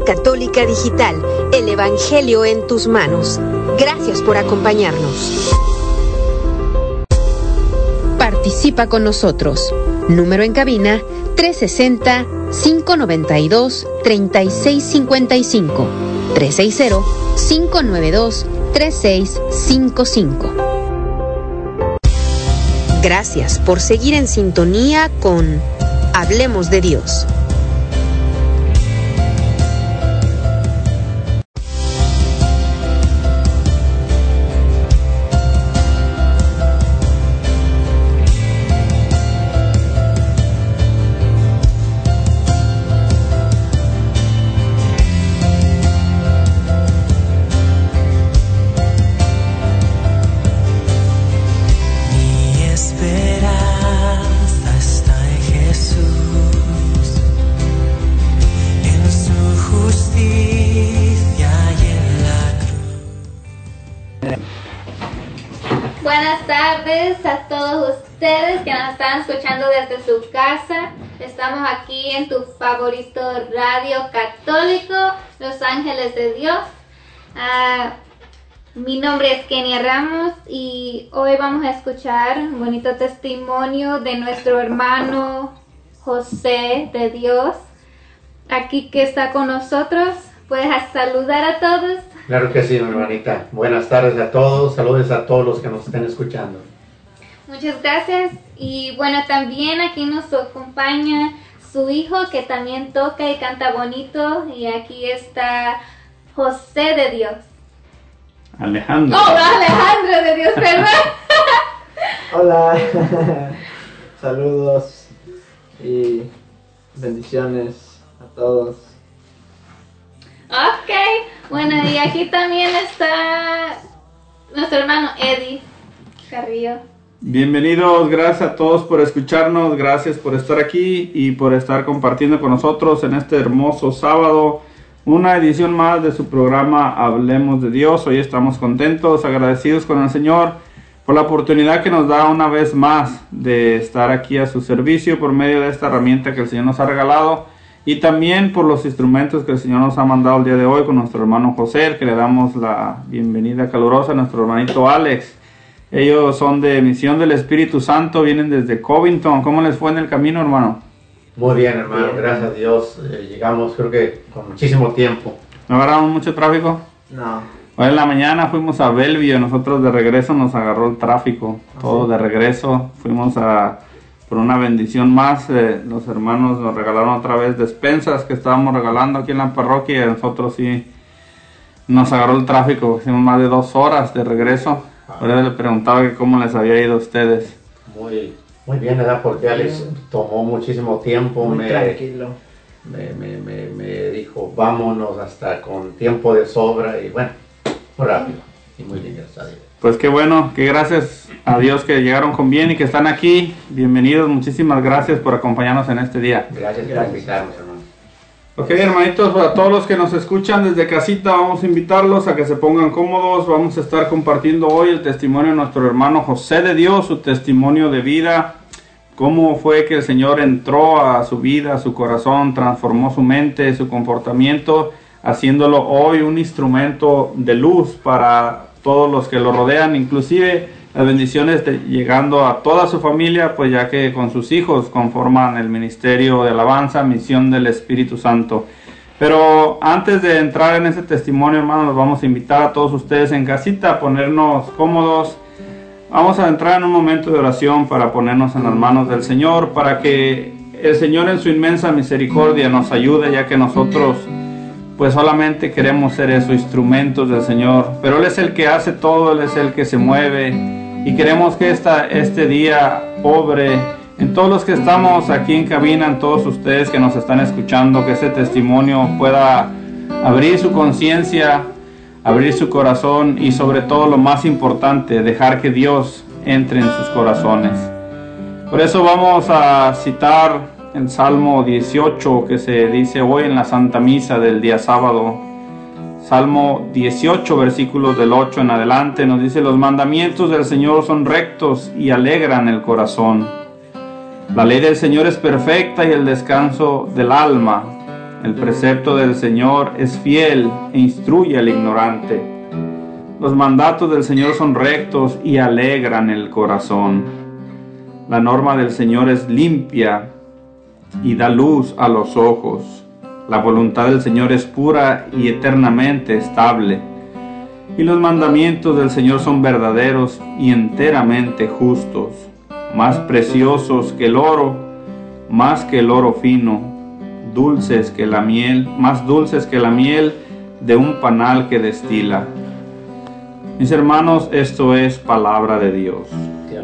Católica Digital, el Evangelio en tus manos. Gracias por acompañarnos. Participa con nosotros. Número en cabina 360-592-3655. 360-592-3655. Gracias por seguir en sintonía con Hablemos de Dios. Aquí en tu favorito radio católico, Los Ángeles de Dios. Ah, mi nombre es Kenia Ramos y hoy vamos a escuchar un bonito testimonio de nuestro hermano José de Dios, aquí que está con nosotros. Puedes saludar a todos. Claro que sí, hermanita. Buenas tardes a todos. Saludos a todos los que nos estén escuchando. Muchas gracias. Y bueno, también aquí nos acompaña su hijo que también toca y canta bonito. Y aquí está José de Dios. Alejandro. Oh, Alejandro de Dios, perdón. Hola. Saludos y bendiciones a todos. Ok, bueno, y aquí también está nuestro hermano Eddie Carrillo. Bienvenidos, gracias a todos por escucharnos, gracias por estar aquí y por estar compartiendo con nosotros en este hermoso sábado una edición más de su programa Hablemos de Dios. Hoy estamos contentos, agradecidos con el Señor por la oportunidad que nos da una vez más de estar aquí a su servicio por medio de esta herramienta que el Señor nos ha regalado y también por los instrumentos que el Señor nos ha mandado el día de hoy con nuestro hermano José, que le damos la bienvenida calurosa a nuestro hermanito Alex ellos son de Misión del Espíritu Santo, vienen desde Covington. ¿Cómo les fue en el camino, hermano? Muy bien, hermano, gracias a Dios. Eh, llegamos, creo que con muchísimo tiempo. ¿No agarramos mucho tráfico? No. Hoy en la mañana fuimos a Bellevue, nosotros de regreso nos agarró el tráfico, ¿Ah, todo de regreso. Fuimos a por una bendición más, eh, los hermanos nos regalaron otra vez despensas que estábamos regalando aquí en la parroquia y nosotros sí nos agarró el tráfico, hicimos más de dos horas de regreso Ahora le preguntaba que cómo les había ido a ustedes. Muy, muy bien, ¿verdad? Porque Alex tomó muchísimo tiempo. Muy tranquilo. Me, me, me, me, dijo, vámonos hasta con tiempo de sobra y bueno, muy rápido. Y muy bien, gracias a Dios. Pues qué bueno, que gracias a Dios que llegaron con bien y que están aquí. Bienvenidos, muchísimas gracias por acompañarnos en este día. Gracias, gracias. por invitarnos, hermano. Ok, hermanitos, para todos los que nos escuchan desde casita, vamos a invitarlos a que se pongan cómodos. Vamos a estar compartiendo hoy el testimonio de nuestro hermano José de Dios, su testimonio de vida, cómo fue que el Señor entró a su vida, a su corazón, transformó su mente, su comportamiento, haciéndolo hoy un instrumento de luz para todos los que lo rodean, inclusive las bendiciones llegando a toda su familia, pues ya que con sus hijos conforman el ministerio de alabanza, misión del Espíritu Santo. Pero antes de entrar en ese testimonio, hermanos, los vamos a invitar a todos ustedes en casita a ponernos cómodos. Vamos a entrar en un momento de oración para ponernos en las manos del Señor, para que el Señor en su inmensa misericordia nos ayude, ya que nosotros pues solamente queremos ser esos instrumentos del Señor. Pero Él es el que hace todo, Él es el que se mueve y queremos que esta, este día obre en todos los que estamos aquí en cabina, en todos ustedes que nos están escuchando, que ese testimonio pueda abrir su conciencia, abrir su corazón y sobre todo lo más importante, dejar que Dios entre en sus corazones. Por eso vamos a citar el Salmo 18 que se dice hoy en la Santa Misa del día sábado. Salmo 18, versículos del 8 en adelante, nos dice, los mandamientos del Señor son rectos y alegran el corazón. La ley del Señor es perfecta y el descanso del alma. El precepto del Señor es fiel e instruye al ignorante. Los mandatos del Señor son rectos y alegran el corazón. La norma del Señor es limpia y da luz a los ojos. La voluntad del Señor es pura y eternamente estable. Y los mandamientos del Señor son verdaderos y enteramente justos, más preciosos que el oro, más que el oro fino, dulces que la miel, más dulces que la miel de un panal que destila. Mis hermanos, esto es palabra de Dios.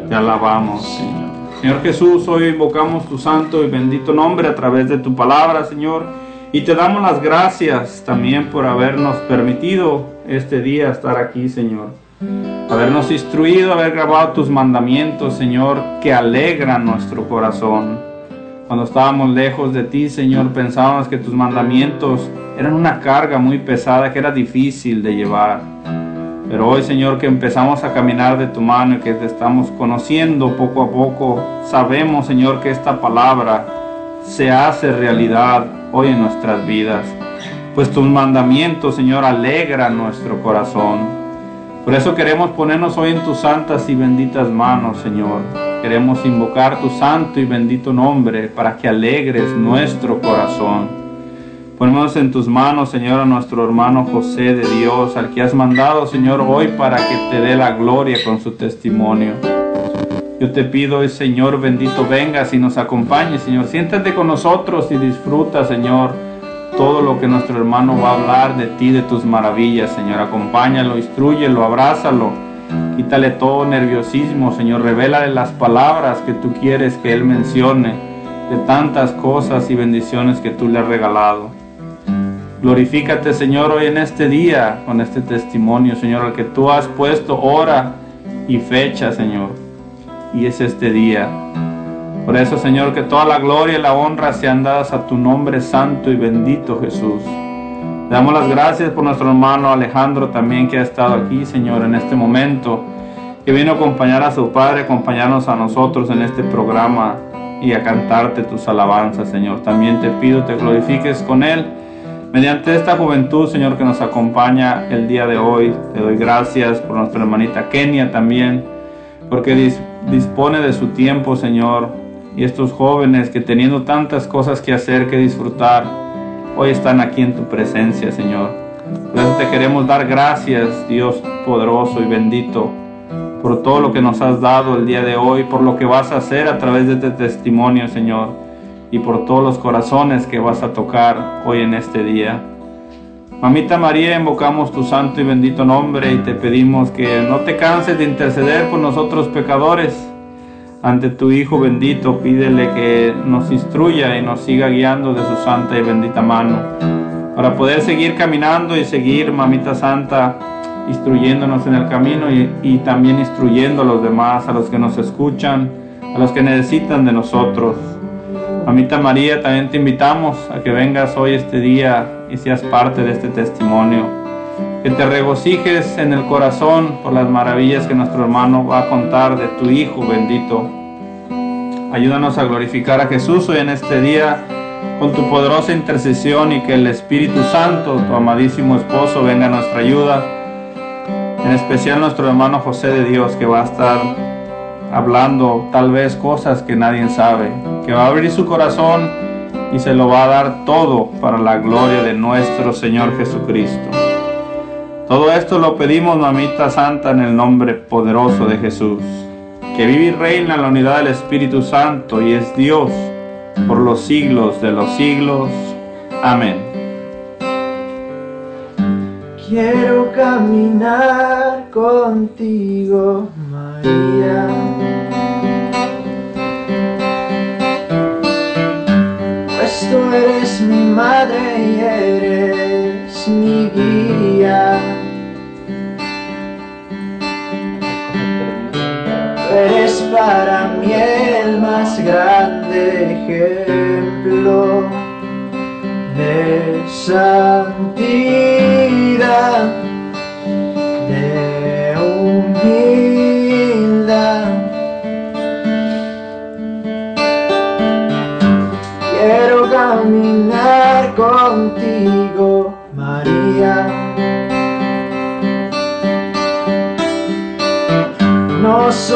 Te alabamos, Señor. Señor Jesús, hoy invocamos tu santo y bendito nombre a través de tu palabra, Señor. Y te damos las gracias también por habernos permitido este día estar aquí, Señor. Habernos instruido, haber grabado tus mandamientos, Señor, que alegran nuestro corazón. Cuando estábamos lejos de ti, Señor, pensábamos que tus mandamientos eran una carga muy pesada que era difícil de llevar. Pero hoy, Señor, que empezamos a caminar de tu mano y que te estamos conociendo poco a poco, sabemos, Señor, que esta palabra se hace realidad hoy en nuestras vidas. Pues tus mandamientos, Señor, alegran nuestro corazón. Por eso queremos ponernos hoy en tus santas y benditas manos, Señor. Queremos invocar tu santo y bendito nombre para que alegres nuestro corazón. Ponemos en tus manos, Señor, a nuestro hermano José de Dios, al que has mandado, Señor, hoy para que te dé la gloria con su testimonio. Yo te pido, Señor, bendito vengas y nos acompañes, Señor. Siéntate con nosotros y disfruta, Señor, todo lo que nuestro hermano va a hablar de ti, de tus maravillas, Señor. Acompáñalo, instruyelo, abrázalo. Quítale todo nerviosismo, Señor. Revélale las palabras que tú quieres que Él mencione de tantas cosas y bendiciones que tú le has regalado. Glorifícate, Señor, hoy en este día con este testimonio, Señor, al que tú has puesto hora y fecha, Señor. Y es este día. Por eso, Señor, que toda la gloria y la honra sean dadas a tu nombre santo y bendito, Jesús. Le damos las gracias por nuestro hermano Alejandro también que ha estado aquí, Señor, en este momento, que vino a acompañar a su Padre, acompañarnos a nosotros en este programa y a cantarte tus alabanzas, Señor. También te pido, te glorifiques con él Mediante esta juventud, Señor, que nos acompaña el día de hoy, te doy gracias por nuestra hermanita Kenia también, porque dispone de su tiempo, Señor, y estos jóvenes que teniendo tantas cosas que hacer, que disfrutar, hoy están aquí en tu presencia, Señor. Por eso te queremos dar gracias, Dios poderoso y bendito, por todo lo que nos has dado el día de hoy, por lo que vas a hacer a través de este testimonio, Señor y por todos los corazones que vas a tocar hoy en este día. Mamita María, invocamos tu santo y bendito nombre y te pedimos que no te canses de interceder por nosotros pecadores. Ante tu Hijo bendito, pídele que nos instruya y nos siga guiando de su santa y bendita mano, para poder seguir caminando y seguir, Mamita Santa, instruyéndonos en el camino y, también instruyendo a los demás, a los que nos escuchan, a los que necesitan de nosotros. Mamita María, también te invitamos a que vengas hoy este día y seas parte de este testimonio. Que te regocijes en el corazón por las maravillas que nuestro hermano va a contar de tu Hijo bendito. Ayúdanos a glorificar a Jesús hoy en este día con tu poderosa intercesión y que el Espíritu Santo, tu amadísimo esposo, venga a nuestra ayuda. En especial nuestro hermano José de Dios que va a estar hablando tal vez cosas que nadie sabe, que va a abrir su corazón y se lo va a dar todo para la gloria de nuestro Señor Jesucristo. Todo esto lo pedimos, mamita santa, en el nombre poderoso de Jesús, que vive y reina en la unidad del Espíritu Santo y es Dios por los siglos de los siglos. Amén. Quiero caminar contigo, María. Tú eres mi madre y eres mi guía. Eres para mí el más grande ejemplo de santidad,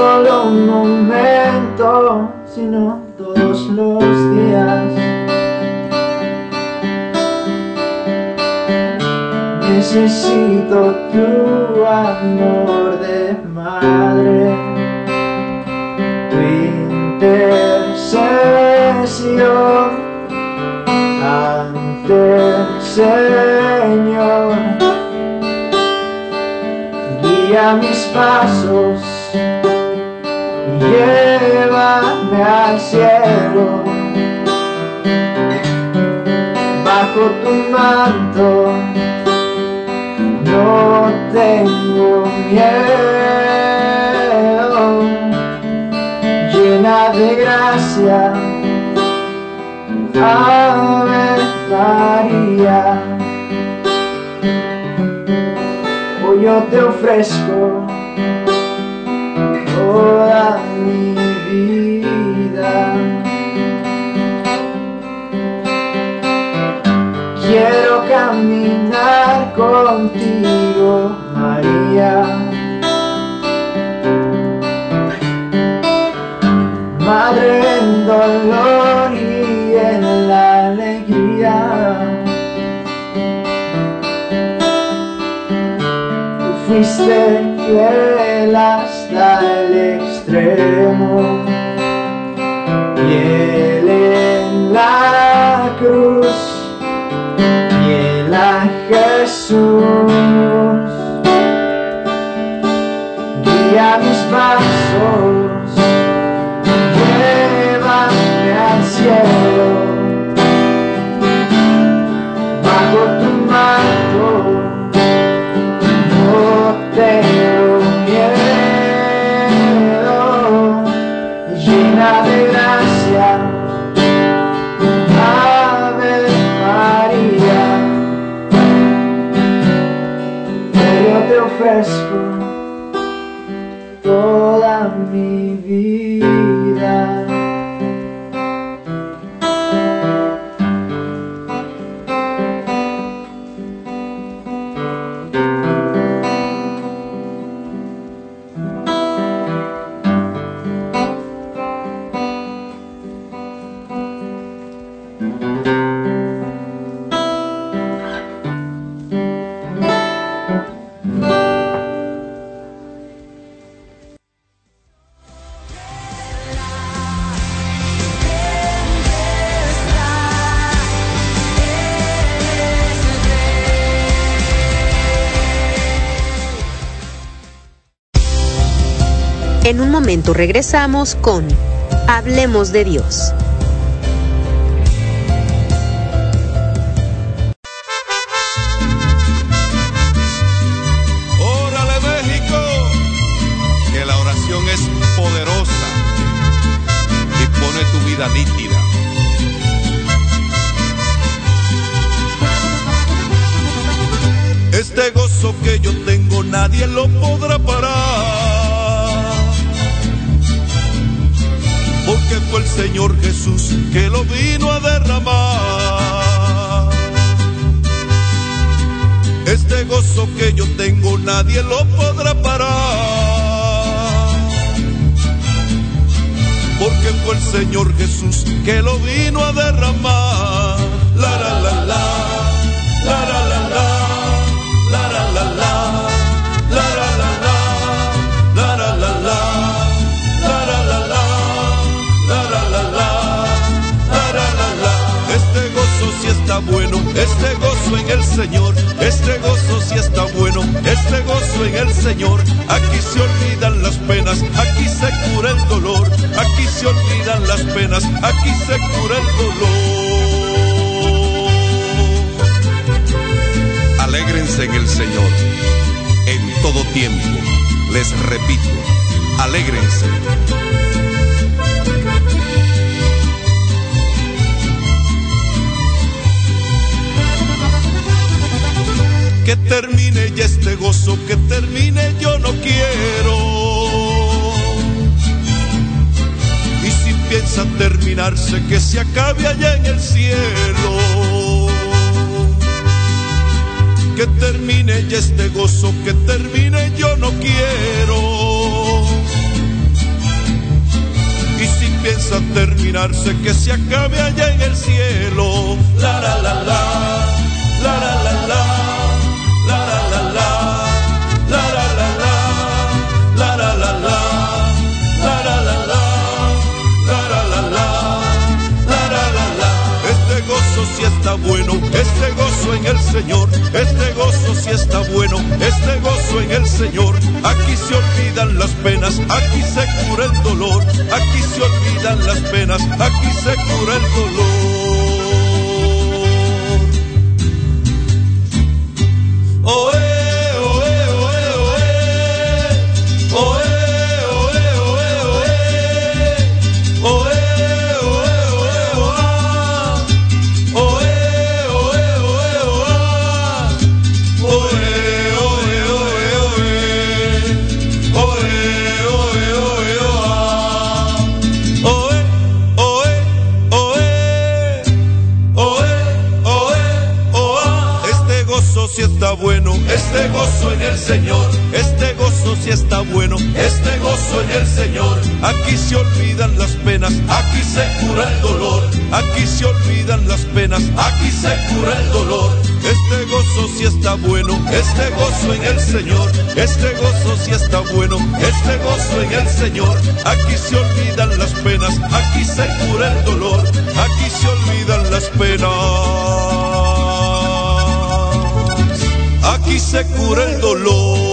solo un momento, sino todos los días. Necesito tu amor de madre, tu intercesión ante el Señor. Guía mis pasos llévame al cielo. Bajo tu manto no tengo miedo, llena de gracia, Ave María. Hoy yo te ofrezco toda mi vida. Quiero caminar contigo, María. Madre en dolor y en la alegría. Fuiste fiel el extremo. Él en la regresamos con Hablemos de Dios. Señor Jesús que lo vino a derramar. Este gozo que yo tengo nadie lo podrá parar. Porque fue el Señor Jesús que lo vino a derramar. La la la la, en el Señor, este gozo sí está bueno, este gozo en el Señor. Aquí se olvidan las penas, aquí se cura el dolor, aquí se olvidan las penas, aquí se cura el dolor. Alégrense en el Señor, en todo tiempo, les repito, alégrense. que termine ya este gozo, que termine yo no quiero. Y si piensa terminarse, que se acabe allá en el cielo. Que termine ya este gozo, que termine yo no quiero. Y si piensa terminarse, que se acabe allá en el cielo. La la la la, la la la la. Bueno, este gozo en el Señor, este gozo sí está bueno, este gozo en el Señor. Aquí se olvidan las penas, aquí se cura el dolor, aquí se olvidan las penas, aquí se cura el dolor. Se olvidan las penas, aquí se cura el dolor. Este gozo sí está bueno, este gozo en el Señor, este gozo sí está bueno, este gozo en el Señor. Aquí se olvidan las penas, aquí se cura el dolor, aquí se olvidan las penas. Aquí se cura el dolor.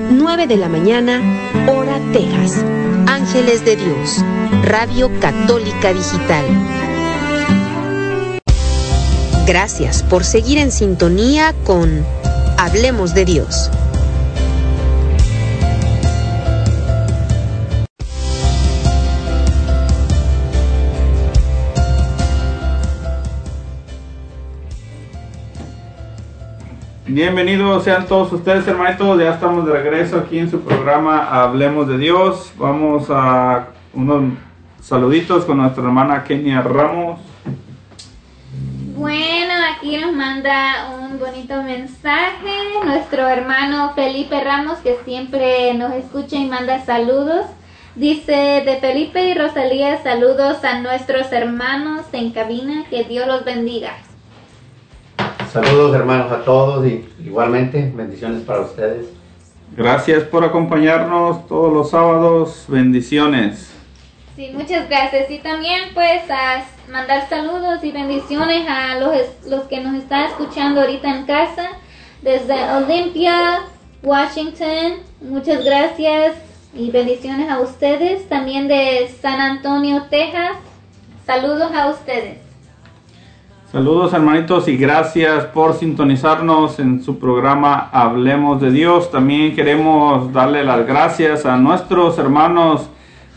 9 de la mañana, hora Texas. Ángeles de Dios, Radio Católica Digital. Gracias por seguir en sintonía con Hablemos de Dios. Bienvenidos sean todos ustedes, hermanitos. Ya estamos de regreso aquí en su programa Hablemos de Dios. Vamos a unos saluditos con nuestra hermana Kenia Ramos. Bueno, aquí nos manda un bonito mensaje nuestro hermano Felipe Ramos que siempre nos escucha y manda saludos. Dice de Felipe y Rosalía saludos a nuestros hermanos en cabina, que Dios los bendiga. Saludos hermanos a todos y igualmente bendiciones para ustedes. Gracias por acompañarnos todos los sábados. Bendiciones. Sí, muchas gracias. Y también pues a mandar saludos y bendiciones a los, los que nos están escuchando ahorita en casa desde Olympia, Washington. Muchas gracias y bendiciones a ustedes. También de San Antonio, Texas. Saludos a ustedes. Saludos hermanitos y gracias por sintonizarnos en su programa Hablemos de Dios. También queremos darle las gracias a nuestros hermanos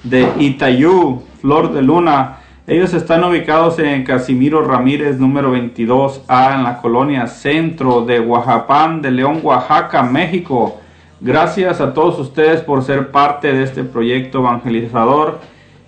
de Itayú, Flor de Luna. Ellos están ubicados en Casimiro Ramírez número 22A en la colonia centro de Oaxapán de León, Oaxaca, México. Gracias a todos ustedes por ser parte de este proyecto evangelizador.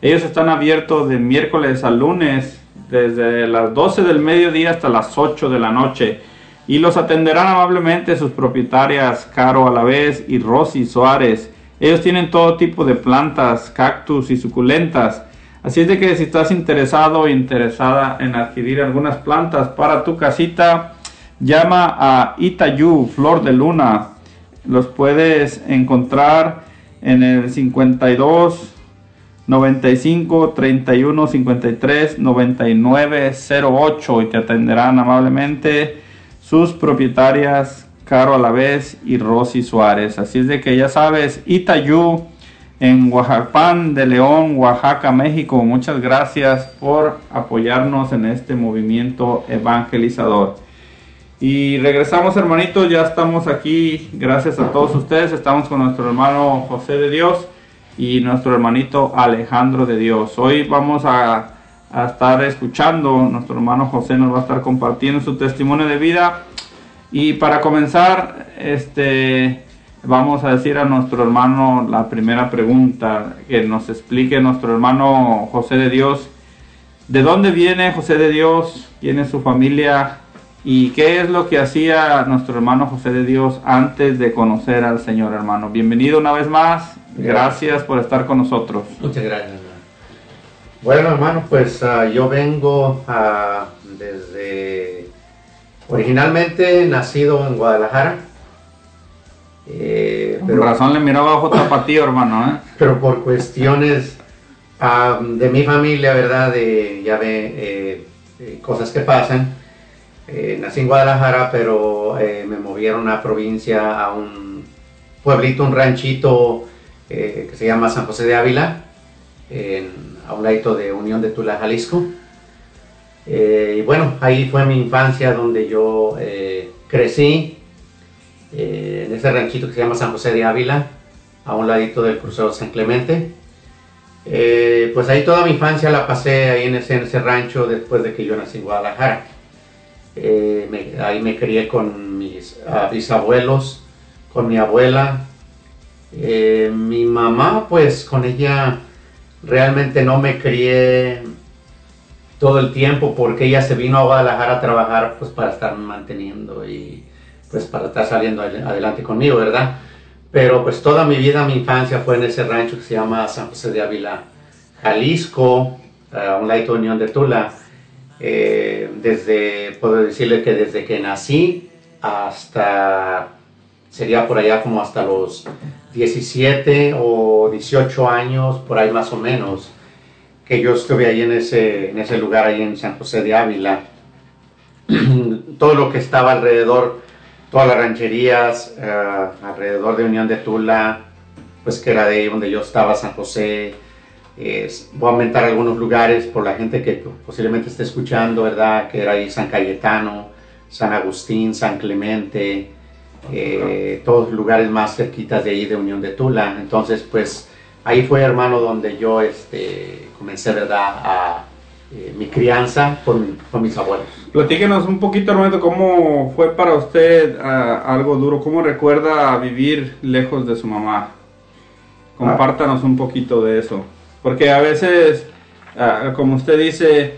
Ellos están abiertos de miércoles a lunes desde las 12 del mediodía hasta las 8 de la noche y los atenderán amablemente sus propietarias Caro Alavés y Rosy Suárez. Ellos tienen todo tipo de plantas, cactus y suculentas. Así es de que si estás interesado o interesada en adquirir algunas plantas para tu casita, llama a Itayu, Flor de Luna. Los puedes encontrar en el 52 95 31 53 99 08 y te atenderán amablemente sus propietarias Caro a la vez y Rosy Suárez. Así es de que ya sabes, Itayú en Oaxacan de León, Oaxaca, México. Muchas gracias por apoyarnos en este movimiento evangelizador. Y regresamos hermanitos, ya estamos aquí, gracias a todos ustedes, estamos con nuestro hermano José de Dios y nuestro hermanito Alejandro de Dios. Hoy vamos a, estar escuchando, nuestro hermano José nos va a estar compartiendo su testimonio de vida y para comenzar, este, vamos a decir a nuestro hermano la primera pregunta, que nos explique nuestro hermano José de Dios, ¿de dónde viene José de Dios? ¿Quién es su familia? ¿Y qué es lo que hacía nuestro hermano José de Dios antes de conocer al Señor hermano? Bienvenido una vez más, gracias por estar con nosotros. Muchas gracias. hermano. Bueno, hermano, pues ah, yo vengo ah, desde originalmente nacido en Guadalajara. eh, Por razón le miraba ojo tapatío, hermano, ¿eh? pero por cuestiones ah, de mi familia, ¿verdad? De, ya ve, eh, eh, cosas que pasan. Eh, nací en Guadalajara, pero eh, me movieron a provincia, a un pueblito, un ranchito eh, que se llama San José de Ávila, en- a un ladito de Unión de Tula, Jalisco. Y bueno, ahí fue mi infancia donde yo crecí, en ese ranchito que se llama San José de Ávila, a un ladito del crucero San Clemente. Pues ahí toda mi infancia la pasé ahí en ese, en ese rancho después de que yo nací en Guadalajara. Eh, ahí me crié con mis ah, bisabuelos, con mi abuela. Eh, mi mamá, pues con ella realmente no me crié todo el tiempo porque ella se vino a Guadalajara a trabajar pues para estar manteniendo y pues para estar saliendo adel- adelante conmigo, ¿verdad? Pero pues toda mi vida, mi infancia fue en ese rancho que se llama San José de Ávila, Jalisco, a un ladito de Unión de Tula. Eh, desde, puedo decirle que desde que nací hasta, sería por allá como hasta los 17 o 18 años, por ahí más o menos, que yo estuve ahí en ese, en ese lugar, ahí en San José de Ávila. Todo lo que estaba alrededor, todas las rancherías eh, alrededor de Unión de Tula, pues que era de ahí donde yo estaba, San José. Es- voy a aumentar algunos lugares por la gente que posiblemente esté escuchando, ¿verdad? Que era ahí San Cayetano, San Agustín, San Clemente, eh, todos lugares más cerquitas de ahí de Unión de Tula. Entonces, pues ahí fue, hermano, donde yo este, comencé, ¿verdad? A eh, mi crianza con, con mis abuelos. Platíquenos un poquito, hermano, cómo fue para usted ah, algo duro, cómo recuerda vivir lejos de su mamá. Compártanos un poquito de eso. Porque a veces, ah, como usted dice,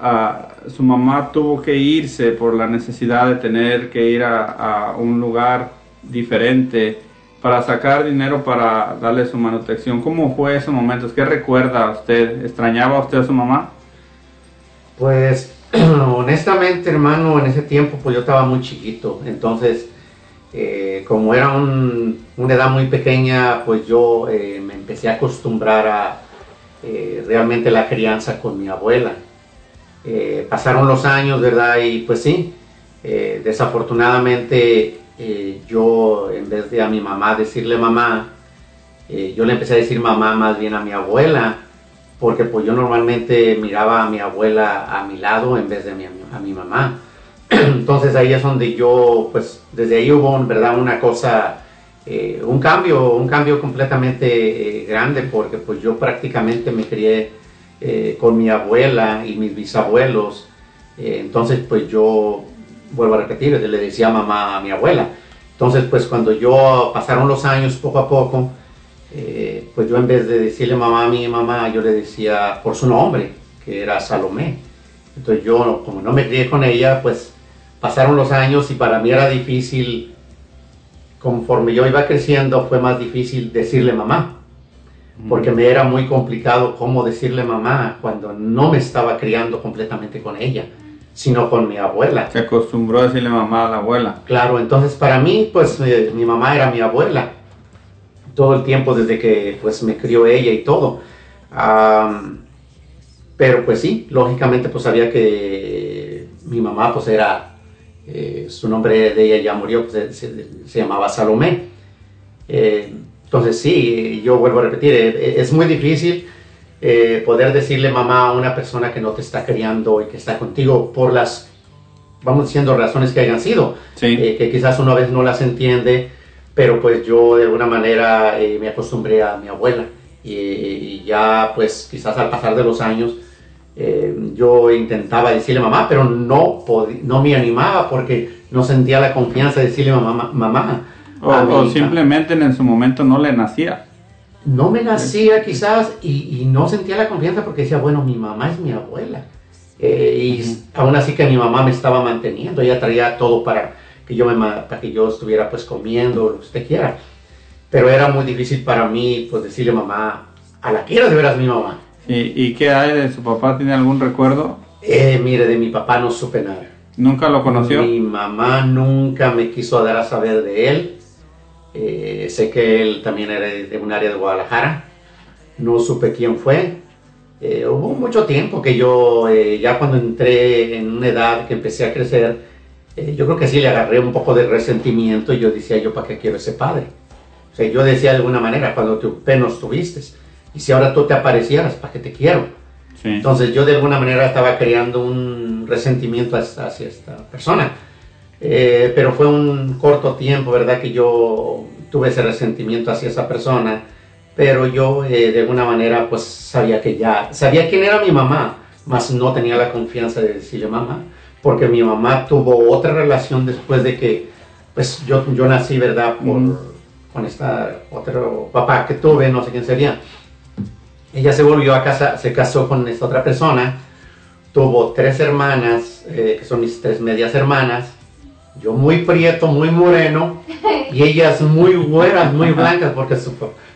ah, su mamá tuvo que irse por la necesidad de tener que ir a, a un lugar diferente para sacar dinero para darle su manutención. ¿Cómo fue esos momentos? ¿Qué recuerda usted? ¿Extrañaba usted a su mamá? Pues honestamente, hermano, en ese tiempo pues yo estaba muy chiquito, entonces eh, como era un- una edad muy pequeña, pues yo eh, empecé a acostumbrar a eh, realmente la crianza con mi abuela. Eh, pasaron los años, ¿verdad? Y pues sí, eh, desafortunadamente yo en vez de a mi mamá decirle mamá, yo le empecé a decir mamá más bien a mi abuela, porque pues yo normalmente miraba a mi abuela a mi lado en vez de a mi, a mi mamá. Entonces ahí es donde yo, pues desde ahí hubo, ¿verdad? Una cosa, eh, un cambio, un cambio completamente eh, grande, porque pues yo prácticamente me crié eh, con mi abuela y mis bisabuelos. Entonces pues yo, vuelvo a repetir, le decía mamá a mi abuela. Entonces pues cuando yo pasaron los años poco a poco, pues yo en vez de decirle mamá a mi mamá, yo le decía por su nombre, que era Salomé. Entonces yo, como no me crié con ella, pues pasaron los años y para mí era difícil conforme yo iba creciendo fue más difícil decirle mamá, porque me era muy complicado cómo decirle mamá cuando no me estaba criando completamente con ella, sino con mi abuela. Se acostumbró a decirle mamá a la abuela. Claro, entonces para mí, pues eh, mi mamá era mi abuela todo el tiempo desde que pues me crió ella y todo. Pero pues sí, lógicamente pues sabía que mi mamá pues era, eh, su nombre de ella ya murió, se, se- se llamaba Salomé. Eh, entonces sí, yo vuelvo a repetir, eh, es muy difícil eh, poder decirle mamá a una persona que no te está criando y que está contigo por las, vamos diciendo, razones que hayan sido Sí. que quizás una vez no las entiende, pero pues yo de alguna manera me acostumbré a mi abuela y, y ya pues quizás al pasar de los años eh, yo intentaba decirle mamá, pero no, no me animaba porque no sentía la confianza de decirle mamá. mamá O, simplemente en su momento no le nacía. no me nacía quizás y, y no sentía la confianza porque decía, bueno, mi mamá es mi abuela. Eh, y aún así que mi mamá me estaba manteniendo, ella traía todo para que yo, me, para que yo estuviera pues comiendo, lo que usted quiera. Pero era muy difícil para mí pues decirle mamá, a la quiero de veras mi mamá. ¿Y, y qué hay de su papá? ¿Tiene algún recuerdo? Eh, mire, de mi papá no supe nada. ¿Nunca lo conoció? Mi mamá nunca me quiso dar a saber de él. Eh, sé que él también era de un área de Guadalajara. No supe quién fue. Eh, hubo mucho tiempo que yo, eh, ya cuando entré en una edad que empecé a crecer, eh, yo creo que sí le agarré un poco de resentimiento y yo decía, yo para qué quiero ese padre. O sea, yo decía de alguna manera, cuando tú apenas tuviste, y si ahora tú te aparecieras, ¿para qué te quiero? Sí. Entonces yo de alguna manera estaba creando un resentimiento hacia, esta persona. Eh, pero fue un corto tiempo, ¿verdad? Que yo tuve ese resentimiento hacia esa persona. Pero yo eh, de alguna manera pues sabía que ya, sabía quién era mi mamá, mas no tenía la confianza de decirle mamá. Porque mi mamá tuvo otra relación después de que pues yo, yo nací, ¿verdad? Por, Ujú. Con esta otro papá que tuve, no sé quién sería. Ella se volvió a casa, se casó con esta otra persona, tuvo tres hermanas, eh, que son mis tres medias hermanas, yo muy prieto, muy moreno, y ellas muy güeras, muy blancas, porque su,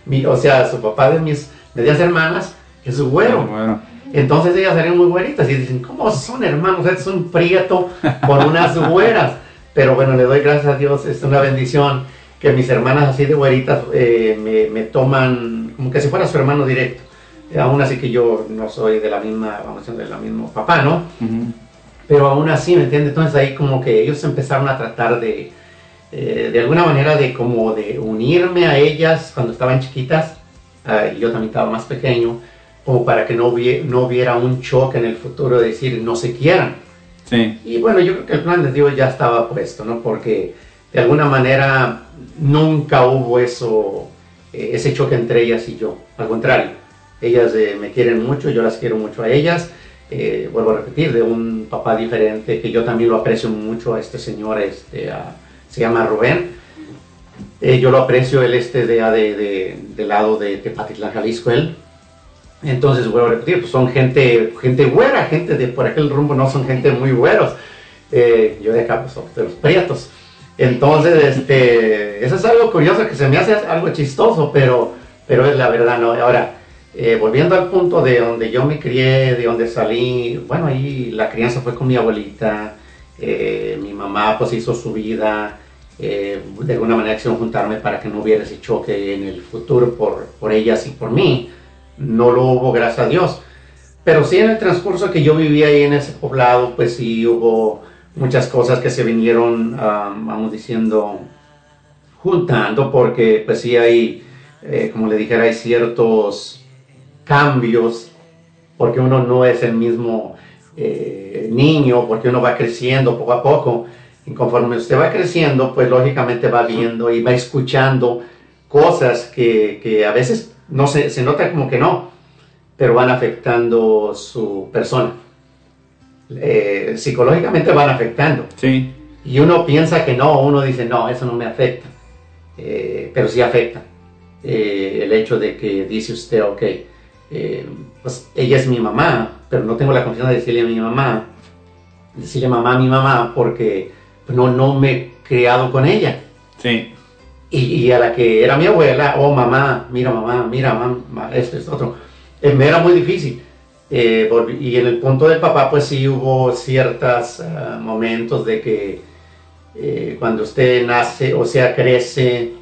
mi- o sea, su papá de mis medias hermanas es güero. Bueno, Entonces ellas eran muy güeritas y dicen, ¿cómo son hermanos? Es un prieto con unas güeras. Pero bueno, le doy gracias a Dios, es una bendición que mis hermanas así de güeritas eh, me, me toman como que si fuera su hermano directo. Eh, aún así que yo no soy de la misma, vamos a decir, de la misma papá, ¿no? ujú. Pero aún así, ¿me entiendes? Entonces ahí como que ellos empezaron a tratar de, eh, de alguna manera de como de unirme a ellas cuando estaban chiquitas, y yo también estaba más pequeño, como para que no, hubie- no hubiera un choque en el futuro de decir no se quieran. sí. Y bueno, yo creo que el plan de Dios ya estaba puesto, ¿no? Porque de alguna manera nunca hubo eso, eh, ese choque entre ellas y yo. Al contrario, ellas eh, me quieren mucho, yo las quiero mucho a ellas. Eh, vuelvo a repetir, de un papá diferente, que yo también lo aprecio mucho a este señor, este, a- se llama Rubén. Eh, yo lo aprecio, él este de, de, de- del lado de Tepatitlán, Jalisco, él. Entonces, vuelvo a repetir, pues son gente, gente güera, gente de por aquel rumbo, no son gente muy güeros. Eh, yo de acá, pues, de los prietos. Entonces, este, eso es algo curioso que se me hace algo chistoso, pero, pero es la verdad, ¿no? Ahora, eh, volviendo al punto de donde yo me crié, de donde salí, bueno, ahí la crianza fue con mi abuelita, eh, mi mamá pues hizo su vida, eh, de alguna manera quisieron juntarme para que no hubiera ese choque en el futuro por, por ellas y por mí. No lo hubo, gracias a Dios. Pero sí en el transcurso que yo vivía ahí en ese poblado, pues sí hubo muchas cosas que se vinieron, ah, vamos diciendo, juntando, porque pues sí hay, eh, como le dijera, hay ciertos cambios, porque uno no es el mismo eh, niño, porque uno va creciendo poco a poco. Y conforme usted va creciendo, pues lógicamente va viendo y va escuchando cosas que, que a veces no se, se nota como que no, pero van afectando su persona. Eh, psicológicamente van afectando. Sí, Y uno piensa que no, uno dice, no, eso no me afecta. Eh, pero sí afecta. Eh, el hecho de que dice usted, ok, eh, pues ella es mi mamá, pero no tengo la confianza de decirle a mi mamá, decirle mamá a mi mamá, porque pues, no, no me he criado con ella. sí. Y, y a la que era mi abuela, oh mamá, mira mamá, mira mamá, esto, esto, otro. Eh, me era muy difícil. Eh, y en el punto del papá, pues sí hubo ciertos momentos de que eh, cuando usted nace, o sea, crece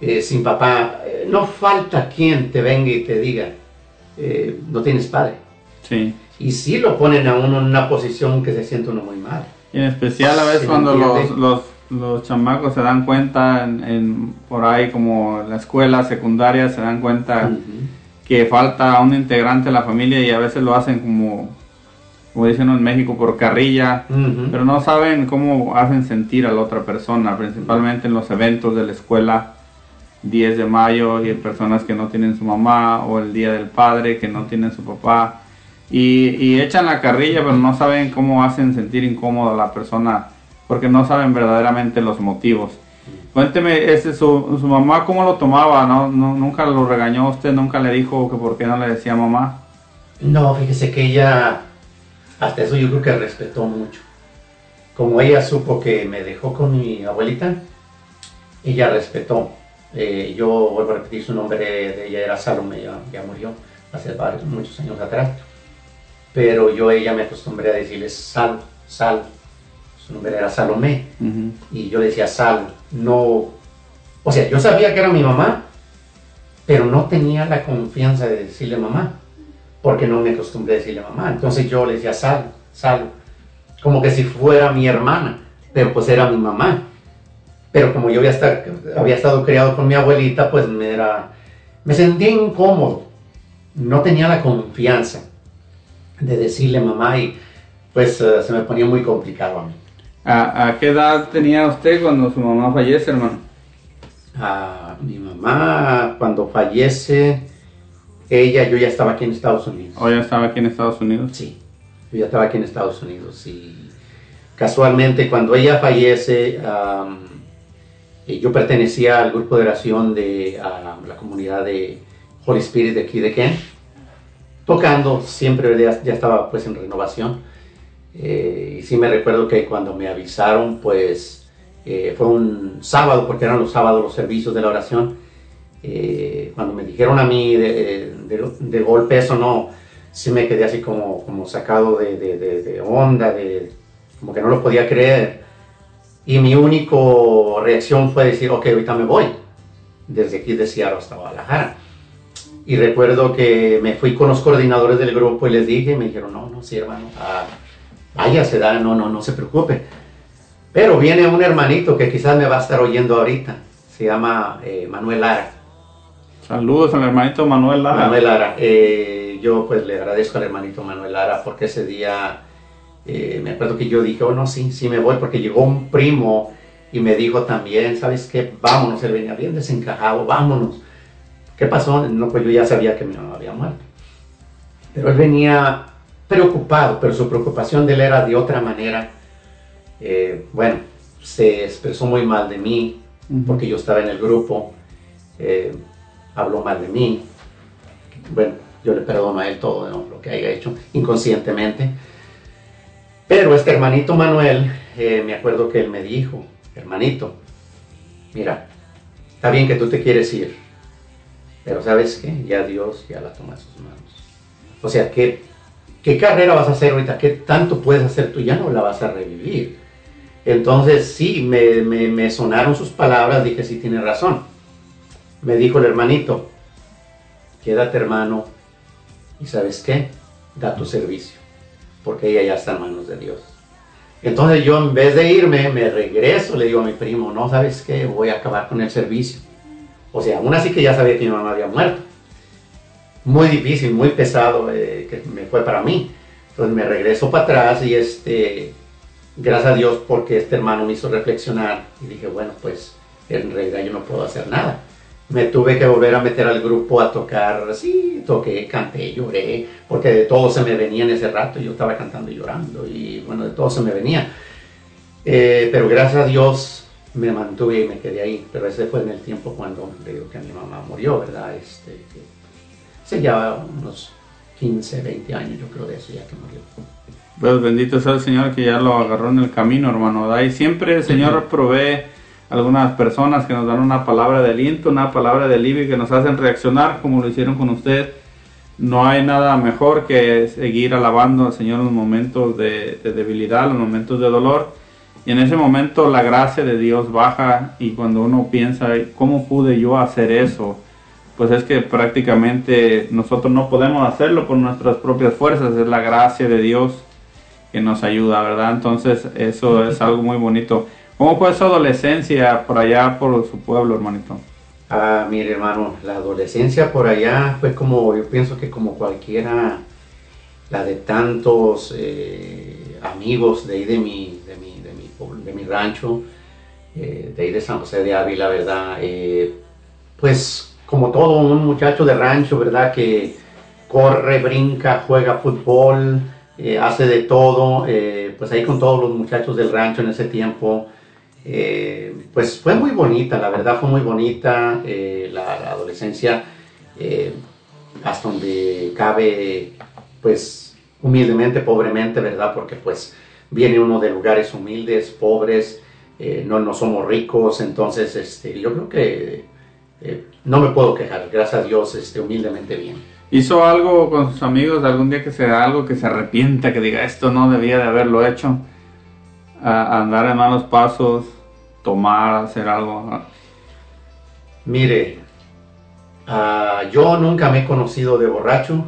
eh, sin papá, no falta quien te venga y te diga, eh, no tienes padre. Sí. Y sí lo ponen a uno en una posición que se siente uno muy mal. Y en especial a veces Sí, cuando los, los, los chamacos se dan cuenta en, en- por ahí como en la escuela secundaria se dan cuenta que falta un integrante de la familia y a veces lo hacen como, como dicen en México, por carrilla, pero no saben cómo hacen sentir a la otra persona, principalmente en los eventos de la escuela, 10 de mayo, y personas que no tienen su mamá, o el Día del Padre, que no tienen su papá, y, y echan la carrilla, pero no saben cómo hacen sentir incómoda a la persona, porque no saben verdaderamente los motivos. Cuénteme, ese, su, su mamá cómo lo tomaba, ¿No, no, nunca lo regañó usted, nunca le dijo que por qué no le decía mamá. No, fíjese que ella, hasta eso yo creo que respetó mucho. Como ella supo que me dejó con mi abuelita, ella respetó. Eh, yo vuelvo a repetir, su nombre de ella era Salome, ya, ya murió hace varios, muchos años atrás. Pero yo ella me acostumbré a decirle Sal, Sal. Su nombre era Salomé. Y yo le decía Sal, no. O sea, yo sabía que era mi mamá, pero no tenía la confianza de decirle mamá, porque no me acostumbré a decirle mamá. Entonces yo le decía Sal, Sal, como que si fuera mi hermana, pero pues era mi mamá. Pero como yo había, estar- había estado criado con mi abuelita, pues me era. Me sentía incómodo. No tenía la confianza de decirle mamá y pues eh, se me ponía muy complicado a mí. ¿A, a qué edad tenía usted cuando su mamá fallece, hermano? a mi mamá cuando fallece, ella, yo ya estaba aquí en Estados Unidos. ¿O ya estaba aquí en Estados Unidos? Sí, yo ya estaba aquí en Estados Unidos y casualmente cuando ella fallece, am, eh, yo pertenecía al grupo de oración de am, la comunidad de Holy Spirit de aquí de Kent, tocando, siempre ya, ya estaba pues en renovación. Eh, y sí me recuerdo que cuando me avisaron, pues eh, fue un sábado, porque eran los sábados los servicios de la oración. Eh, cuando me dijeron a mí de, de- de golpe eso, no, sí me quedé así como, como sacado de- de onda, de, como que no lo podía creer. Y mi único reacción fue decir, ok, ahorita me voy, desde aquí de Seattle hasta Guadalajara. Y recuerdo que me fui con los coordinadores del grupo y les dije, y me dijeron, no, no, sí, hermano, ah, vaya, se da, no, no, no se preocupe. Pero viene un hermanito que quizás me va a estar oyendo ahorita, se llama eh, Manuel Lara. Saludos al hermanito Manuel Lara. Manuel Lara, eh, yo pues le agradezco al hermanito Manuel Lara porque ese día eh, me acuerdo que yo dije, oh no, sí, sí me voy porque llegó un primo y me dijo también, ¿sabes qué? Vámonos, él venía bien desencajado, vámonos. ¿Qué pasó? No, pues yo ya sabía que mi mamá había muerto. Pero él venía preocupado, pero su preocupación de él era de otra manera. Eh, bueno, se expresó muy mal de mí porque yo estaba en el grupo. eh, habló mal de mí. Bueno, yo le perdono a él todo ¿no? lo que haya hecho inconscientemente. Pero este hermanito Manuel, eh, me acuerdo que él me dijo, hermanito, mira, está bien que tú te quieres ir, pero ¿sabes qué? Ya Dios ya la toma en sus manos. O sea, ¿qué, ¿qué carrera vas a hacer ahorita? ¿Qué tanto puedes hacer tú? Ya no la vas a revivir. Entonces sí, me, me- me sonaron sus palabras, dije, sí, tiene razón. Me dijo el hermanito, quédate hermano, y ¿sabes qué? Da tu servicio, porque ella ya está en manos de Dios. Entonces yo en vez de irme, me regreso, le digo a mi primo, no, ¿sabes qué? Voy a acabar con el servicio. O sea, aún así que ya sabía que mi mamá había muerto. Muy difícil, muy pesado eh, que me fue para mí. Entonces me regreso para atrás y este, gracias a Dios porque este hermano me hizo reflexionar y dije, bueno, pues en realidad yo no puedo hacer nada. Me tuve que volver a meter al grupo a tocar, sí, toqué, canté, lloré, porque de todo se me venía en ese rato, yo estaba cantando y llorando y bueno, de todo se me venía. Eh, pero gracias a Dios me mantuve y me quedé ahí, pero ese fue en el tiempo cuando digo que mi mamá murió, ¿verdad? Este, que se lleva unos 15, 20 años yo creo de eso ya que murió. Pues bendito sea el Señor que ya lo agarró en el camino, hermano. Y siempre el Señor provee algunas personas que nos dan una palabra de aliento, una palabra de alivio que nos hacen reaccionar como lo hicieron con usted. No hay nada mejor que seguir alabando al Señor en los momentos de, de debilidad, en los momentos de dolor. Y en ese momento la gracia de Dios baja y cuando uno piensa, ¿cómo pude yo hacer eso? Pues es que prácticamente nosotros no podemos hacerlo por nuestras propias fuerzas, es la gracia de Dios que nos ayuda, ¿verdad? Entonces eso es algo muy bonito. ¿Cómo fue su adolescencia por allá, por su pueblo, hermanito? Ah, mire hermano, la adolescencia por allá fue como, yo pienso que como cualquiera, la de tantos eh, amigos de ahí de mi, de mi, de mi, de mi rancho, eh, de ahí de San José de Ávila, ¿verdad? Eh, pues como todo un muchacho de rancho, ¿verdad? Que corre, brinca, juega fútbol, hace de todo, pues ahí con todos los muchachos del rancho en ese tiempo. Eh, pues fue muy bonita, la verdad fue muy bonita eh, la, adolescencia, eh, hasta donde cabe, pues humildemente, pobremente, ¿verdad? Porque pues viene uno de lugares humildes, pobres, eh, no, no somos ricos, entonces este, yo creo que no me puedo quejar, gracias a Dios, este, humildemente bien. ¿Hizo algo con sus amigos algún día que sea algo que se arrepienta, que diga esto no debía de haberlo hecho? Andar en malos pasos, tomar, hacer algo. Mire, ah, yo nunca me he conocido de borracho,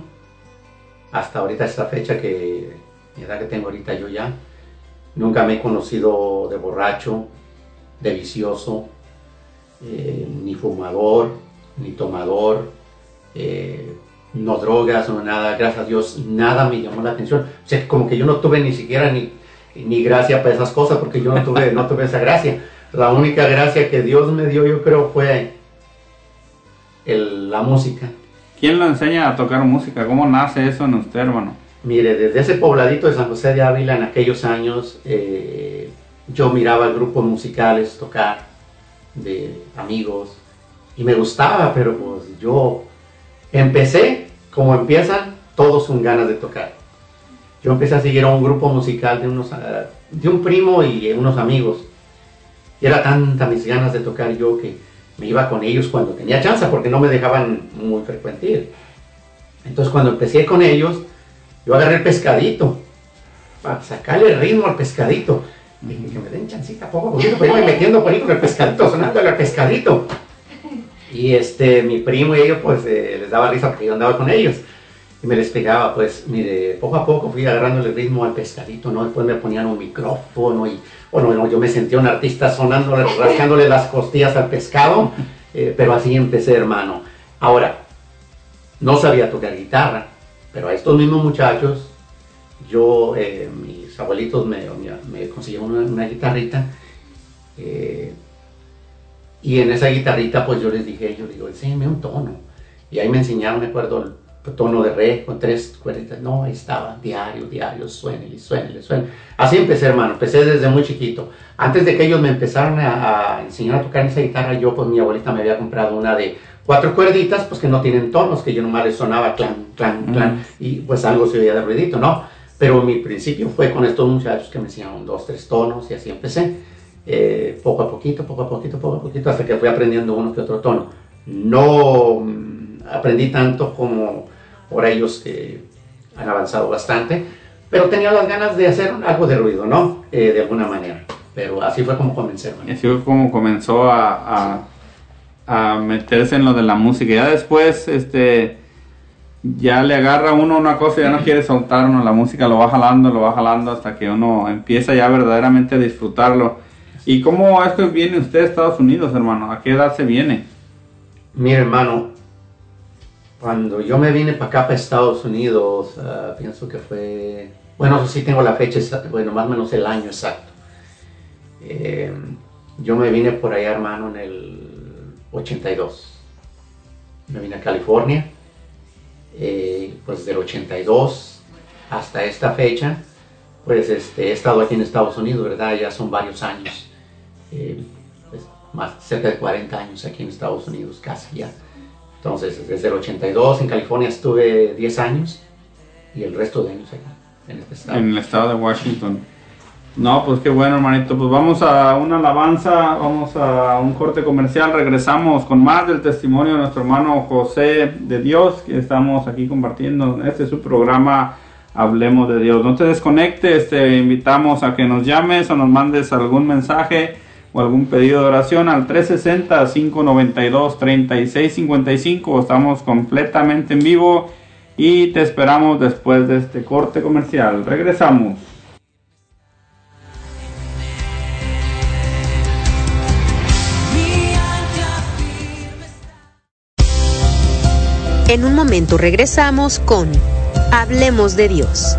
hasta ahorita esta fecha que, la edad que tengo ahorita yo ya, nunca me he conocido de borracho, de vicioso, eh, ni fumador, ni tomador, eh, no drogas, no nada, gracias a Dios, nada me llamó la atención. O sea, como que yo no tuve ni siquiera ni, ni gracia para esas cosas, porque yo no tuve, no tuve esa gracia. La única gracia que Dios me dio, yo creo, fue el- la música. ¿Quién lo enseña a tocar música? ¿Cómo nace eso en usted, hermano? Mire, desde ese pobladito de San José de Ávila en aquellos años, eh, yo miraba grupos musicales tocar de amigos y me gustaba, pero pues yo empecé como empiezan todos con ganas de tocar. Yo empecé a seguir a un grupo musical de, unos, de un primo y unos amigos. Y era tanta mis ganas de tocar yo que me iba con ellos cuando tenía chance, porque no me dejaban muy frecuente ir. Entonces cuando empecé con ellos, yo agarré el pescadito para sacarle el ritmo al pescadito. Dije, que me den chancita poco a poquito para irme metiendo por ahí con el pescadito, sonándole al pescadito. Y este, mi primo y ellos, pues eh, les daba risa porque yo andaba con ellos. Y me les explicaba, pues, mire, poco a poco fui agarrando el ritmo al pescadito, ¿no? Después me ponían un micrófono y, bueno, no, yo me sentía un artista sonando, rascándole las costillas al pescado, eh, pero así empecé, hermano. Ahora, no sabía tocar guitarra, pero a estos mismos muchachos, yo, eh, mis abuelitos me, me, consiguieron una, guitarrita, eh, y en esa guitarrita, pues yo les dije, yo digo, enséñame un tono. Y ahí me enseñaron, me acuerdo, tono de re con tres cuerditas. No, ahí estaba, diario, diario, suénele, suénele, suénele. Así empecé, hermano, empecé desde muy chiquito. Antes de que ellos me empezaran a, a enseñar a tocar esa guitarra, yo, pues mi abuelita me había comprado una de cuatro cuerditas, pues que no tienen tonos, que yo nomás les sonaba clan, clan, clan, y pues algo se oía de ruidito, ¿no? Pero mi principio fue con estos muchachos que me enseñaron dos, tres tonos y así empecé. Eh, poco a poquito, poco a poquito, poco a poquito, hasta que fui aprendiendo uno que otro tono. No mm, aprendí tanto como por ellos que han avanzado bastante, pero tenía las ganas de hacer algo de ruido, ¿no? Eh, de alguna manera. Pero así fue como comencé. Y así fue como comenzó a, a, a meterse en lo de la música. Ya después, este, ya le agarra uno una cosa y ya no quiere soltar uno. La música lo va jalando, lo va jalando hasta que uno empieza ya verdaderamente a disfrutarlo. ¿Y cómo es que viene usted a Estados Unidos, hermano? ¿A qué edad se viene? Mira, hermano, cuando yo me vine para acá, para Estados Unidos, ah, pienso que fue, bueno, sí tengo la fecha exacta, bueno, más o menos el año exacto. Eh, yo me vine por allá, hermano, en el 82. Me vine a California, eh, pues del 82 hasta esta fecha, pues este, he estado aquí en Estados Unidos, ¿verdad? Ya son varios años. Eh, pues, más cerca de 40 años aquí en Estados Unidos, casi ya. Entonces, desde el 82 en California estuve 10 años y el resto de años acá, en este estado. En el estado de Washington. No, pues qué bueno, hermanito. Pues vamos a una alabanza, vamos a un corte comercial. Regresamos con más del testimonio de nuestro hermano José de Dios, que estamos aquí compartiendo. Este es su programa Hablemos de Dios. No te desconectes, te invitamos a que nos llames o nos mandes algún mensaje o algún pedido de oración al 360-592-3655. Estamos completamente en vivo y te esperamos después de este corte comercial. Regresamos. En un momento regresamos con Hablemos de Dios.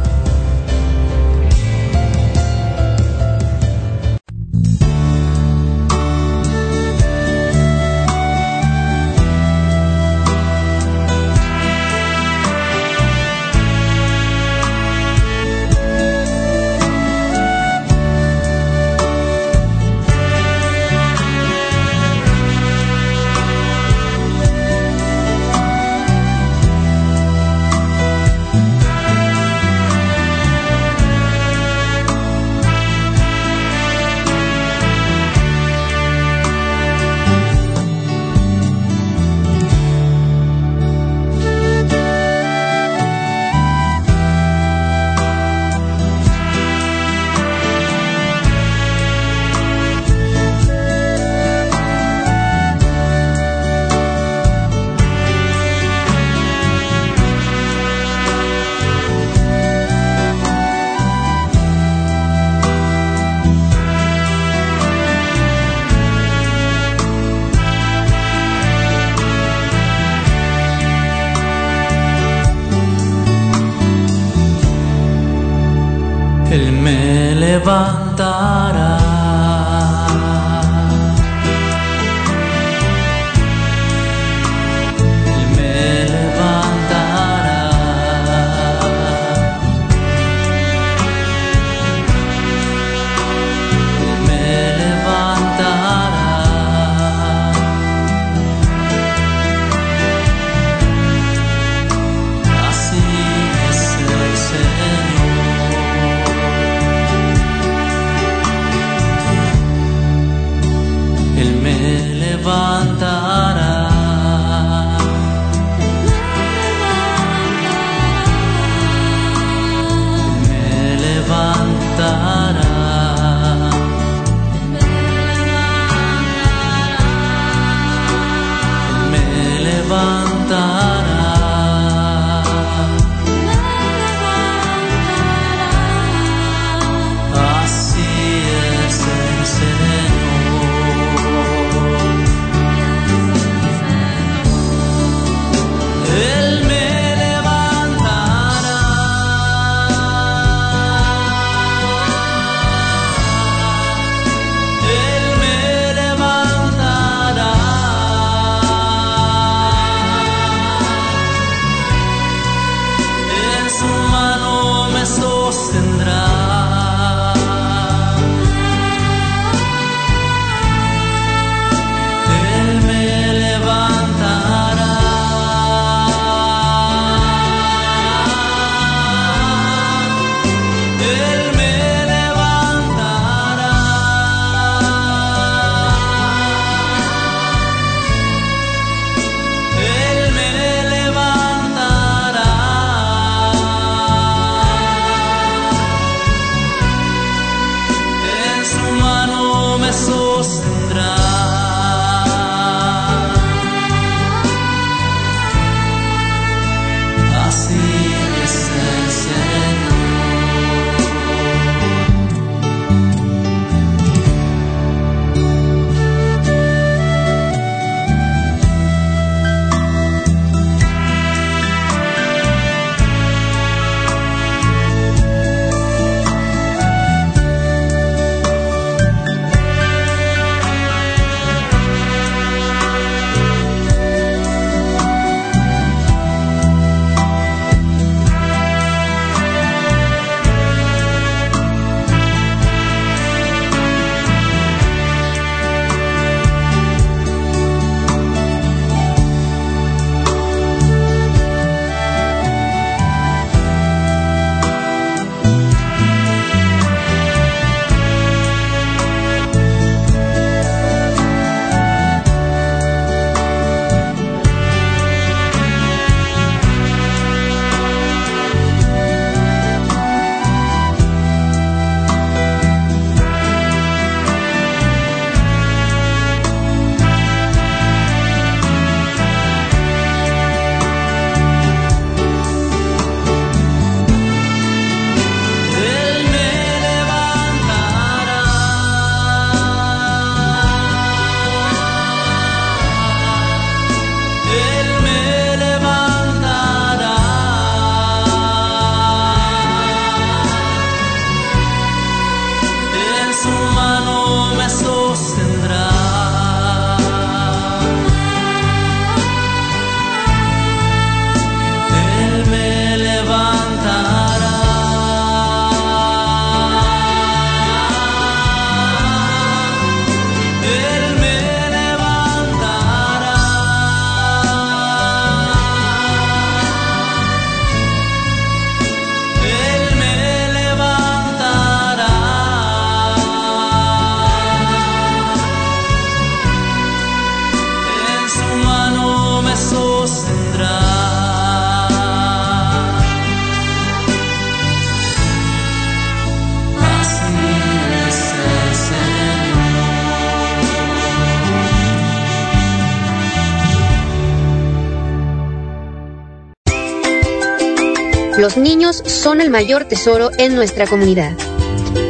Son el mayor tesoro en nuestra comunidad.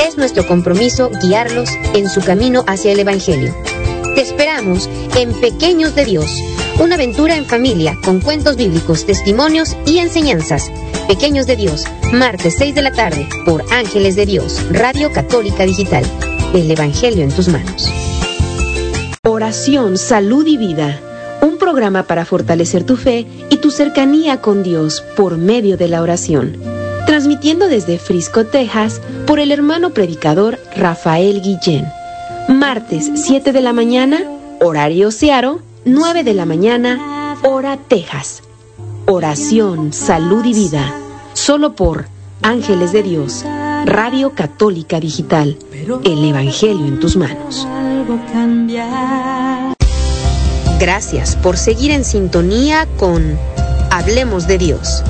Es nuestro compromiso guiarlos en su camino hacia el Evangelio. Te esperamos en Pequeños de Dios, una aventura en familia con cuentos bíblicos, testimonios y enseñanzas. Pequeños de Dios, martes 6 de la tarde por Ángeles de Dios, Radio Católica Digital. El Evangelio en tus manos. Oración, salud y vida. Un programa para fortalecer tu fe y tu cercanía con Dios por medio de la oración. Transmitiendo desde Frisco, Texas, por el hermano predicador Rafael Guillén. Martes 7 de la mañana, horario Searo, 9 de la mañana, hora Texas. Oración, salud y vida. Solo por Ángeles de Dios, Radio Católica Digital. El Evangelio en tus manos. Gracias por seguir en sintonía con Hablemos de Dios.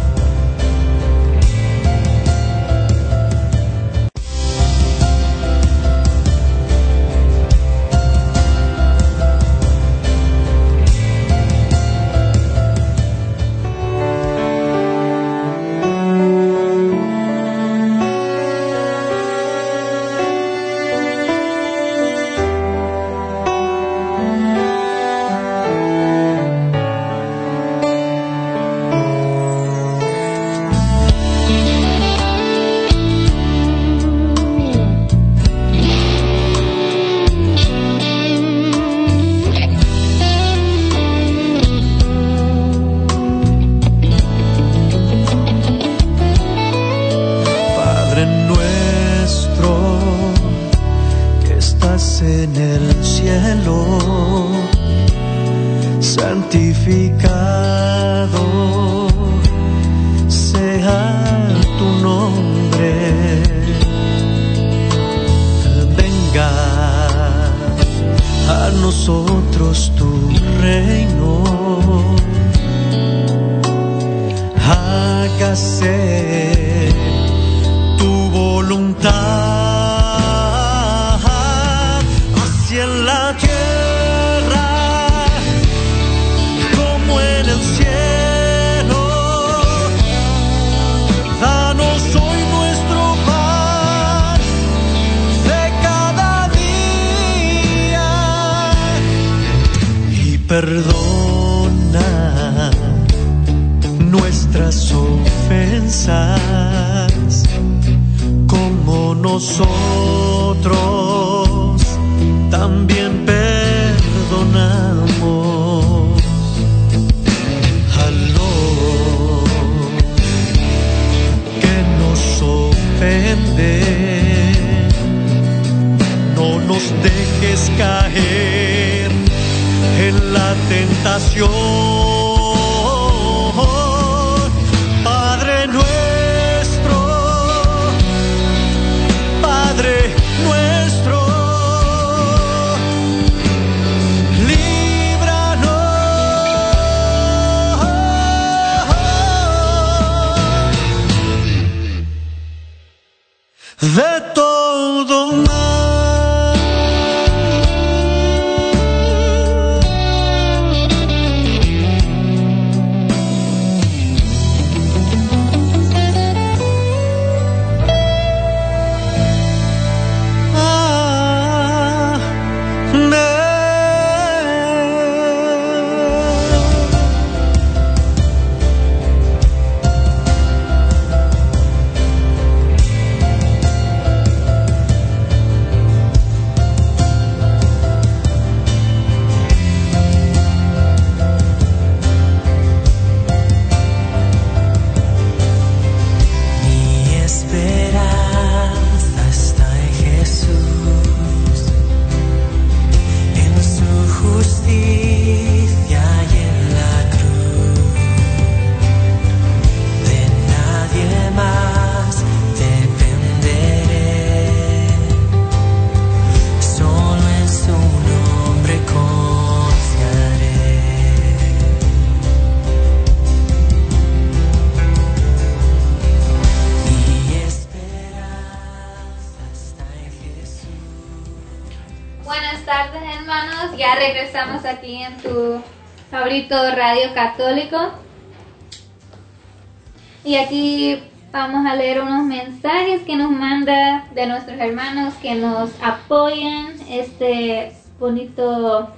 A leer unos mensajes que nos manda de nuestros hermanos que nos apoyan este bonito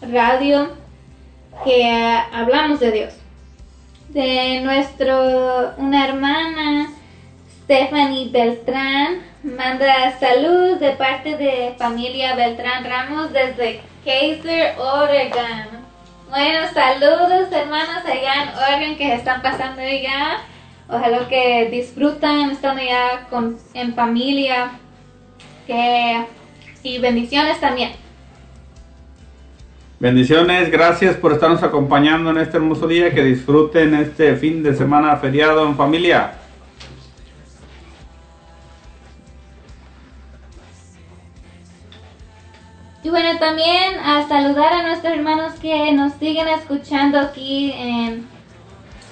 radio que ah, hablamos de Dios. De nuestro, una hermana, Stephanie Beltrán, manda salud de parte de familia Beltrán Ramos desde Kaiser, Oregon. Bueno, saludos hermanos allá en Oregon que se están pasando allá. Ojalá que disfrutan estando ya con, en familia. Que, y bendiciones también. Bendiciones, gracias por estarnos acompañando en este hermoso día. Que disfruten este fin de semana feriado en familia. Y bueno, también a saludar a nuestros hermanos que nos siguen escuchando aquí en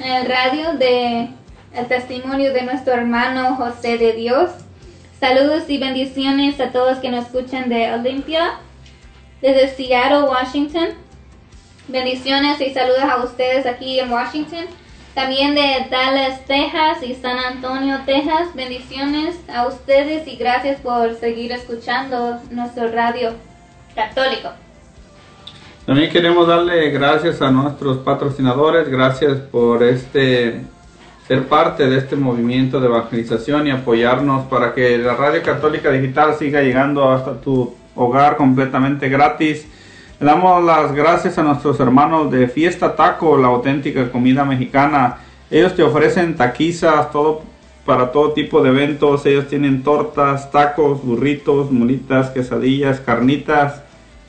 el radio de el testimonio de nuestro hermano José de Dios. Saludos y bendiciones a todos que nos escuchan de Olympia, desde Seattle, Washington. Bendiciones y saludos a ustedes aquí en Washington. También de Dallas, Texas y San Antonio, Texas. Bendiciones a ustedes y gracias por seguir escuchando nuestro radio católico. También queremos darle gracias a nuestros patrocinadores, gracias por este ser parte de este movimiento de evangelización y apoyarnos para que la radio católica digital siga llegando hasta tu hogar completamente gratis. Le damos las gracias a nuestros hermanos de Fiesta Taco, la auténtica comida mexicana. Ellos te ofrecen taquizas, todo para todo tipo de eventos. Ellos tienen tortas, tacos, burritos, mulitas, quesadillas, carnitas,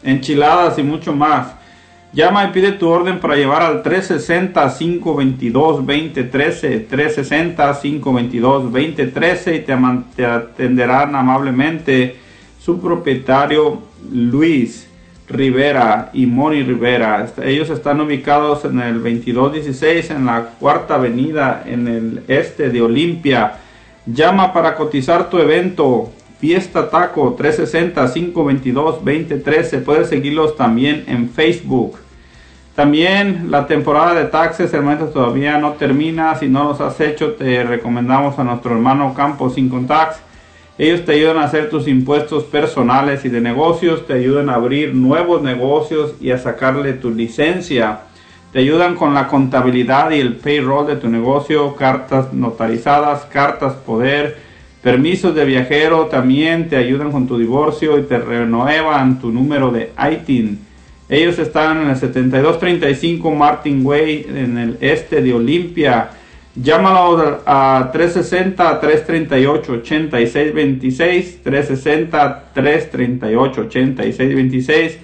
enchiladas y mucho más. Llama y pide tu orden para llevar al 360-522-2013, 360-522-2013 y te, te atenderán amablemente su propietario Luis Rivera y Moni Rivera. Ellos están ubicados en el 2216 en la cuarta avenida en el este de Olimpia. Llama para cotizar tu evento. Fiesta Taco 360-522-2013. Puedes seguirlos también en Facebook. También la temporada de taxes, hermanos, todavía no termina. Si no los has hecho, te recomendamos a nuestro hermano Campos Income Tax. Ellos te ayudan a hacer tus impuestos personales y de negocios, te ayudan a abrir nuevos negocios y a sacarle tu licencia. Te ayudan con la contabilidad y el payroll de tu negocio, cartas notarizadas, cartas poder, permisos de viajero, también te ayudan con tu divorcio y te renuevan tu número de ITIN. Ellos están en el 7235 Martin Way en el este de Olimpia. Llámalos a 360-338-8626, 360-338-8626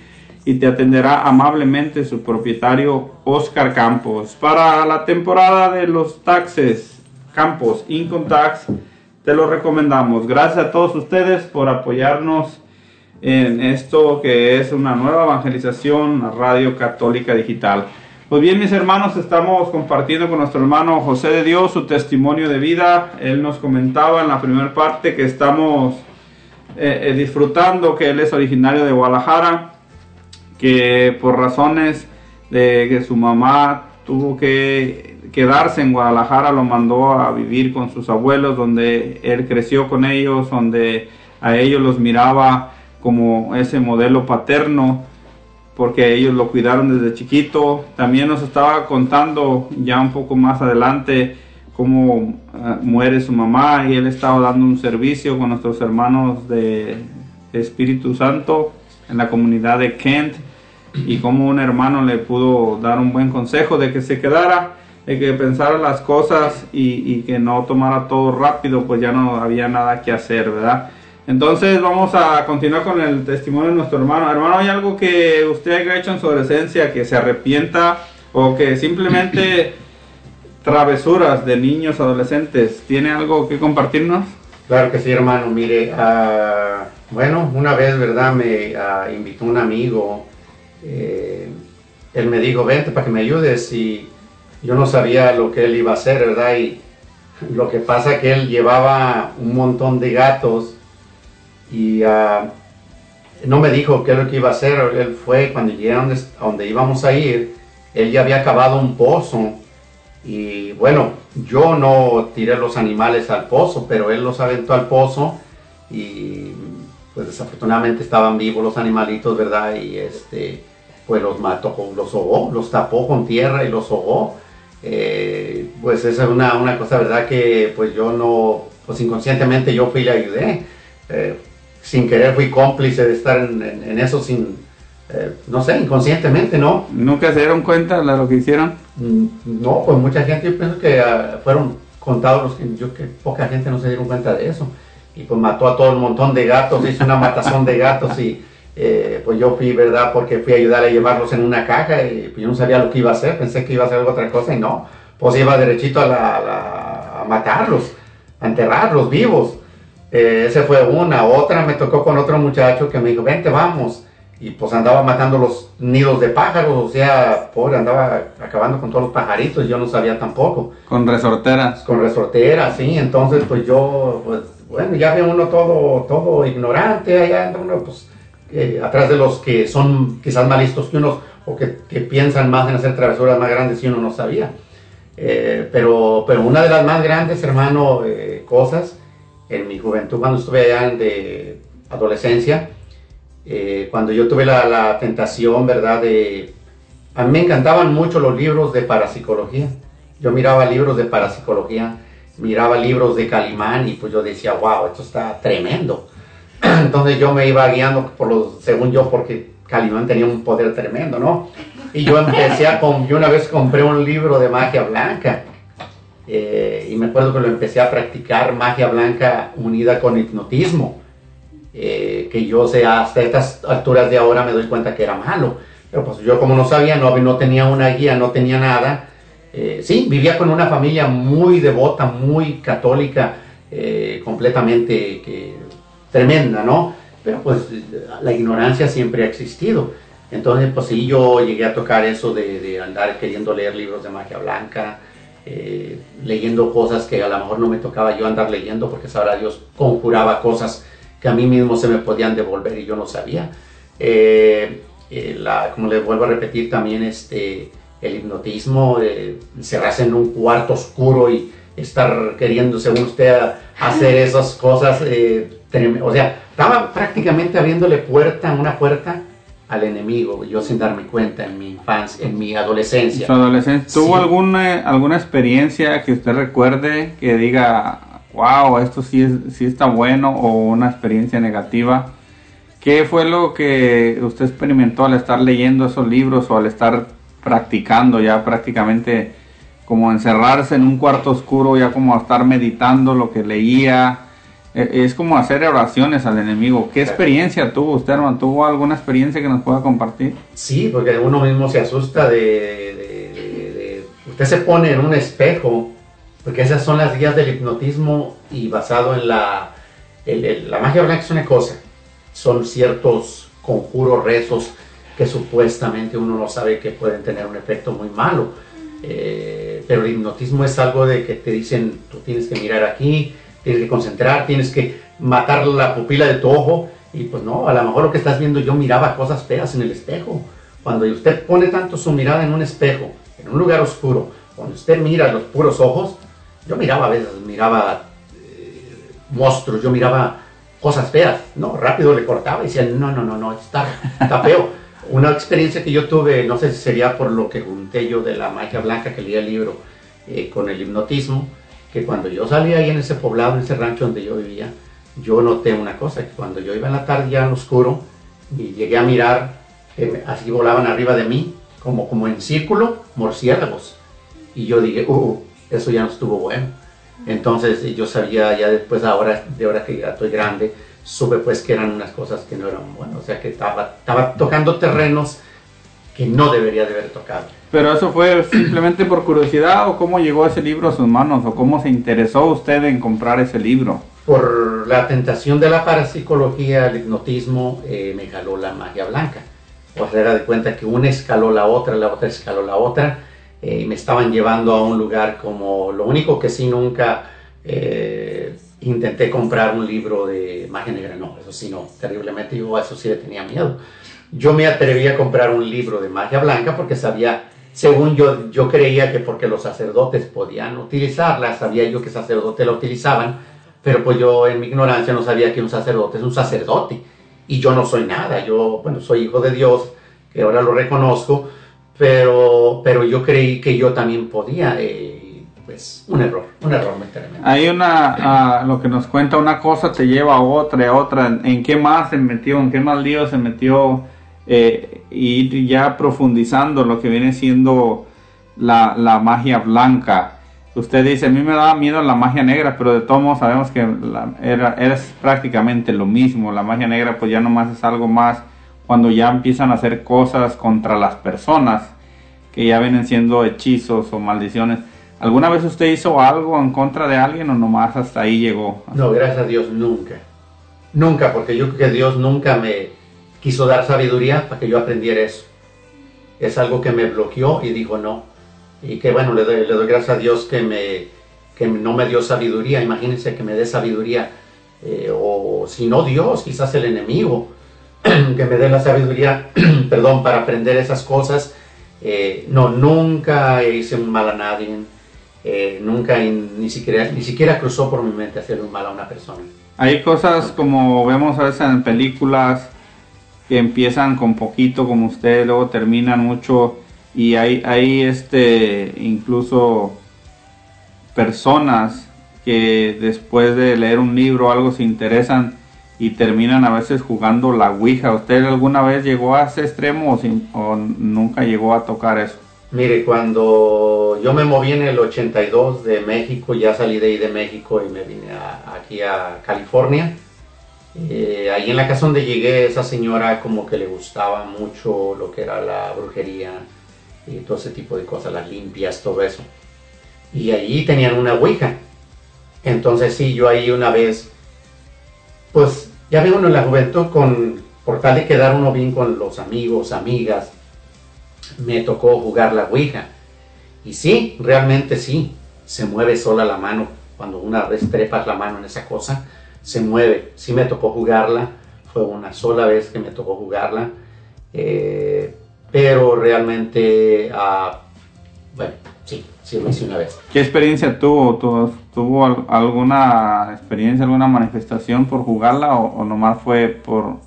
y te atenderá amablemente su propietario Oscar Campos. Para la temporada de los taxes, Campos Income Tax, te lo recomendamos. Gracias a todos ustedes por apoyarnos en esto que es una nueva evangelización, la radio católica digital. Pues bien, mis hermanos, estamos compartiendo con nuestro hermano José de Dios su testimonio de vida. Él nos comentaba en la primera parte que estamos eh, eh, disfrutando, que él es originario de Guadalajara, que por razones de que su mamá tuvo que quedarse en Guadalajara, lo mandó a vivir con sus abuelos, donde él creció con ellos, donde a ellos los miraba como ese modelo paterno porque ellos lo cuidaron desde chiquito. También nos estaba contando ya un poco más adelante cómo uh, muere su mamá y él estaba dando un servicio con nuestros hermanos de Espíritu Santo en la comunidad de Kent y cómo un hermano le pudo dar un buen consejo de que se quedara, de que pensara las cosas y, y que no tomara todo rápido, pues ya no había nada que hacer, ¿verdad? Entonces vamos a continuar con el testimonio de nuestro hermano. Hermano, ¿hay algo que usted haya hecho en su adolescencia que se arrepienta o que simplemente travesuras de niños, adolescentes? ¿Tiene algo que compartirnos? Claro que sí, hermano. Mire, ah, bueno, una vez, ¿verdad? Me ah, invitó un amigo. Eh, él me dijo, vente para que me ayudes. Y yo no sabía lo que él iba a hacer, ¿verdad? Y lo que pasa que él llevaba un montón de gatos y ah, no me dijo qué es lo que iba a hacer. Él fue cuando donde, a donde íbamos a ir. Él ya había acabado un pozo y bueno, yo no tiré los animales al pozo, pero él los aventó al pozo y pues desafortunadamente estaban vivos los animalitos, ¿verdad? Y este, pues los mató, los ahogó, los tapó con tierra y los ahogó. Eh, pues esa es una, una cosa, ¿verdad? Que pues yo no, pues inconscientemente yo fui y le ayudé. Eh, sin querer fui cómplice de estar en, en- en eso sin, eh, no sé, inconscientemente, ¿no? ¿Nunca se dieron cuenta de lo que hicieron? Mm, No, pues mucha gente, yo pienso que ah, fueron contados los que, yo que poca gente no se dieron cuenta de eso. Y pues mató a todo un montón de gatos, hizo una matazón de gatos y eh, pues yo fui, ¿verdad? Porque fui a ayudarle a llevarlos en una caja y pues yo no sabía lo que iba a hacer, pensé que iba a hacer otra cosa y no, pues iba derechito a, la, la- a matarlos, a enterrarlos vivos. Eh, esa fue una, otra me tocó con otro muchacho que me dijo, vente, vamos. Y pues andaba matando los nidos de pájaros, o sea, pobre, andaba acabando con todos los pajaritos, yo no sabía tampoco. Con resorteras. Con resorteras, sí, entonces pues yo, pues bueno, ya ve uno todo, todo ignorante, allá anda uno pues eh, atrás de los que son quizás más listos que unos o que, que piensan más en hacer travesuras más grandes y uno no sabía. Eh, pero, pero una de las más grandes, hermano, eh, cosas en mi juventud, cuando estuve allá de adolescencia, eh, cuando yo tuve la, la tentación, ¿verdad? De, a mí me encantaban mucho los libros de parapsicología. Yo miraba libros de parapsicología, miraba libros de Calimán y pues yo decía, wow, esto está tremendo. Entonces yo me iba guiando por los, según yo, porque Calimán tenía un poder tremendo, ¿no? Y yo empecé a, yo una vez compré un libro de magia blanca eh, y me acuerdo que lo empecé a practicar magia blanca unida con hipnotismo, eh, que yo sé hasta estas alturas de ahora me doy cuenta que era malo, pero pues yo como no sabía, no, no tenía una guía, no tenía nada, eh, sí, vivía con una familia muy devota, muy católica, eh, completamente que, tremenda, ¿no? Pero pues la ignorancia siempre ha existido. Entonces, pues sí, yo llegué a tocar eso de, andar queriendo leer libros de magia blanca, eh, leyendo cosas que a lo mejor no me tocaba yo andar leyendo porque sabrá Dios conjuraba cosas que a mí mismo se me podían devolver y yo no sabía. Eh, eh, como les vuelvo a repetir también este, el hipnotismo, encerrarse en un cuarto oscuro y estar queriendo, según usted, hacer esas cosas, o sea, estaba prácticamente abriéndole puerta, una puerta al enemigo, yo sin darme cuenta en mi infancia, en mi adolescencia. Su adolescencia. ¿Tuvo Sí. alguna, alguna experiencia que usted recuerde que diga, wow, esto sí, es, sí está bueno o una experiencia negativa? ¿Qué fue lo que usted experimentó al estar leyendo esos libros o al estar practicando ya prácticamente como encerrarse en un cuarto oscuro, ya como estar meditando lo que leía? Eh, Es como hacer oraciones al enemigo. ¿Qué experiencia tuvo usted, hermano? ¿Tuvo alguna experiencia que nos pueda compartir? Sí, porque uno mismo se asusta de, de- de- de- Usted se pone en un espejo, porque esas son las guías del hipnotismo y basado en la... el- el- la magia blanca es una cosa, son ciertos conjuros, rezos que supuestamente uno no sabe que pueden tener un efecto muy malo. Eh, pero el hipnotismo es algo de que te dicen, tú tienes que mirar aquí, tienes que concentrar, tienes que matar la pupila de tu ojo. Y pues no, a lo mejor lo que estás viendo, yo miraba cosas feas en el espejo. Cuando usted pone tanto su mirada en un espejo, en un lugar oscuro, cuando usted mira los puros ojos, yo miraba a veces, miraba eh, monstruos, yo miraba cosas feas, ¿no? Rápido le cortaba y decía, no, no, no, no, está, está feo. Una experiencia que yo tuve, no sé si sería por lo que junté yo de la magia blanca que leía el libro eh, con el hipnotismo, que cuando yo salía ahí en ese poblado, en ese rancho donde yo vivía, yo noté una cosa, que cuando yo iba en la tarde ya en oscuro y llegué a mirar, me- así volaban arriba de mí, como, como en círculo, murciélagos. Y yo dije, uh, eso ya no estuvo bueno. Entonces eh, yo sabía ya después, ahora, de ahora que ya estoy grande, supe pues que eran unas cosas que no eran buenas. O sea que estaba, estaba tocando terrenos que no debería de haber tocado. Pero eso fue simplemente por curiosidad o cómo llegó ese libro a sus manos o cómo se interesó usted en comprar ese libro. Por la tentación de la parapsicología, el hipnotismo, eh, me jaló la magia blanca. O sea, era de cuenta que una escaló la otra, la otra escaló la otra, eh, y me estaban llevando a un lugar como, lo único que sí nunca eh, intenté comprar un libro de magia negra, no, eso sí no, terriblemente yo a eso sí le tenía miedo. Yo me atreví a comprar un libro de magia blanca porque sabía según yo, yo creía que porque los sacerdotes podían utilizarla, sabía yo que sacerdotes la utilizaban, pero pues yo en mi ignorancia no sabía que un sacerdote es un sacerdote. Y yo no soy nada, yo, bueno, soy hijo de Dios, que ahora lo reconozco, pero, pero yo creí que yo también podía. eh, pues un error, un error muy tremendo. Hay una, ah, lo que nos cuenta una cosa te lleva a otra, a otra. ¿En, en qué más se metió? ¿En qué más lío se metió? Eh, y ya profundizando lo que viene siendo la, la magia blanca. Usted dice, a mí me daba miedo la magia negra, pero de todos sabemos que era, es prácticamente lo mismo. La magia negra pues ya nomás es algo más cuando ya empiezan a hacer cosas contra las personas, que ya vienen siendo hechizos o maldiciones. ¿Alguna vez usted hizo algo en contra de alguien o nomás hasta ahí llegó? No, gracias a Dios, nunca. Nunca, porque yo creo que Dios nunca me quiso dar sabiduría para que yo aprendiera eso. Es algo que me bloqueó y dijo no. Y que bueno, le doy, le doy gracias a Dios que, me, que no me dio sabiduría. Imagínense que me dé sabiduría. eh, o si no Dios, quizás el enemigo, que me dé la sabiduría, perdón, para aprender esas cosas. Eh, no, nunca hice un mal a nadie. eh, nunca ni, siquiera, ni siquiera cruzó por mi mente hacer un mal a una persona. Hay cosas como vemos a veces en películas que empiezan con poquito como usted, luego terminan mucho y hay, hay este incluso personas que después de leer un libro o algo se interesan y terminan a veces jugando la Ouija. ¿Usted alguna vez llegó a ese extremo o nunca llegó a tocar eso? Mire, cuando yo me moví en el 82 de México, ya salí de ahí de México y me vine a- aquí a California. Eh, ahí en la casa donde llegué, esa señora como que le gustaba mucho lo que era la brujería y todo ese tipo de cosas, las limpias, todo eso. Y allí tenían una ouija. Entonces sí, yo ahí una vez, pues ya ve uno en la juventud con, por tal de quedar uno bien con los amigos, amigas, me tocó jugar la Ouija. Y sí, realmente sí, se mueve sola la mano. Cuando una vez trepas la mano en esa cosa, se mueve. Sí me tocó jugarla, fue una sola vez que me tocó jugarla. eh, pero realmente, ah, bueno, sí, sí lo hice una vez. ¿Qué experiencia tuvo? ¿Tu- ¿Tuvo al- alguna experiencia, alguna manifestación por jugarla o, o nomás fue por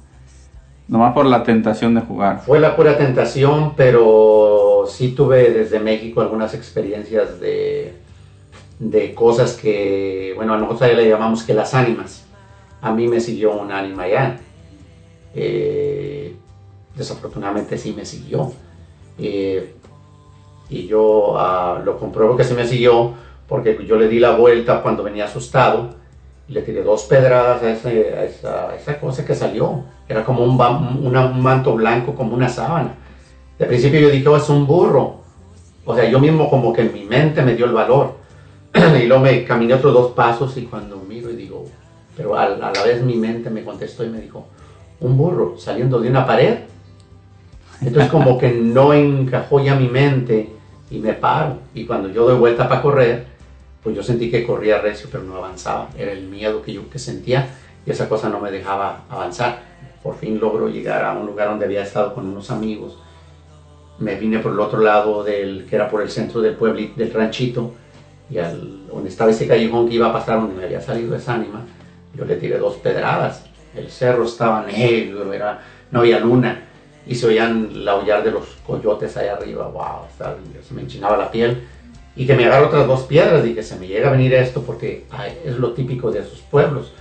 nomás por la tentación de jugar? Fue la pura tentación, pero sí tuve desde México algunas experiencias de, de cosas que, bueno, a nosotros le llamamos que las ánimas. A mí me siguió un ánima allá. Eh, desafortunadamente sí me siguió. Eh, y yo ah, lo compruebo que sí me siguió porque yo le di la vuelta cuando venía asustado y le tiré dos pedradas a, esa, cosa que salió. Era como un, manto blanco, como una sábana. De principio yo dije, oh, es un burro. O sea, yo mismo como que en mi mente me dio el valor. y luego me caminé otros dos pasos y cuando pero a, a la vez mi mente me contestó y me dijo, un burro saliendo de una pared. Entonces como que no encajó ya mi mente y me paro. Y cuando yo doy vuelta para correr, pues yo sentí que corría recio, pero no avanzaba. Era el miedo que yo que sentía y esa cosa no me dejaba avanzar. Por fin logro llegar a un lugar donde había estado con unos amigos. Me vine por el otro lado del que era por el centro del pueblo del ranchito y al, donde estaba ese callejón que iba a pasar donde me había salido esa ánima, yo le tiré dos pedradas. El cerro estaba negro, era, no había luna y se oían el aullar de los coyotes allá arriba. Wow, estaba- se me enchinaba la piel. Y que me agarro otras dos piedras y que se me llega a venir esto porque es lo típico de esos pueblos.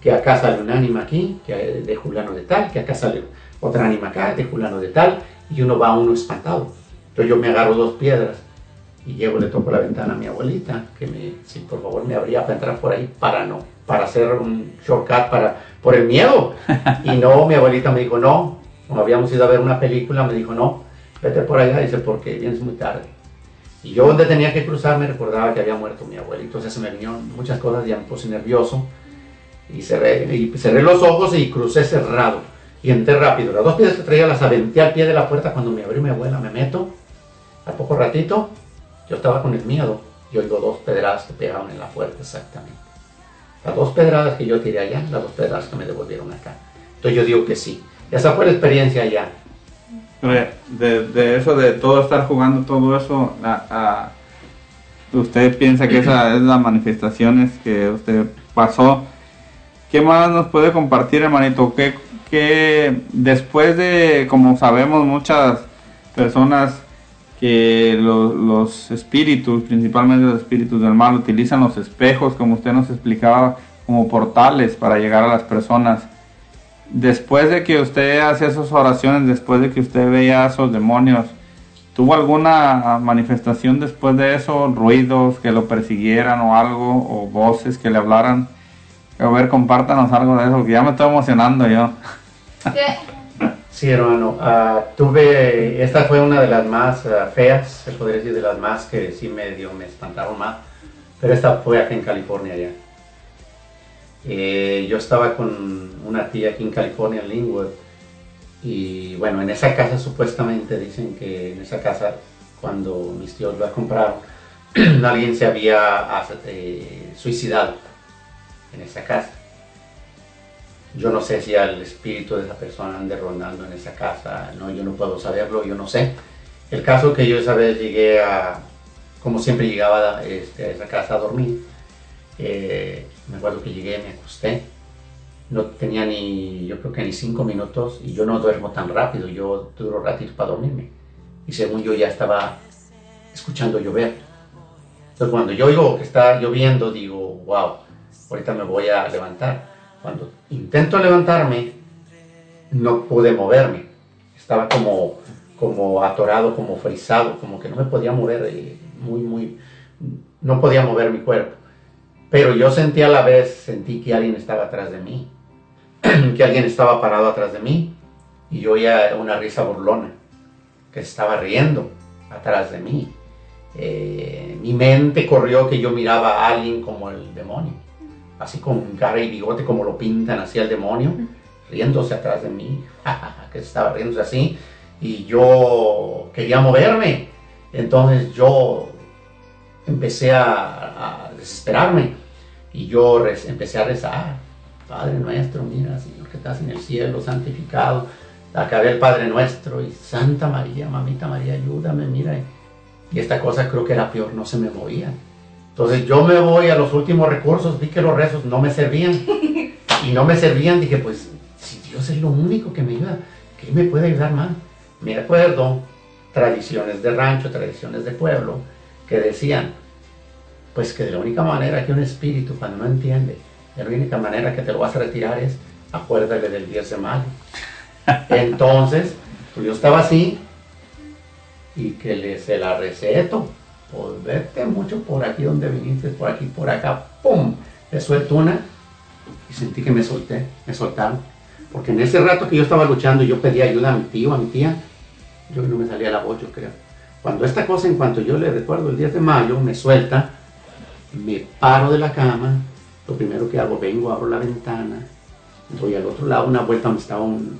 Que acá sale un ánima aquí, que de Juliano de tal, que acá sale otra ánima acá, de Juliano de tal, y uno va uno espantado. Entonces yo me agarro dos piedras y llego, le toco la ventana a mi abuelita, que me, si por favor me abría para entrar por ahí, para no, para hacer un shortcut, para, por el miedo. Y no, mi abuelita me dijo, no, como habíamos ido a ver una película, me dijo, no, vete por allá, dice, porque vienes muy tarde. Y yo donde tenía que cruzar me recordaba que había muerto mi abuelito, entonces se me vinieron muchas cosas, ya me puse nervioso. Y cerré, y cerré los ojos y crucé cerrado. Y entré rápido. Las dos piedras que traía las aventé al pie de la puerta. Cuando me abrió mi abuela, me meto. Al poco ratito, yo estaba con el miedo. Y oigo dos pedradas que pegaron en la puerta exactamente. Las dos pedradas que yo tiré allá, las dos pedradas que me devolvieron acá. Entonces yo digo que sí. Esa fue la experiencia allá. De, eso, de todo estar jugando, todo eso, usted piensa que esa es las manifestaciones que usted pasó. ¿Qué más nos puede compartir, hermanito? ¿Qué, qué después de, como sabemos, muchas personas que lo- los espíritus, principalmente los espíritus del mal, utilizan los espejos, como usted nos explicaba, como portales para llegar a las personas. Después de que usted hace esas oraciones, después de que usted veía a esos demonios, ¿tuvo alguna manifestación después de eso? ¿Ruidos que lo persiguieran o algo? ¿O voces que le hablaran? A ver, compártanos algo de eso, porque ya me estoy emocionando yo. ¿Qué? Sí, hermano. ah, tuve, esta fue una de las más ah, feas, se podría decir de las más que sí me dio, me espantaron más. Pero esta fue aquí en California ya. Eh, yo estaba con una tía aquí en California, en Linwood. Y bueno, en esa casa supuestamente dicen que en esa casa, cuando mis tíos la compraron, alguien se había ah, eh, suicidado en esa casa. Yo no sé si el espíritu de esa persona ande rondando en esa casa, no, yo no puedo saberlo, yo no sé. El caso que yo esa vez llegué a, como siempre llegaba este, a esa casa a dormir, eh, me acuerdo que llegué, me acosté, no tenía ni, yo creo que ni cinco minutos, y yo no duermo tan rápido, yo duro ratito para dormirme. Y según yo ya estaba escuchando llover. Entonces cuando yo oigo que está lloviendo, digo, wow, ahorita me voy a levantar. Cuando intento levantarme, no pude moverme. Estaba como, como atorado, como frisado, como que no me podía mover, eh, muy, muy, no podía mover mi cuerpo. Pero yo sentí a la vez, sentí que alguien estaba atrás de mí, que alguien estaba parado atrás de mí, y yo oía una risa burlona, que estaba riendo atrás de mí. Eh, mi mente corrió que yo miraba a alguien como el demonio así con cara y bigote como lo pintan así al demonio, riéndose atrás de mí, que estaba riéndose así, y yo quería moverme. Entonces yo empecé a, a desesperarme y yo empecé a rezar. Padre nuestro, mira, Señor que estás en el cielo, santificado. Acabé el Padre nuestro y Santa María, mamita María, ayúdame, mira. Y esta cosa creo que era peor, no se me movía. Entonces yo me voy a los últimos recursos, vi que los rezos no me servían. Y no me servían, dije, pues si Dios es lo único que me ayuda, ¿qué me puede ayudar más? Me acuerdo tradiciones de rancho, tradiciones de pueblo, que decían, pues que de la única manera que un espíritu cuando no entiende, de la única manera que te lo vas a retirar es acuérdale del 10 de mayo. Entonces, pues yo estaba así y que le se la receto, pues vete mucho por aquí donde viniste, por aquí, por acá, ¡pum! Le suelto una y sentí que me solté, me soltaron. Porque en ese rato que yo estaba luchando, yo pedí ayuda a mi tío, a mi tía, yo no me salía la voz, yo creo. Cuando esta cosa, en cuanto yo le recuerdo el 10 de mayo, me suelta, me paro de la cama, lo primero que hago, vengo, abro la ventana, voy al otro lado, una vuelta donde estaba un-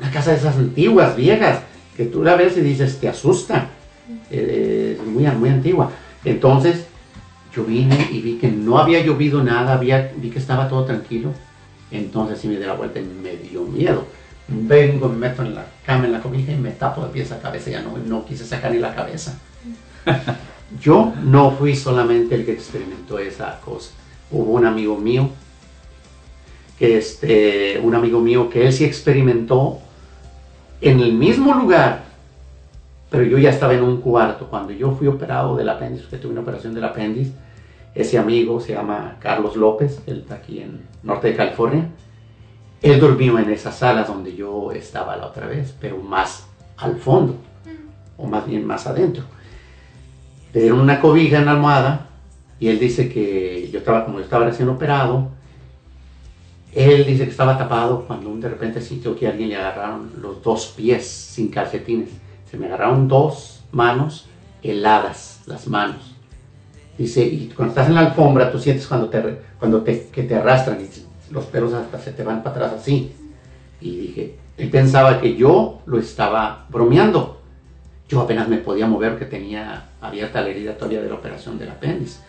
una casa de esas antiguas, viejas, que tú la ves y dices, te asusta, eh, es muy, muy antigua. Entonces, yo vine y vi que no había llovido nada, había, vi que estaba todo tranquilo. Entonces sí me di la vuelta y me dio miedo. Vengo, me meto en la cama, en la cobija y me tapo de pies a cabeza. Ya no, no quise sacar ni la cabeza. Yo no fui solamente el que experimentó esa cosa. Hubo un amigo mío, que este, un amigo mío que él sí experimentó en el mismo lugar, pero yo ya estaba en un cuarto. Cuando yo fui operado del apéndice, que tuve una operación del apéndice, ese amigo se llama Carlos López, él está aquí en norte de California. Él durmió en esa sala donde yo estaba la otra vez, pero más al fondo, o más bien más adentro. Le dieron una cobija en la almohada y él dice que yo estaba, como yo estaba recién operado, él dice que estaba tapado cuando de repente sintió que alguien le agarraron los dos pies sin calcetines. Se me agarraron dos manos heladas, las manos. Dice, y cuando estás en la alfombra, tú sientes cuando te, cuando te, que te arrastran y los pelos hasta se te van para atrás así. Y dije, él pensaba que yo lo estaba bromeando. Yo apenas me podía mover, que tenía abierta la herida todavía de la operación del apéndice.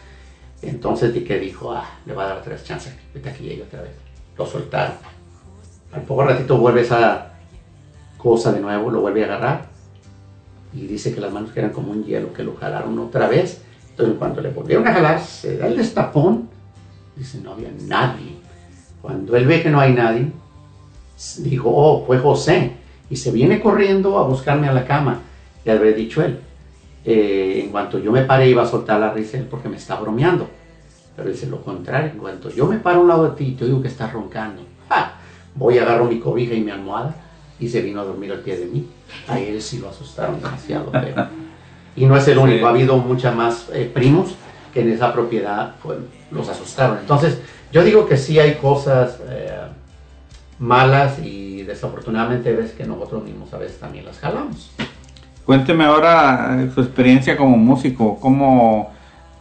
Entonces que dijo, ah, le va a dar tres chances, ahorita que llegue otra vez. Lo soltaron. Al poco ratito vuelve esa, cosa de nuevo, lo vuelve a agarrar y dice que las manos eran como un hielo, que lo jalaron otra vez. Entonces cuando le volvieron a jalar, se da el destapón, dice, no había nadie. Cuando él ve que no hay nadie, dijo, oh, fue José, y se viene corriendo a buscarme a la cama, y habré dicho él. Eh, en cuanto yo me paré iba a soltar la risa él porque me está bromeando. Pero dice lo contrario, en cuanto yo me paro a un lado de ti y te digo que estás roncando, ¡ja! voy, agarro mi cobija y mi almohada y se vino a dormir al pie de mí. A él sí lo asustaron demasiado. pero- Y no es el único, Sí. ha habido muchas más eh, primos que en esa propiedad pues, los asustaron. Entonces, yo digo que sí hay cosas eh, malas y desafortunadamente ves que nosotros mismos a veces también las jalamos. Cuénteme ahora eh, su experiencia como músico, cómo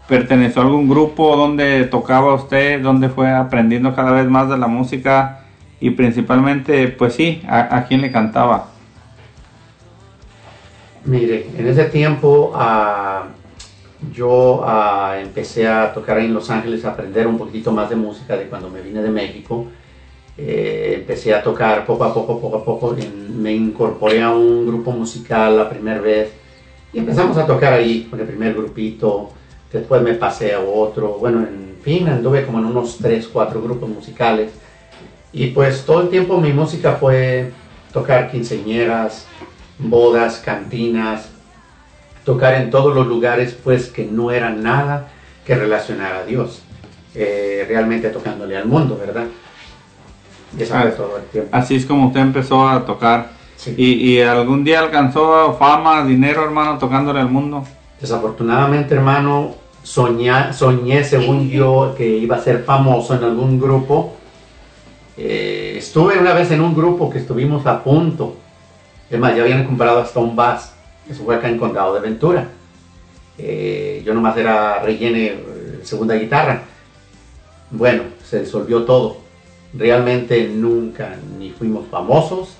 perteneció a algún grupo, dónde tocaba usted, dónde fue aprendiendo cada vez más de la música y principalmente, pues sí, a, a quién le cantaba. Mire, en ese tiempo ah, yo ah, empecé a tocar en Los Ángeles, a aprender un poquito más de música de cuando me vine de México. Eh, empecé a tocar poco a poco, poco a poco. en- me incorporé a un grupo musical la primera vez y empezamos a tocar ahí con el primer grupito. Después me pasé a otro. Bueno, en fin, anduve como en unos 3, 4 grupos musicales. Y pues todo el tiempo mi música fue tocar quinceñeras, bodas, cantinas, tocar en todos los lugares pues que no era nada que relacionar a Dios, Eh, realmente tocándole al mundo, ¿verdad? Y eso fue Ah, todo el tiempo. Así es como usted empezó a tocar. Sí. Y, y algún día alcanzó fama, dinero, hermano, tocándole al mundo. Desafortunadamente, hermano, soñá- soñé según yo que iba a ser famoso en algún grupo. Eh, estuve una vez en un grupo que estuvimos a punto. Es más, ya habían comprado hasta un bus. Eso fue acá en Condado de Ventura. Eh, yo nomás era rellene eh, segunda guitarra. Bueno, se disolvió todo. Realmente nunca ni fuimos famosos,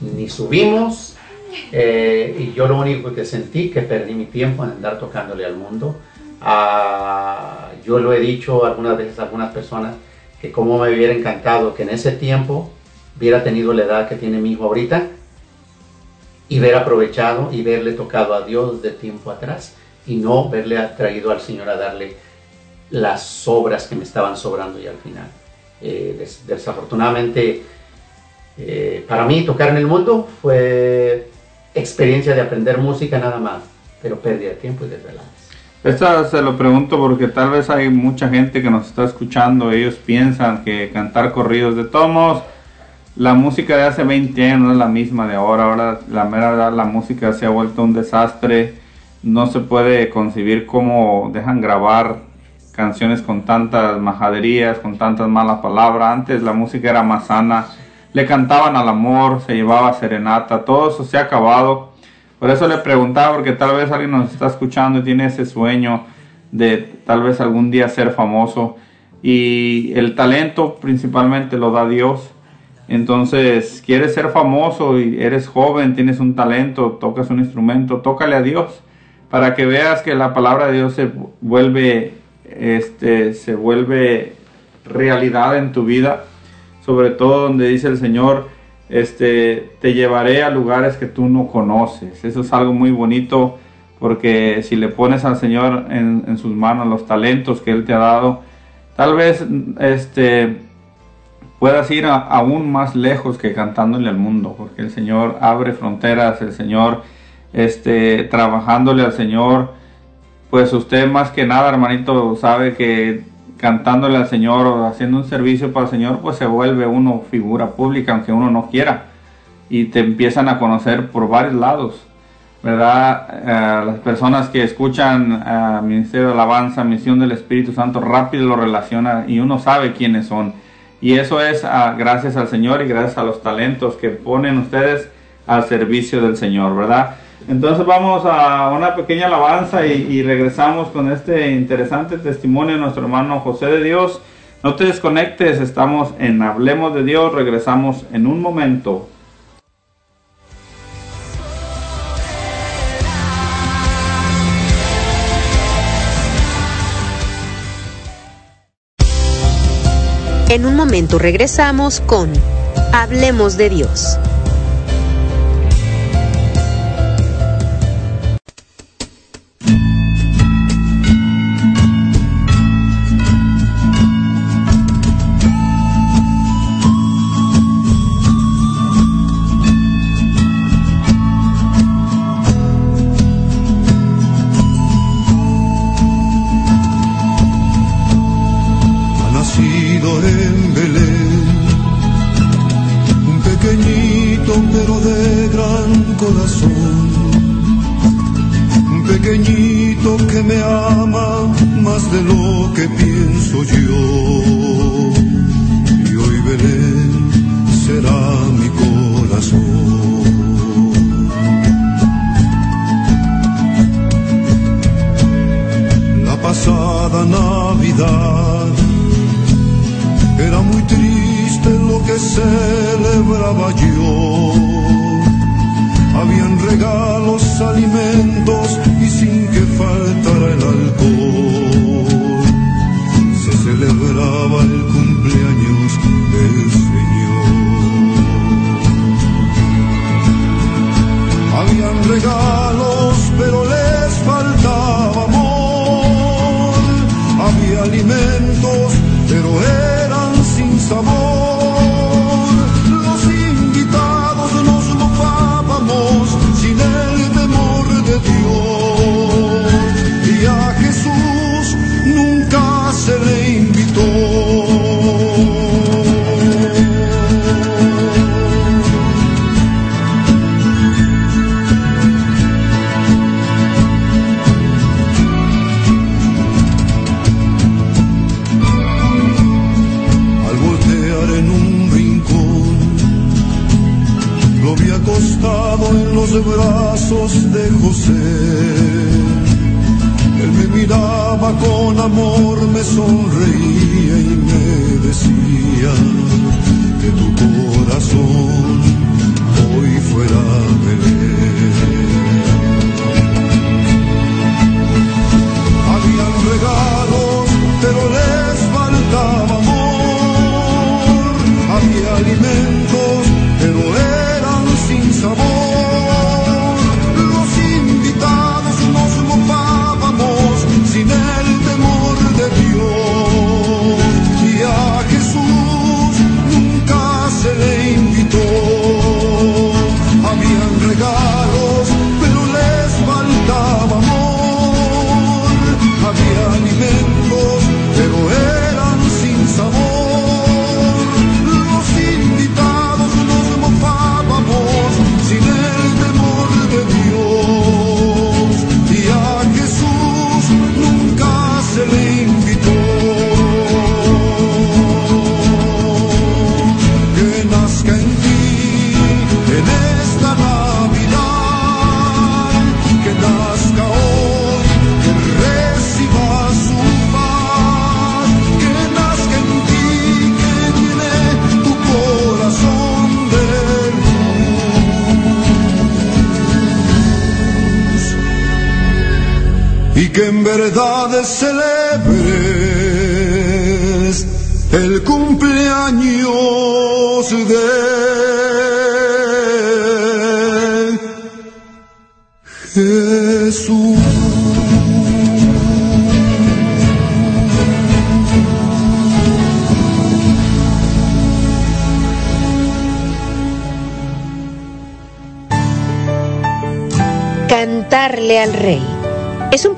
ni subimos. Eh, y yo lo único que sentí que perdí mi tiempo en andar tocándole al mundo. Ah, yo lo he dicho algunas veces a algunas personas que como me hubiera encantado que en ese tiempo hubiera tenido la edad que tiene mi hijo ahorita y ver aprovechado y verle tocado a Dios de tiempo atrás y no verle traído al Señor a darle las obras que me estaban sobrando ya al final. Eh, des- desafortunadamente, eh, para mí tocar en el mundo fue experiencia de aprender música nada más, pero pérdida de tiempo y desveladas. Esto se lo pregunto porque tal vez hay mucha gente que nos está escuchando, ellos piensan que cantar corridos de todos modos, la música de hace 20 años no es la misma de ahora, ahora la mera verdad la música se ha vuelto un desastre, no se puede concebir cómo dejan grabar canciones con tantas majaderías, con tantas malas palabras, antes la música era más sana, le cantaban al amor, se llevaba serenata, todo eso se ha acabado. Por eso le preguntaba, porque tal vez alguien nos está escuchando y tiene ese sueño de tal vez algún día ser famoso. Y el talento principalmente lo da Dios. Entonces, quieres ser famoso y eres joven, tienes un talento, tocas un instrumento, tócale a Dios para que veas que la palabra de Dios se vuelve, este, se vuelve realidad en tu vida. Sobre todo donde dice el Señor, este, te llevaré a lugares que tú no conoces. Eso es algo muy bonito porque si le pones al Señor en, sus manos los talentos que Él te ha dado, tal vez este, puedas ir aún más lejos que cantándole al mundo, porque el Señor abre fronteras, el Señor este, trabajándole al Señor, pues usted más que nada, hermanito, sabe que cantándole al Señor o haciendo un servicio para el Señor, pues se vuelve uno figura pública, aunque uno no quiera, y te empiezan a conocer por varios lados. ¿Verdad? Eh, las personas que escuchan eh, Ministerio de Alabanza, Misión del Espíritu Santo, rápido lo relaciona y uno sabe quiénes son. Y eso es ah, gracias al Señor y gracias a los talentos que ponen ustedes al servicio del Señor, ¿verdad? Entonces vamos a una pequeña alabanza y, regresamos con este interesante testimonio de nuestro hermano José de Dios. No te desconectes, estamos en Hablemos de Dios, regresamos en un momento. En un momento regresamos con Hablemos de Dios.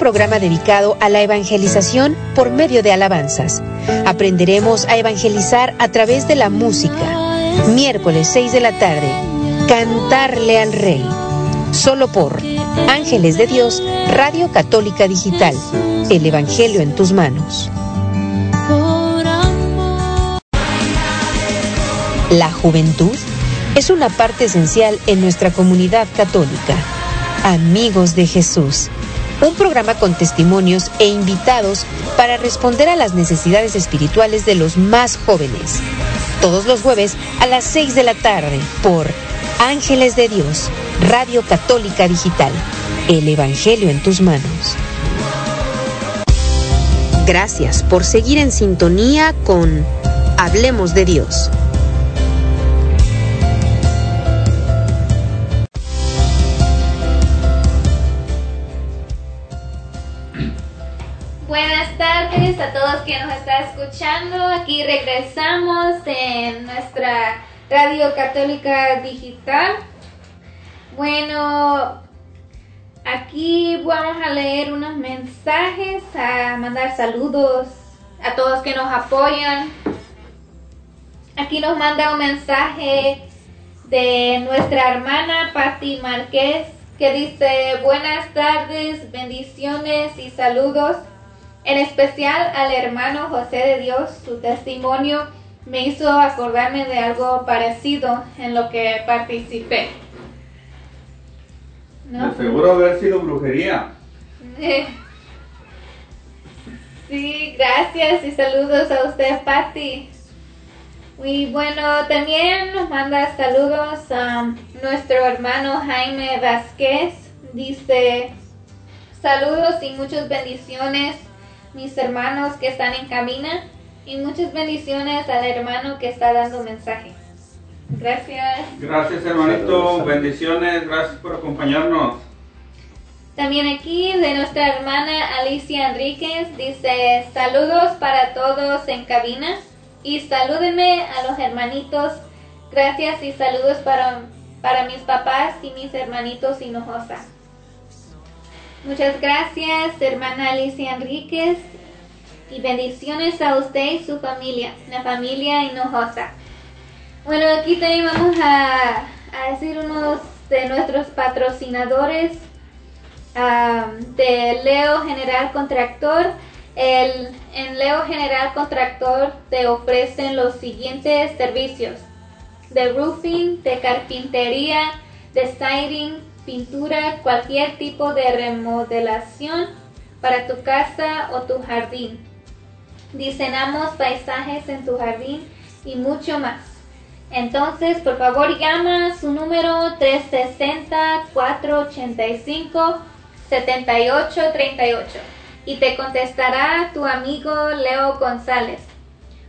Programa dedicado a la evangelización por medio de alabanzas. Aprenderemos a evangelizar a través de la música. Miércoles 6 de la tarde. Cantarle al Rey. Solo por Ángeles de Dios, Radio Católica Digital. El Evangelio en tus manos. La juventud es una parte esencial en nuestra comunidad católica. Amigos de Jesús, un programa con testimonios e invitados para responder a las necesidades espirituales de los más jóvenes. Todos los jueves a las 6 de la tarde por Ángeles de Dios, Radio Católica Digital. El Evangelio en tus manos. Gracias por seguir en sintonía con Hablemos de Dios. Regresamos en nuestra radio católica digital. Bueno, aquí vamos a leer unos mensajes, a mandar saludos a todos que nos apoyan Aquí nos manda un mensaje de nuestra hermana Patti Márquez que dice buenas tardes, bendiciones y saludos. En especial al hermano José de Dios, su testimonio me hizo acordarme de algo parecido en lo que participé. ¿No? De seguro haber sido brujería. Sí, gracias y saludos a usted, Patti. Y bueno, también nos manda saludos a nuestro hermano Jaime Vázquez. Dice, saludos y muchas bendiciones, mis hermanos que están en cabina. Y muchas bendiciones al hermano que está dando mensaje. Gracias. Gracias hermanito, Saludos. bendiciones, gracias por acompañarnos. También aquí de nuestra hermana Alicia Enríquez dice saludos para todos en cabina y salúdenme a los hermanitos. Gracias y saludos para, para mis papás y mis hermanitos Hinojosa. Muchas gracias hermana Alicia Enríquez y bendiciones a usted y su familia, la familia Hinojosa. Bueno, aquí también vamos a, decir unos de nuestros patrocinadores de Leo General Contractor. El, en Leo General Contractor te ofrecen los siguientes servicios. De roofing, de carpintería, de siding, pintura, cualquier tipo de remodelación para tu casa o tu jardín. Diseñamos paisajes en tu jardín y mucho más. Entonces, por favor, llama su número 360-485-7838 y te contestará tu amigo Leo González.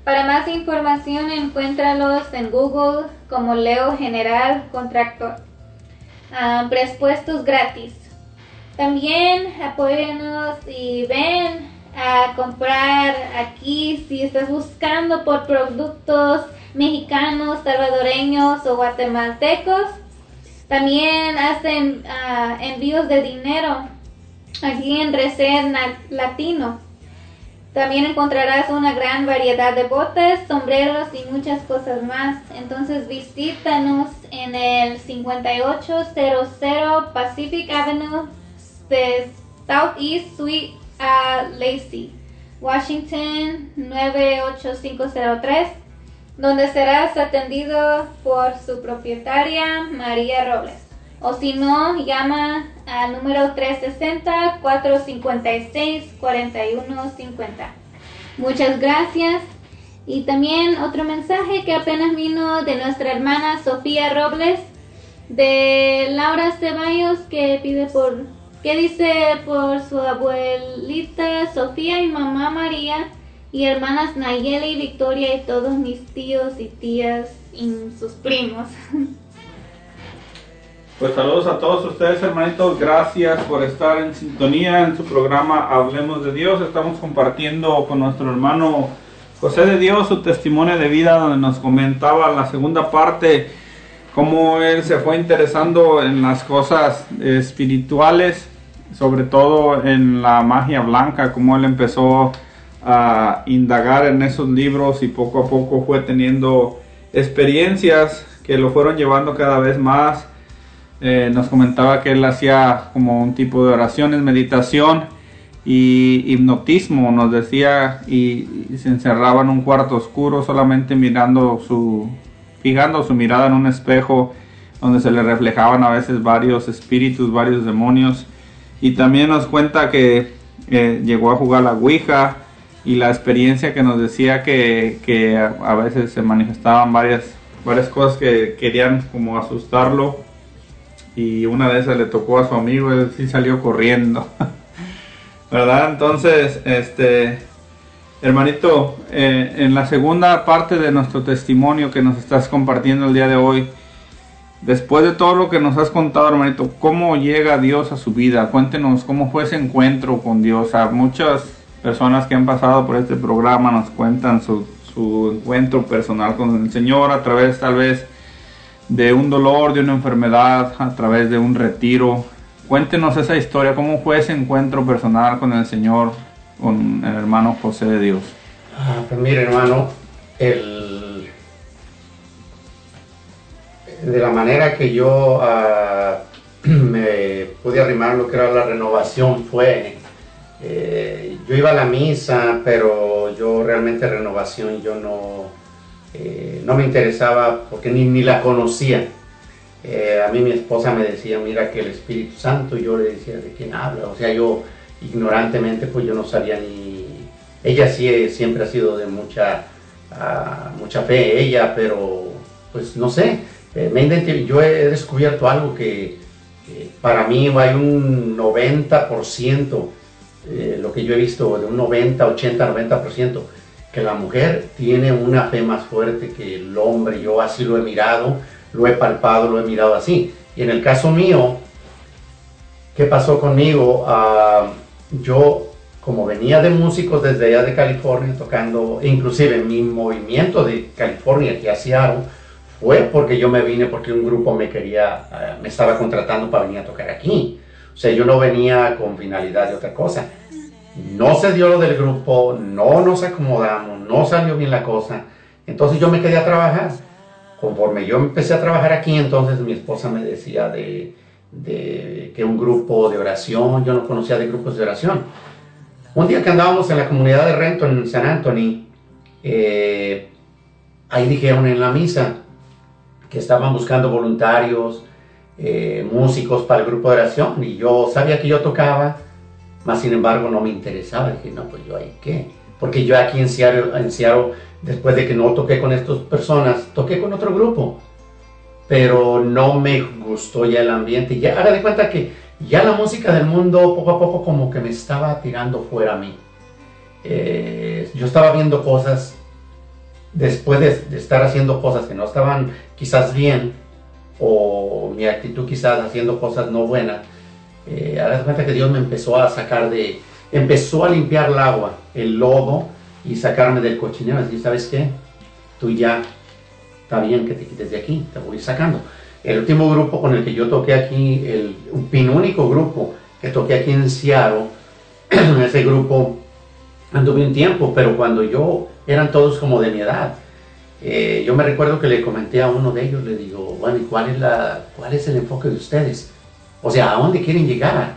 Para más información, encuéntralos en Google como Leo General Contractor. Presupuestos gratis. También apóyanos y ven a comprar aquí si estás buscando por productos mexicanos, salvadoreños o guatemaltecos. También hacen ah, envíos de dinero aquí en Reset Latino. También encontrarás una gran variedad de botas, sombreros y muchas cosas más. Entonces visítanos en el 5800 Pacific Avenue de Southeast Suite a Lacey, Washington 98503, donde serás atendido por su propietaria María Robles. O si no, llama al número 360-456-4150. Muchas gracias. Y también otro mensaje que apenas vino de nuestra hermana Sofía Robles, de Laura Ceballos, que pide por, que dice por su abuelita Sofía y mamá María, y hermanas Nayeli, Victoria y todos mis tíos y tías y sus primos. Pues saludos a todos ustedes hermanitos, gracias por estar en sintonía en su programa Hablemos de Dios. Estamos compartiendo con nuestro hermano José de Dios su testimonio de vida donde nos comentaba en la segunda parte cómo él se fue interesando en las cosas espirituales, sobre todo en la magia blanca, cómo él empezó a indagar en esos libros y poco a poco fue teniendo experiencias que lo fueron llevando cada vez más eh, nos comentaba que él hacía como un tipo de oraciones, meditación y hipnotismo, nos decía, y, se encerraba en un cuarto oscuro solamente mirando su, fijando su mirada en un espejo donde se le reflejaban a veces varios espíritus, varios demonios. Y también nos cuenta que eh, llegó a jugar la Ouija y la experiencia que nos decía que, a veces se manifestaban varias, varias cosas que querían como asustarlo y una de esas le tocó a su amigo, él sí salió corriendo. ¿Verdad? Entonces, este, hermanito, eh, en la segunda parte de nuestro testimonio que nos estás compartiendo el día de hoy, después de todo lo que nos has contado, hermanito, ¿cómo llega Dios a su vida? Cuéntenos cómo fue ese encuentro con Dios. Muchas personas que han pasado por este programa nos cuentan su, su encuentro personal con el Señor a través tal vez de un dolor, de una enfermedad, a través de un retiro. Cuéntenos esa historia, cómo fue ese encuentro personal con el Señor, con el hermano José de Dios. Ah, pues mire, hermano, el, de la manera que yo ah, me pude arrimar lo que era la renovación fue, eh, yo iba a la misa, pero yo realmente renovación yo no, eh, no me interesaba porque ni, ni la conocía. Eh, a mí mi esposa me decía, mira que el Espíritu Santo, yo le decía, ¿de quién habla? O sea, yo ignorantemente pues yo no sabía ni... Ella sí eh, siempre ha sido de mucha, ah, mucha fe, ella, pero pues no sé, me yo he descubierto algo que, para mí hay un 90%, eh, lo que yo he visto, de un 90, 80, 90%, que la mujer tiene una fe más fuerte que el hombre, yo así lo he mirado, lo he palpado, lo he mirado así. Y en el caso mío, ¿qué pasó conmigo? Ah, yo, como venía de músicos desde allá de California tocando, inclusive mi movimiento de California aquí a Seattle, fue porque yo me vine porque un grupo me quería, ah, me estaba contratando para venir a tocar aquí. O sea, yo no venía con finalidad de otra cosa. No se dio lo del grupo, no nos acomodamos, no salió bien la cosa. Entonces yo me quedé a trabajar. Conforme yo empecé a trabajar aquí, entonces mi esposa me decía de, que un grupo de oración, yo no conocía de grupos de oración. Un día que andábamos en la comunidad de Renton, en San Anthony, eh, ahí dijeron en la misa que estaban buscando voluntarios, eh, músicos para el grupo de oración, y yo sabía que yo tocaba, más sin embargo no me interesaba. Dije, no, pues yo ahí qué. Porque yo aquí en Seattle, en Seattle, después de que no toqué con estas personas, toqué con otro grupo. Pero no me gustó ya el ambiente. Ya haga de cuenta que ya la música del mundo poco a poco como que me estaba tirando fuera a mí. Eh, yo estaba viendo cosas después de, de estar haciendo cosas que no estaban quizás bien o mi actitud quizás haciendo cosas no buenas. Eh, de cuenta que Dios me empezó a sacar de, empezó a limpiar el agua, el lodo y sacarme del cochinero. Así, ¿sabes qué? Tú ya está bien que te quites de aquí, te voy sacando. El último grupo con el que yo toqué aquí, el un pin- único grupo que toqué aquí en Seattle, ese grupo anduve un tiempo, pero cuando yo eran todos como de mi edad. Eh, yo me recuerdo que le comenté a uno de ellos, le digo, bueno, ¿y cuál es, la, cuál es el enfoque de ustedes? O sea, ¿a dónde quieren llegar?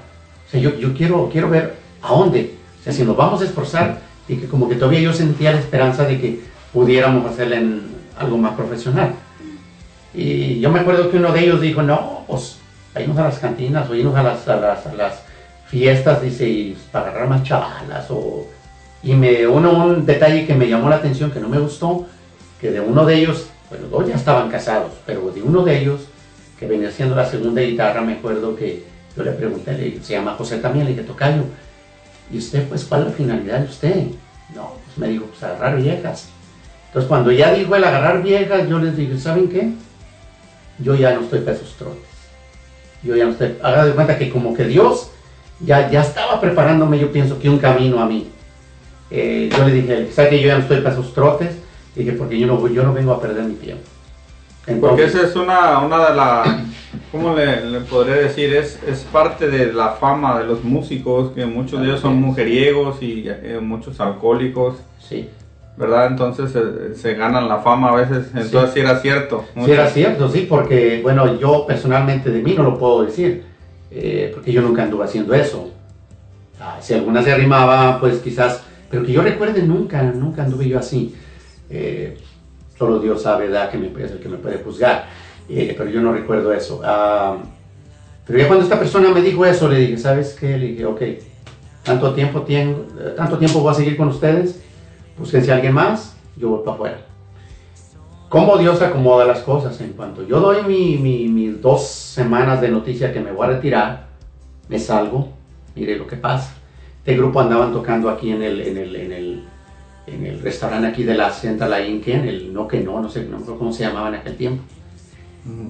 O sea, yo, quiero, quiero ver a dónde. O sea, si nos vamos a esforzar, y que como que todavía yo sentía la esperanza de que pudiéramos hacerle en algo más profesional. Y yo me acuerdo que uno de ellos dijo, no, pues, a irnos a las cantinas, o irnos a las, a las, a las fiestas, dice, y para agarrar más chavalas, o... Y me, uno, un detalle que me llamó la atención, que no me gustó, que de uno de ellos, bueno, dos ya estaban casados, pero de uno de ellos, que venía haciendo la segunda guitarra, me acuerdo que yo le pregunté, le- se llama José también, le dije, Tocayo, ¿y usted, pues, cuál es la finalidad de usted? No, pues me dijo, pues, agarrar viejas. Entonces, cuando ya dijo el agarrar viejas, yo les dije, ¿saben qué? Yo ya no estoy para esos trotes. Yo ya no estoy, haga de cuenta que como que Dios ya, ya estaba preparándome, yo pienso que un camino a mí. Eh, yo le dije, ¿sabe que yo ya no estoy para esos trotes? Dije, porque yo no, yo no vengo a perder mi tiempo. Porque esa es una, una de las, ¿cómo le, le podría decir? Es, es parte de la fama de los músicos, que muchos de ellos son mujeriegos y eh, muchos alcohólicos, sí, ¿verdad? Entonces eh, se ganan la fama a veces, entonces sí, era cierto. sí era cierto, sí, porque, bueno, yo personalmente de mí no lo puedo decir, eh, porque yo nunca anduve haciendo eso. Ah, si alguna se arrimaba, pues quizás, pero que yo recuerde nunca, nunca anduve yo así. Eh, solo Dios sabe, ¿verdad? Que me, es el que me puede juzgar, Eh, pero yo no recuerdo eso. Ah, pero ya cuando esta persona me dijo eso, le dije, ¿sabes qué? Le dije, ok, tanto tiempo, tengo, tanto tiempo voy a seguir con ustedes, búsquense a alguien más, yo voy para afuera. ¿Cómo Dios acomoda las cosas? En cuanto yo doy mi- mi- mis dos semanas de noticia que me voy a retirar, me salgo, mire lo que pasa. Este grupo andaban tocando aquí en el, en el, en el, en el restaurante aquí de la Central Inken, el No que No, no sé no cómo se llamaba en aquel tiempo.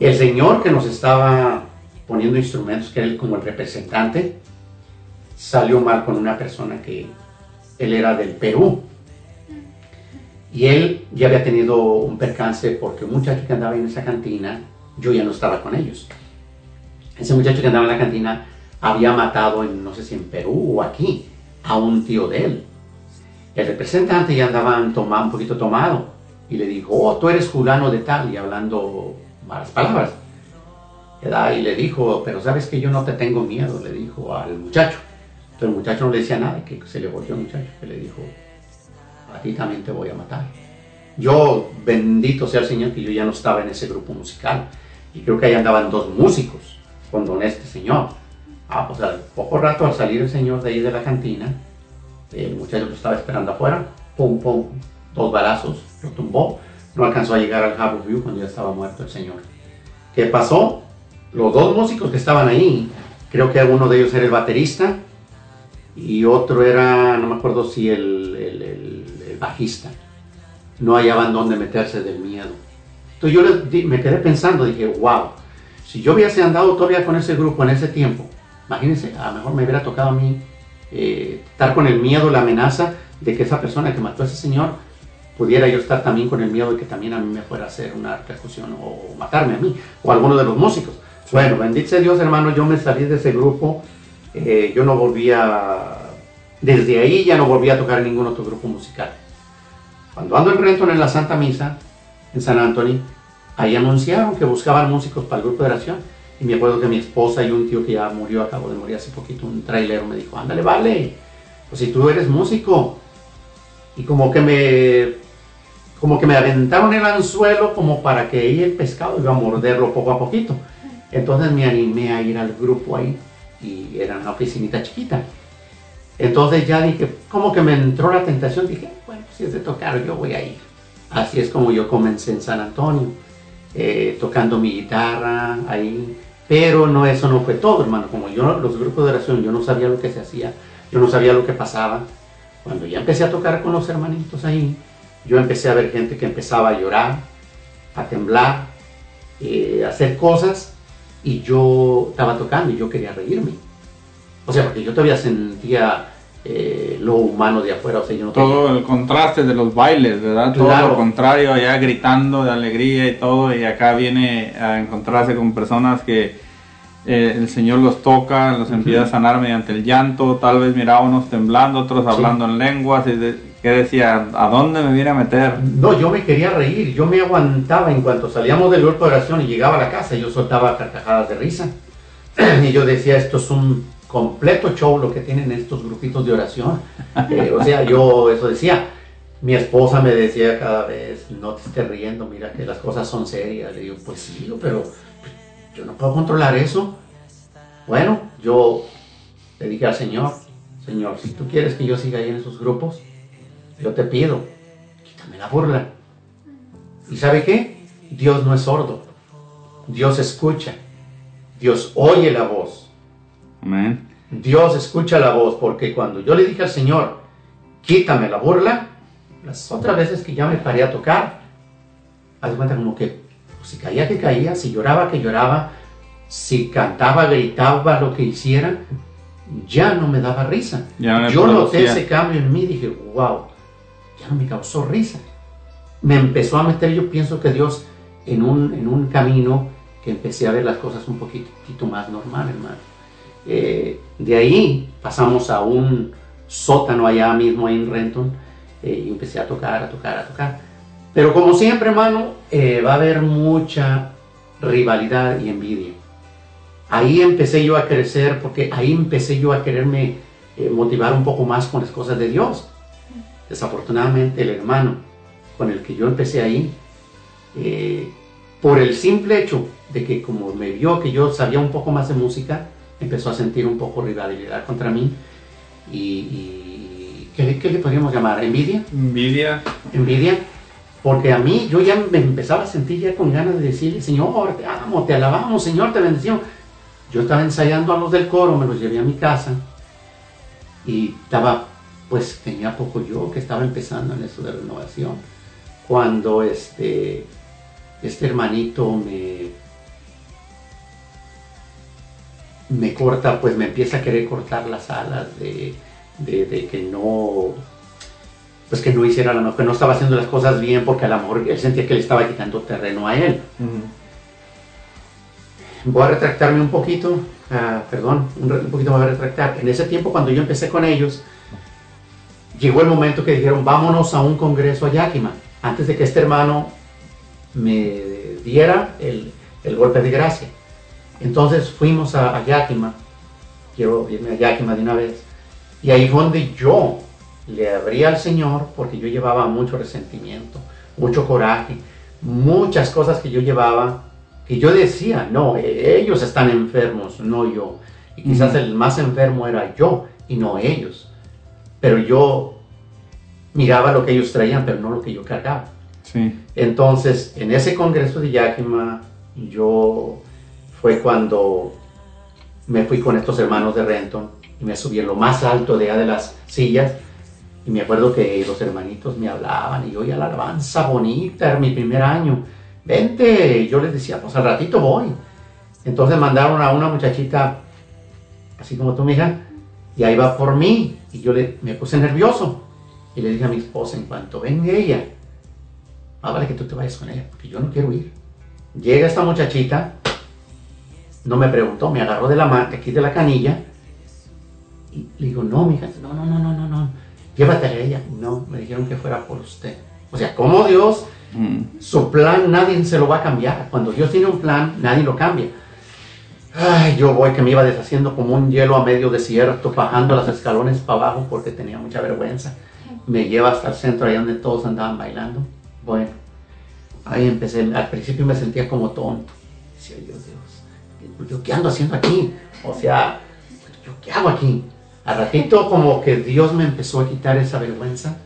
El señor que nos estaba poniendo instrumentos, que era el- como el representante, salió mal con una persona que él era del Perú. Y él ya había tenido un percance porque un muchacho que andaba en esa cantina, yo ya no estaba con ellos. Ese muchacho que andaba en la cantina había matado, en, no sé si en Perú o aquí, a un tío de él. El representante ya andaba un poquito tomado y le dijo, oh, tú eres fulano de tal, y hablando malas palabras. Y le dijo, pero sabes que yo no te tengo miedo, le dijo al muchacho. Entonces el muchacho no le decía nada, que se le volvió al muchacho, que le dijo, a ti también te voy a matar. Yo, bendito sea el Señor, que yo ya no estaba en ese grupo musical. Y creo que ahí andaban dos músicos con don este señor. Ah, pues al poco rato, al salir el señor de ahí de la cantina, el muchacho que estaba esperando afuera, pum, pum, dos balazos, lo tumbó. No alcanzó a llegar al Harbor View cuando ya estaba muerto el señor. ¿Qué pasó? Los dos músicos que estaban ahí, creo que uno de ellos era el baterista y otro era, no me acuerdo si el, el- el- el bajista. No hallaban dónde meterse del miedo. Entonces yo les di- me quedé pensando, dije, wow, si yo hubiese andado todavía con ese grupo en ese tiempo, imagínense, a lo mejor me hubiera tocado a mí eh, estar con el miedo, la amenaza de que esa persona que mató a ese señor, pudiera yo estar también con el miedo de que también a mí me fuera a hacer una repercusión o matarme a mí o a alguno de los músicos. Bueno, bendito Dios hermano, yo me salí de ese grupo, eh, yo no volví a, desde ahí ya no volví a tocar en ningún otro grupo musical. Cuando ando en Renton en la Santa Misa, en San Antonio, ahí anunciaron que buscaban músicos para el grupo de oración. Y me acuerdo que mi esposa y un tío que ya murió, acabó de morir hace poquito, un trailero, me dijo, ándale, vale, pues si tú eres músico. Y como que me como que me aventaron el anzuelo como para que ahí el pescado iba a morderlo poco a poquito. Entonces me animé a ir al grupo ahí y era una oficinita chiquita. Entonces ya dije, como que me entró la tentación, dije, bueno, si es de tocar, yo voy a ir. Así es como yo comencé en San Antonio, eh, tocando mi guitarra ahí. Pero no, eso no fue todo, hermano. Como yo, los grupos de oración, yo no sabía lo que se hacía, yo no sabía lo que pasaba. Cuando ya empecé a tocar con los hermanitos ahí, yo empecé a ver gente que empezaba a llorar, a temblar, eh, a hacer cosas, y yo estaba tocando y yo quería reírme. O sea, porque yo todavía sentía eh, lo humano de afuera, o sea, yo no Todo el contraste de los bailes, ¿verdad? Todo Claro. lo contrario, allá gritando de alegría y todo, y acá viene a encontrarse con personas que eh, el Señor los toca, los empieza a sanar mediante el llanto, tal vez miraba unos temblando, otros hablando en lenguas, y de- que decía, ¿a dónde me viene a meter? No, yo me quería reír, yo me aguantaba en cuanto salíamos del grupo de oración y llegaba a la casa, yo soltaba carcajadas de risa. Y yo decía, esto es un completo show lo que tienen estos grupitos de oración. Eh, o sea, yo eso decía. Mi esposa me decía cada vez, no te estés riendo, mira que las cosas son serias. Le digo, pues sí, pero yo no puedo controlar eso. Bueno, yo le dije al Señor, Señor, si tú quieres que yo siga ahí en esos grupos, yo te pido, quítame la burla. ¿Y sabe qué? Dios no es sordo. Dios escucha. Dios oye la voz. Amén. Dios escucha la voz porque cuando yo le dije al Señor, quítame la burla, las otras veces que ya me paré a tocar, haz de cuenta como que pues, si caía que caía, si lloraba que lloraba, si cantaba, gritaba, lo que hiciera, ya no me daba risa. Yo noté ese cambio en mí, dije, wow, ya no me causó risa. Me empezó a meter, yo pienso que Dios, en un, en un camino que empecé a ver las cosas un poquitito más normal, hermano. Eh, de ahí pasamos a un sótano allá mismo en Renton eh, y empecé a tocar, a tocar, a tocar. Pero como siempre, hermano, eh, va a haber mucha rivalidad y envidia. Ahí empecé yo a crecer porque ahí empecé yo a quererme motivar un poco más con las cosas de Dios. Desafortunadamente el hermano con el que yo empecé ahí, por el simple hecho de que como me vio que yo sabía un poco más de música, empezó a sentir un poco rivalidad contra mí. Y, y- ¿qué, le- qué le podríamos llamar? ¿Envidia? Envidia. envidia, porque a mí yo ya me empezaba a sentir ya con ganas de decirle, Señor, te amo, te alabamos, Señor, te bendecimos. Yo estaba ensayando a los del coro, me los llevé a mi casa y estaba, pues tenía poco yo que estaba empezando en eso de renovación, cuando este, este hermanito me, me corta, pues me empieza a querer cortar las alas de, de- de que no, pues que no hiciera a lo mejor, que no estaba haciendo las cosas bien porque a lo mejor él sentía que le estaba quitando terreno a él. Voy a retractarme un poquito, ah, perdón, un, un poquito me voy a retractar. En ese tiempo cuando yo empecé con ellos, llegó el momento que dijeron, vámonos a un congreso a Yakima, antes de que este hermano me diera el, el golpe de gracia. Entonces fuimos a, a Yakima, quiero irme a Yakima de una vez, y ahí fue donde yo le abrí al Señor porque yo llevaba mucho resentimiento, mucho coraje, muchas cosas que yo llevaba, que yo decía, no, e- ellos están enfermos, no yo. Y quizás el más enfermo era yo y no ellos. Pero yo miraba lo que ellos traían, pero no lo que yo cargaba. Sí. Entonces, en ese congreso de Yakima, yo fue cuando me fui con estos hermanos de Renton y me subí en lo más alto de de las sillas. Y me acuerdo que los hermanitos me hablaban y yo oía la alabanza bonita, era mi primer año. Vente, yo les decía, pues al ratito voy. Entonces mandaron a una muchachita, así como tú, mija, y ahí va por mí. Y yo le, me puse nervioso. Y le dije a mi esposa, en cuanto venga ella, ah, vale que tú te vayas con ella, porque yo no quiero ir. Llega esta muchachita, no me preguntó, me agarró de la mano, aquí de la canilla, y le digo, no, mija, no, no, no, no, no, no, llévatela a ella. No, me dijeron que fuera por usted. O sea, como Dios, Mm. su plan nadie se lo va a cambiar. Cuando Dios tiene un plan, nadie lo cambia. Ay, yo voy que me iba deshaciendo como un hielo a medio desierto, bajando los escalones para abajo porque tenía mucha vergüenza. Me lleva hasta el centro, ahí donde todos andaban bailando. Bueno, ahí empecé. Al principio me sentía como tonto. Decía yo, ¿yo qué ando haciendo aquí? O sea, ¿yo qué hago aquí? Al ratito como que Dios me empezó a quitar esa vergüenza.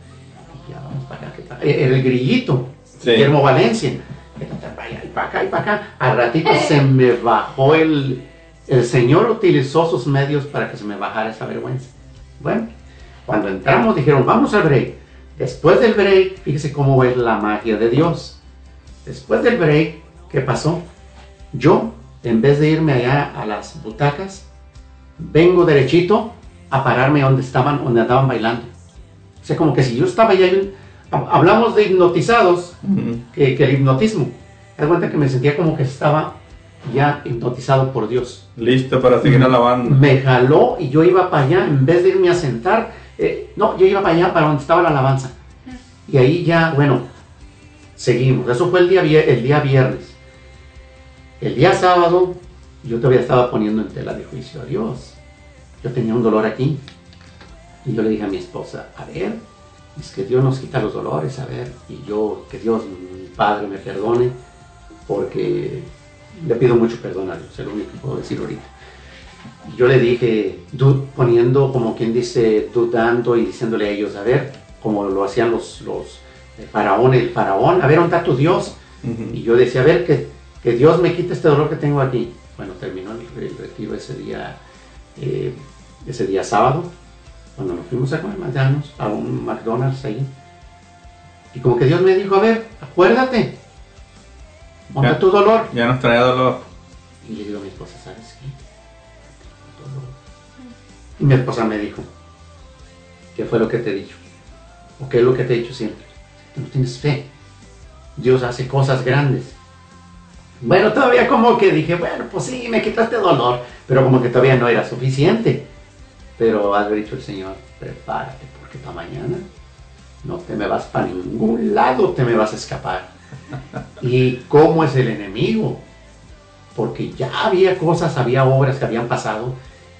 Y ya vamos para acá. que tal. El grillito, Sí. Guillermo Valencia. Y para acá y para acá. Al ratito se me bajó el... El Señor utilizó sus medios para que se me bajara esa vergüenza. Bueno, cuando entramos dijeron, vamos al break. Después del break, fíjese cómo es la magia de Dios. Después del break, ¿qué pasó? Yo, en vez de irme allá a las butacas, vengo derechito a pararme donde estaban, donde andaban bailando. O sea, como que si yo estaba allá, hab- hablamos de hipnotizados, Mm. que, que el hipnotismo. Te das cuenta que me sentía como que estaba ya hipnotizado por Dios. Listo para seguir alabando. Me jaló y yo iba para allá, en vez de irme a sentar, eh, no, yo iba para allá, para donde estaba la alabanza. Y ahí ya, bueno, seguimos. Eso fue el día, el día viernes. El día sábado, yo todavía estaba poniendo en tela de juicio a Dios. Yo tenía un dolor aquí. Y yo le dije a mi esposa, a ver, es que Dios nos quita los dolores, a ver. Y yo, que Dios, mi Padre, me perdone, porque le pido mucho perdón a Dios, es lo único que puedo decir ahorita. Y yo le dije, du- poniendo como quien dice, dudando y diciéndole a ellos, a ver, como lo hacían los, los faraones, el faraón, a ver, ¿dónde está tu Dios? Y yo decía, a ver, que, que Dios me quite este dolor que tengo aquí. Bueno, terminó el, el retiro ese día, eh, ese día sábado, cuando nos fuimos a comer a un McDonald's ahí. Y como que Dios me dijo, a ver, acuérdate, ¿dónde Ya. está tu dolor? Ya nos traía dolor. Y le digo a mi esposa, ¿sabes qué? Dolor. Y mi esposa me dijo, ¿qué fue lo que te he dicho? ¿O qué es lo que te he dicho siempre? No tienes fe. Dios hace cosas grandes. Bueno, todavía como que dije, bueno, pues sí, me quitaste dolor, pero como que todavía no era suficiente. Pero ha dicho el Señor, prepárate, porque para mañana no te me vas para ningún lado, te me vas a escapar. ¿Y cómo es el enemigo? Porque ya había cosas, había obras que habían pasado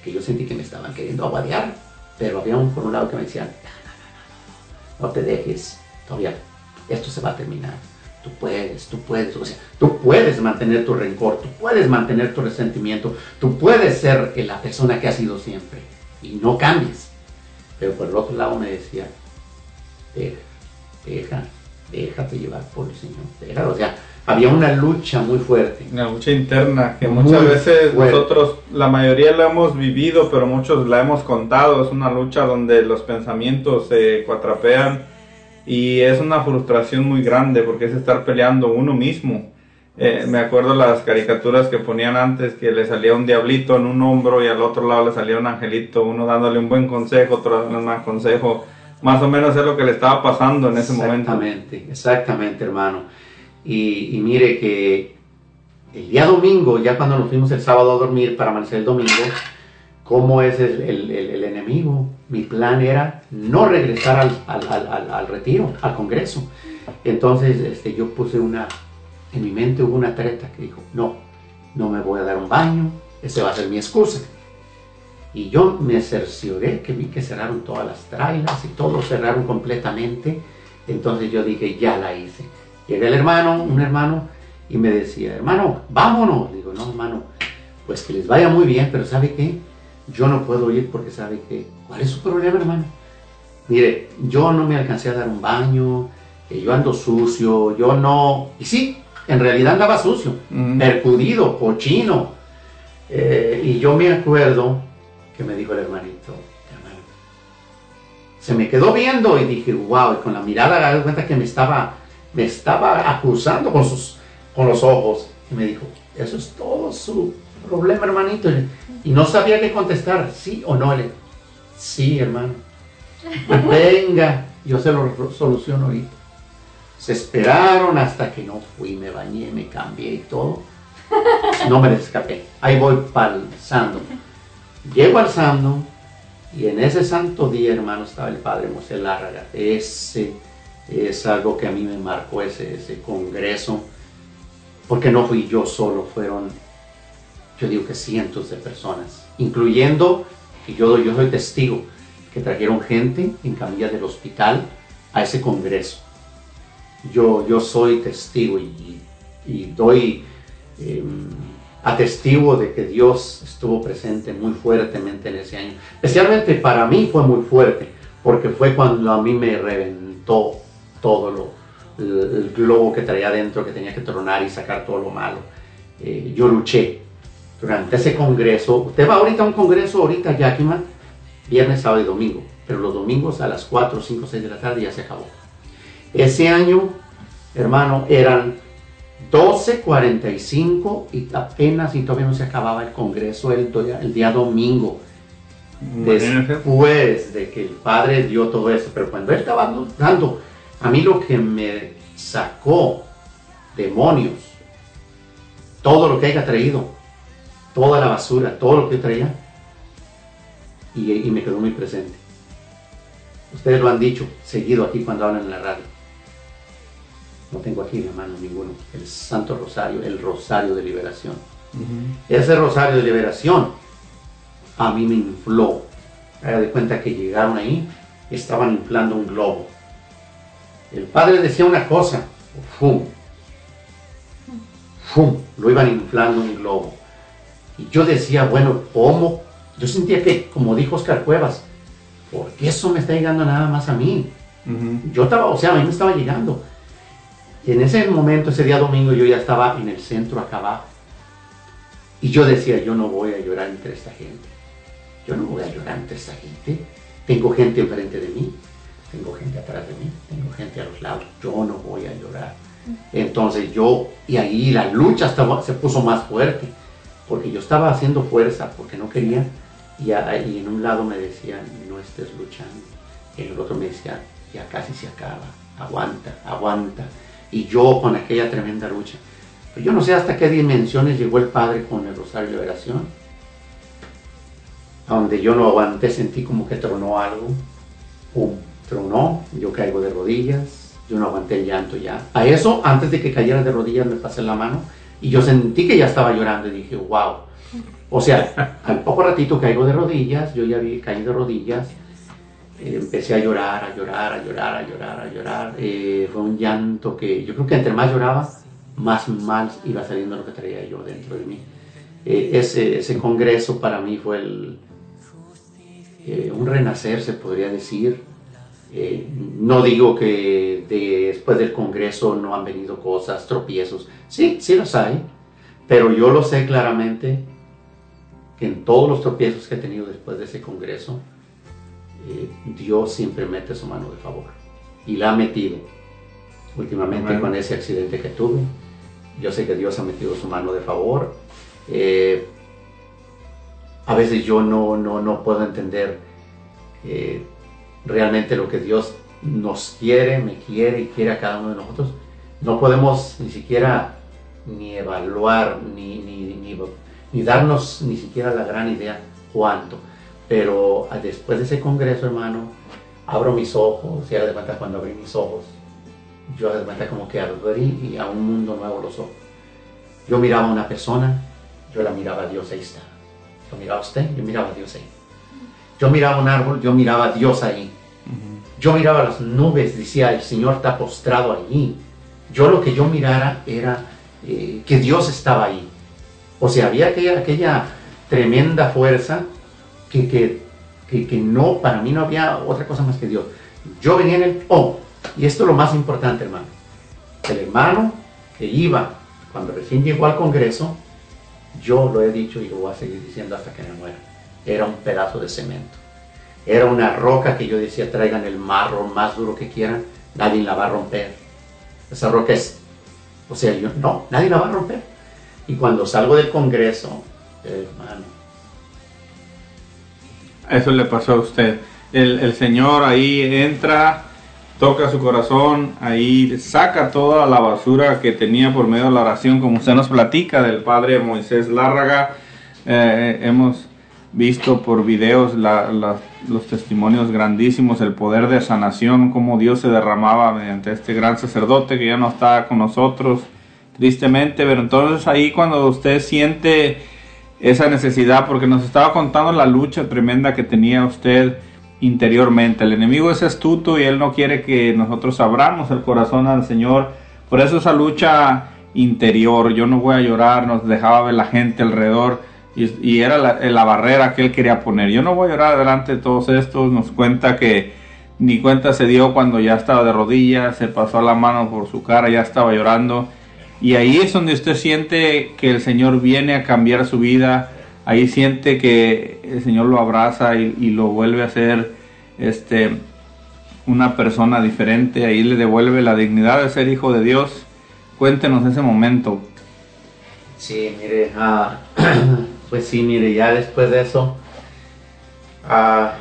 que yo sentí que me estaban queriendo aguadear, pero había un por un lado que me decían, no, no, no, no, no te dejes, todavía esto se va a terminar. Tú puedes, tú puedes, o sea, tú puedes mantener tu rencor, tú puedes mantener tu resentimiento, tú puedes ser la persona que has sido siempre y no cambies. Pero por el otro lado me decía, deja, deja, déjate llevar por el Señor, deja, o sea, había una lucha muy fuerte. Una lucha interna que Muy muchas veces fuerte. nosotros, la mayoría la hemos vivido, pero muchos la hemos contado. Es una lucha donde los pensamientos se cuatrapean y es una frustración muy grande porque es estar peleando uno mismo. Eh, me acuerdo las caricaturas que ponían antes que le salía un diablito en un hombro y al otro lado le salía un angelito, uno dándole un buen consejo, otro dándole un mal consejo. Más o menos es lo que le estaba pasando en ese momento. Exactamente, exactamente, hermano. Y, mire que el día domingo, ya cuando nos fuimos el sábado a dormir para amanecer el domingo, ¿cómo es el enemigo? Mi plan era no regresar al, al- al- al- retiro, al congreso. Entonces este, yo puse una, en mi mente hubo una treta que dijo, no, no me voy a dar un baño, ese va a ser mi excusa. Y yo me cercioré que vi que cerraron todas las trailas y todo cerraron completamente. Entonces yo dije, ya la hice. Llega el hermano, un hermano, y me decía, hermano, vámonos. Digo, no, hermano, pues que les vaya muy bien, pero ¿sabe qué? Yo no puedo ir porque sabe que, ¿cuál es su problema, hermano? Mire, yo no me alcancé a dar un baño, eh, yo ando sucio, yo no... Y sí, en realidad andaba sucio, Mm. percudido, cochino. Eh, y yo me acuerdo que me dijo el hermanito, hermano, se me quedó viendo y dije, wow, y con la mirada me di cuenta que me estaba, me estaba acusando con, sus, con los ojos. Y me dijo, eso es todo su problema, hermanito. Y no sabía qué contestar, sí o no. Le sí, hermano. Venga, yo se lo soluciono ahorita. Se esperaron hasta que no fui, me bañé, me cambié y todo. No me escapé. Ahí voy palzando. Llego al santo y en ese santo día, hermano, estaba el padre José Lárraga. Ese es algo que a mí me marcó ese, ese congreso, porque no fui yo solo, fueron, yo digo que cientos de personas, incluyendo, y yo, yo soy testigo, que trajeron gente en camilla del hospital a ese congreso. Yo, yo soy testigo y, y doy eh, atestigo de que Dios estuvo presente muy fuertemente en ese año. Especialmente para mí fue muy fuerte, porque fue cuando a mí me reventó todo lo, el, el globo que traía adentro, que tenía que tronar y sacar todo lo malo. Eh, yo luché durante ese congreso. Usted va ahorita a un congreso, ahorita Yakima, viernes, sábado y domingo, pero los domingos a las 4, 5, 6 de la tarde ya se acabó. Ese año, hermano, eran 12.45 y apenas y todavía no se acababa el congreso el, el día domingo. Después de que el padre dio todo eso, pero cuando él estaba dando, a mí lo que me sacó demonios, todo lo que haya traído, toda la basura, todo lo que traía, y, y me quedó muy presente. Ustedes lo han dicho seguido aquí cuando hablan en la radio. No tengo aquí mi mano ninguno. El Santo Rosario, el Rosario de Liberación. Ese Rosario de Liberación a mí me infló. Haga de cuenta que llegaron ahí estaban inflando un globo. El padre decía una cosa, ¡fum! ¡fum! Lo iban inflando un globo. Y yo decía, bueno, ¿cómo? Yo sentía que, como dijo Oscar Cuevas, ¿por qué eso me está llegando nada más a mí? Yo estaba, o sea, a mí me estaba llegando. Y en ese momento, ese día domingo, yo ya estaba en el centro acá abajo. Y yo decía, yo no voy a llorar entre esta gente. Yo no voy a llorar entre esta gente. Tengo gente enfrente de mí, tengo gente atrás de mí, tengo gente a los lados. Yo no voy a llorar. Entonces yo, y ahí la lucha estaba, se puso más fuerte, porque yo estaba haciendo fuerza, porque no quería. Y, a- en un lado me decían, no estés luchando. Y en el otro me decía, ya casi se acaba, aguanta, aguanta. Y yo con aquella tremenda lucha. Pero yo no sé hasta qué dimensiones llegó el Padre con el Rosario de Liberación. A donde yo no aguanté, sentí como que tronó algo. Pum, tronó, yo caigo de rodillas, yo no aguanté el llanto ya. A eso, antes de que cayera de rodillas, me pasé la mano y yo sentí que ya estaba llorando y dije, wow. O sea, al poco ratito caigo de rodillas, yo ya vi caí de rodillas, eh, empecé a llorar, a llorar, a llorar, a llorar, a llorar. Eh, fue un llanto que yo creo que entre más lloraba, más mal iba saliendo lo que traía yo dentro de mí. Eh, ese, ese congreso para mí fue un renacer, se podría decir. Eh, no digo que de- después del Congreso no han venido cosas, tropiezos. Sí, sí los hay. Pero yo lo sé claramente que en todos los tropiezos que he tenido después de ese Congreso, eh, Dios siempre mete su mano de favor. Y la ha metido. Últimamente con ese accidente que tuve, yo sé que Dios ha metido su mano de favor. Eh, a veces yo no, no, no puedo entender eh, realmente lo que Dios nos quiere, me quiere y quiere a cada uno de nosotros. No podemos ni siquiera ni evaluar, ni, ni, ni, darnos ni siquiera la gran idea cuánto. Pero después de ese congreso, hermano, abro mis ojos, y haga cuenta cuando abrí mis ojos, yo cuenta como que abrí y a un mundo nuevo los ojos. Yo miraba a una persona, yo la miraba a Dios, ahí está. Yo miraba a usted, yo miraba a Dios ahí. Yo miraba un árbol, yo miraba a Dios ahí. Yo miraba las nubes, decía, el Señor está postrado allí. Yo lo que yo mirara era eh, que Dios estaba ahí. O sea, había aquella, aquella tremenda fuerza que, que, que, que no, para mí no había otra cosa más que Dios. Yo venía en el... Oh, y esto es lo más importante, hermano. El hermano que iba cuando recién llegó al Congreso, yo lo he dicho y lo voy a seguir diciendo hasta que me muera. Era un pedazo de cemento. Era una roca que yo decía, traigan el marro más duro que quieran, nadie la va a romper. Esa roca es, o sea, yo, no, nadie la va a romper. Y cuando salgo del Congreso, hermano, Eso le pasó a usted. El, Señor ahí entra, toca su corazón, ahí saca toda la basura que tenía por medio de la oración, como usted nos platica del Padre Moisés Lárraga. Eh, hemos visto por videos los testimonios grandísimos, el poder de sanación, cómo Dios se derramaba mediante este gran sacerdote que ya no está con nosotros, tristemente, pero entonces ahí cuando usted siente esa necesidad, porque nos estaba contando la lucha tremenda que tenía usted interiormente. El enemigo es astuto y él no quiere que nosotros abramos el corazón al Señor. Por eso esa lucha interior, yo no voy a llorar, nos dejaba ver la gente alrededor y, era la, la barrera que él quería poner. Yo no voy a llorar delante de todos estos, nos cuenta que ni cuenta se dio cuando ya estaba de rodillas, se pasó la mano por su cara, ya estaba llorando. Y ahí es donde usted siente que el Señor viene a cambiar su vida. Ahí siente que el Señor lo abraza y, lo vuelve a ser este, una persona diferente. Ahí le devuelve la dignidad de ser hijo de Dios. Cuéntenos ese momento. Sí, mire, ah, pues sí, mire, ya después de eso, ah,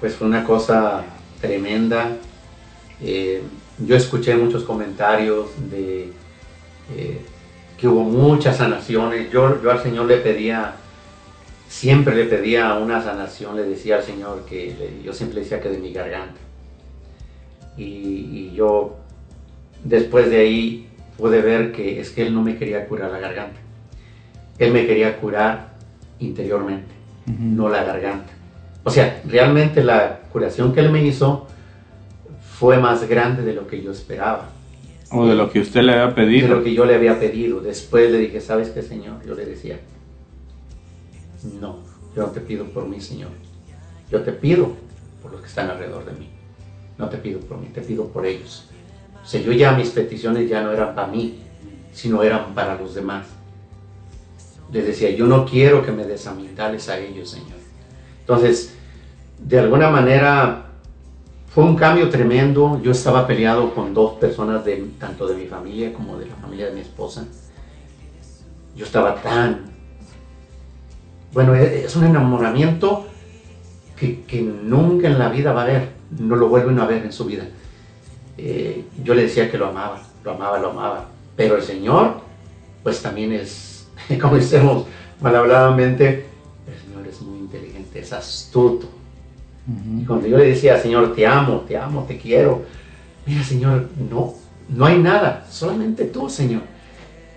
pues fue una cosa tremenda. Eh, yo escuché muchos comentarios de eh, que hubo muchas sanaciones. Yo, yo al Señor le pedía, siempre le pedía una sanación, le decía al Señor que yo siempre decía que de mi garganta. Y, y yo después de ahí pude ver que es que Él no me quería curar la garganta. Él me quería curar interiormente, no la garganta. O sea, realmente la curación que Él me hizo fue más grande de lo que yo esperaba. O de lo que usted le había de pedido. lo que yo le había pedido. Después le dije, ¿sabes qué, Señor? Yo le decía, no, yo no te pido por mí, Señor. Yo te pido por los que están alrededor de mí. No te pido por mí, te pido por ellos. O sea, yo ya mis peticiones ya no eran para mí, sino eran para los demás. Les decía, yo no quiero que me des a ellos, Señor. Entonces, de alguna manera, fue un cambio tremendo. Yo estaba peleado con dos personas, de, tanto de mi familia como de la familia de mi esposa. Yo estaba tan... Bueno, e- es un enamoramiento que, que nunca en la vida va a haber. No lo vuelven a ver en su vida. Eh, yo le decía que lo amaba, lo amaba, lo amaba. Pero el Señor, pues también es, como decimos mal habladamente, el Señor es muy inteligente, es astuto. Y cuando yo le decía, Señor, te amo, te amo, te quiero, mira, Señor, no, no hay nada, solamente tú, Señor.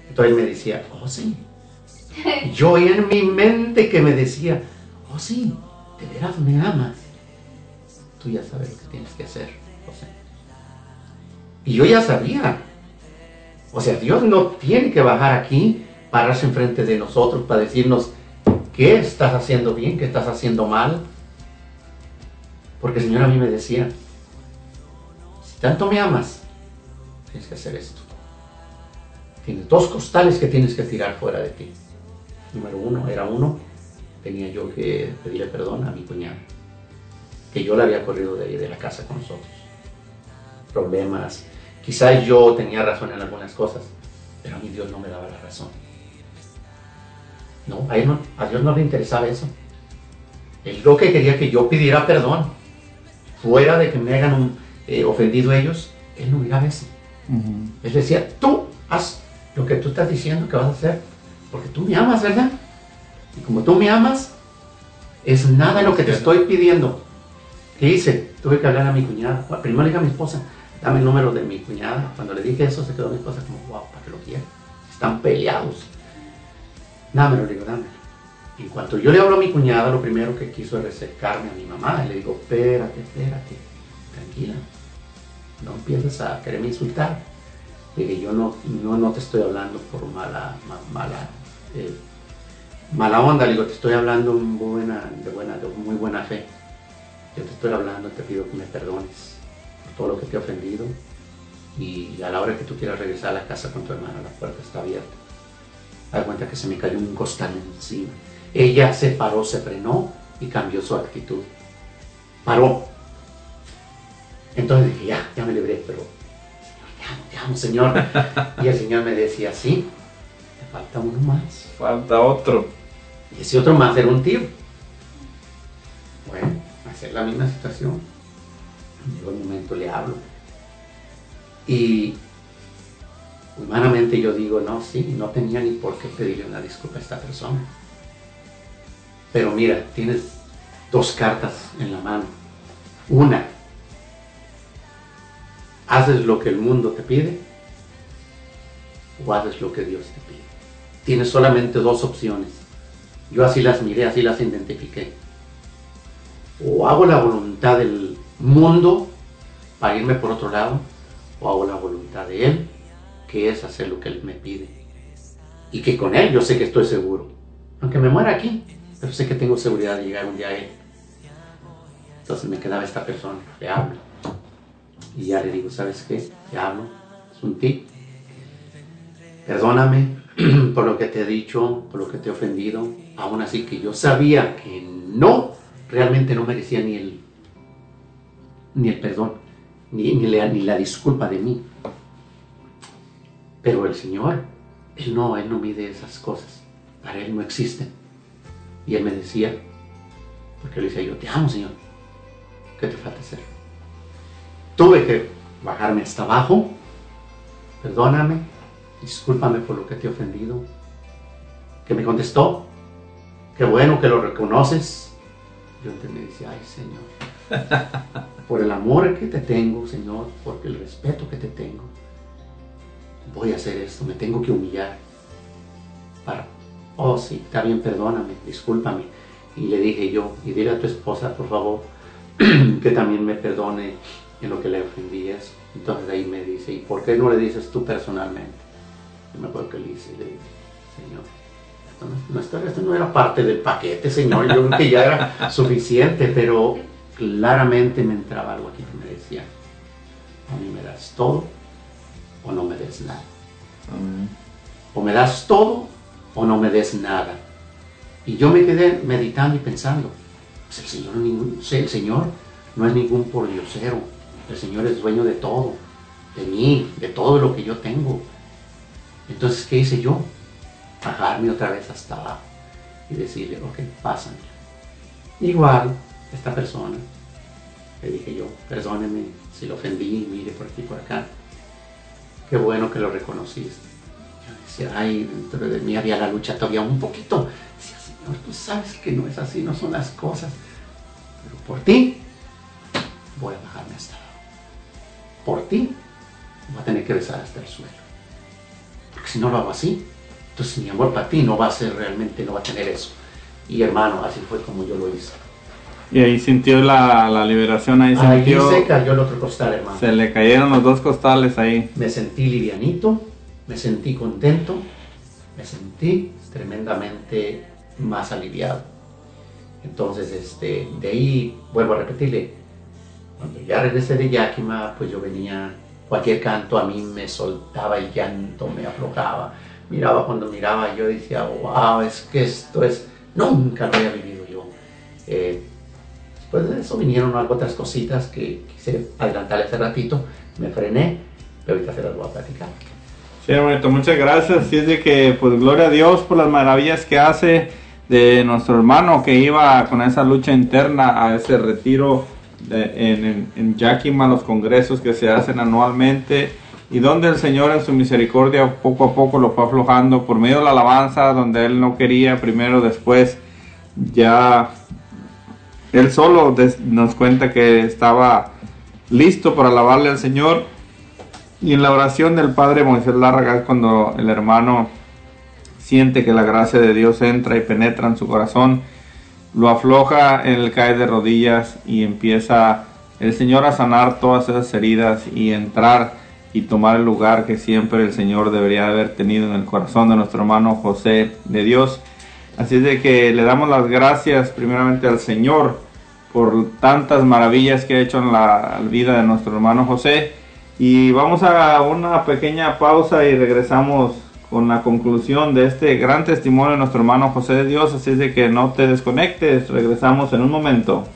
Entonces él me decía, oh sí. Yo oía en mi mente que me decía, oh sí, de veras me amas. Tú ya sabes lo que tienes que hacer, José. Y yo ya sabía. O sea, Dios no tiene que bajar aquí, pararse enfrente de nosotros para decirnos qué estás haciendo bien, qué estás haciendo mal. Porque el Señor a mí me decía, si tanto me amas, tienes que hacer esto. Tienes dos costales que tienes que tirar fuera de ti. Número uno, era uno, tenía yo que pedirle perdón a mi cuñada, que yo la había corrido de ahí de la casa con nosotros. Problemas. Quizás yo tenía razón en algunas cosas, pero a mí Dios no me daba la razón. No, a, él no, a Dios no le interesaba eso. Él lo que quería que yo pidiera perdón, fuera de que me hayan un- eh, ofendido ellos, él no miraba eso. Él decía, tú haz lo que tú estás diciendo que vas a hacer, porque tú me amas, ¿verdad? Y como tú me amas, es nada lo que te estoy pidiendo. ¿Qué hice? Tuve que hablar a mi cuñada. Bueno, Primero le dije a mi esposa, dame el número de mi cuñada. Cuando le dije eso, se quedó mi esposa como, wow, ¿para qué lo quiere? Están peleados. Dámelo, le digo, dámelo. En cuanto yo le hablo a mi cuñada, lo primero que quiso es acercarme a mi mamá. Y le digo, espérate, espérate, tranquila. No empieces a quererme insultar. Le dije, yo no, no, no te estoy hablando por mala, ma- mala, eh, mala onda. Le digo, te estoy hablando en buena, de, buena, de muy buena fe. Yo te estoy hablando, te pido que me perdones por todo lo que te he ofendido. Y a la hora que tú quieras regresar a la casa con tu hermana, la puerta está abierta. Da cuenta que se me cayó un costal encima. Ella se paró, se frenó y cambió su actitud. Paró. Entonces dije, ya, ya me libré, pero Señor, te amo, te amo, Señor. Y el Señor me decía, sí, te falta uno más. Falta otro. Y ese otro más era un tío. Bueno, hacer la misma situación. Llegó el momento, le hablo. Y humanamente yo digo, no, sí, no tenía ni por qué pedirle una disculpa a esta persona. Pero mira, tienes dos cartas en la mano. Una, haces lo que el mundo te pide o haces lo que Dios te pide. Tienes solamente dos opciones. Yo así las miré, así las identifiqué. O hago la voluntad del mundo para irme por otro lado, o hago la voluntad de Él, que es hacer lo que Él me pide. Y que con Él yo sé que estoy seguro. Aunque me muera aquí, pero sé que tengo seguridad de llegar un día a Él. Entonces me quedaba esta persona, le hablo. Y ya le digo, ¿sabes qué? Te hablo, es un tip. Perdóname por lo que te he dicho, por lo que te he ofendido. Aún así que yo sabía que no, realmente no merecía ni el, ni el perdón, ni, ni la, ni la disculpa de mí. Pero el Señor, Él no, Él no mide esas cosas. Para Él no existen. Y Él me decía, porque le decía yo, te amo Señor, ¿qué te falta hacer? Tuve que bajarme hasta abajo, perdóname, discúlpame por lo que te he ofendido. Que me contestó, qué bueno que lo reconoces. Yo entonces me decía, ay Señor, por el amor que te tengo, Señor, por el respeto que te tengo, voy a hacer esto, me tengo que humillar. Para, oh sí, está bien, perdóname, discúlpame. Y le dije yo, y dile a tu esposa, por favor, que también me perdone en lo que le ofendí eso. Entonces ahí me dice, ¿y por qué no le dices tú personalmente? Yo me acuerdo que le hice, le dije, Señor, esto no, esto- esto no era parte del paquete, Señor, yo creo que ya era suficiente, pero claramente me entraba algo aquí que me decía, a mí me das todo o no me des nada. O me das todo o no me des nada. Y yo me quedé meditando y pensando, pues el Señor, no es ningún, sí, el Señor no es ningún pordiosero, el Señor es dueño de todo, de mí, de todo lo que yo tengo. Entonces, ¿qué hice yo? Bajarme otra vez hasta abajo y decirle, ok, pásame. Igual, esta persona, le dije yo, perdóneme si lo ofendí, mire por aquí, por acá. Qué bueno que lo reconociste. Yo decía, ay, dentro de mí había la lucha todavía un poquito. Decía, Señor, tú sabes que no es así, no son las cosas. Pero por ti, voy a bajarme hasta abajo. Por ti, voy a tener que besar hasta el suelo. Porque si no lo hago así, entonces mi amor para ti no va a ser realmente, no va a tener eso. Y hermano, así fue como yo lo hice. Y ahí sintió la, la liberación, ahí Ahí sintió... se cayó el otro costal, hermano. Se le cayeron los dos costales ahí. Me sentí livianito, me sentí contento, me sentí tremendamente más aliviado. Entonces, este, de ahí, vuelvo a repetirle, cuando ya regresé de Yakima, pues yo venía, cualquier canto a mí me soltaba el llanto, me aflojaba. Miraba cuando miraba, yo decía, wow, es que esto es, nunca lo había vivido yo. Eh, después de eso vinieron otras cositas que quise adelantar hace ratito, me frené, pero ahorita se las voy a platicar. Sí, hermanito, muchas gracias. Así es de que, pues, gloria a Dios por las maravillas que hace de nuestro hermano que iba con esa lucha interna a ese retiro de- en, en, en Yakima, los congresos que se hacen anualmente y donde el Señor en su misericordia poco a poco lo fue aflojando por medio de la alabanza, donde él no quería, primero, después, ya él solo nos cuenta que estaba listo para alabarle al Señor. Y en la oración del Padre Moisés Lárraga es cuando el hermano siente que la gracia de Dios entra y penetra en su corazón, lo afloja, él cae de rodillas y empieza el Señor a sanar todas esas heridas y entrar y tomar el lugar que siempre el Señor debería haber tenido en el corazón de nuestro hermano José de Dios. Así es de que le damos las gracias primeramente al Señor por tantas maravillas que ha hecho en la vida de nuestro hermano José. Y vamos a una pequeña pausa y regresamos con la conclusión de este gran testimonio de nuestro hermano José de Dios. Así es que no te desconectes, regresamos en un momento.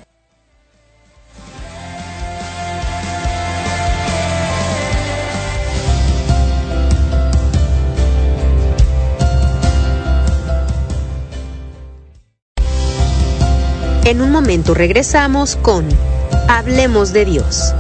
En un momento regresamos con Hablemos de Dios.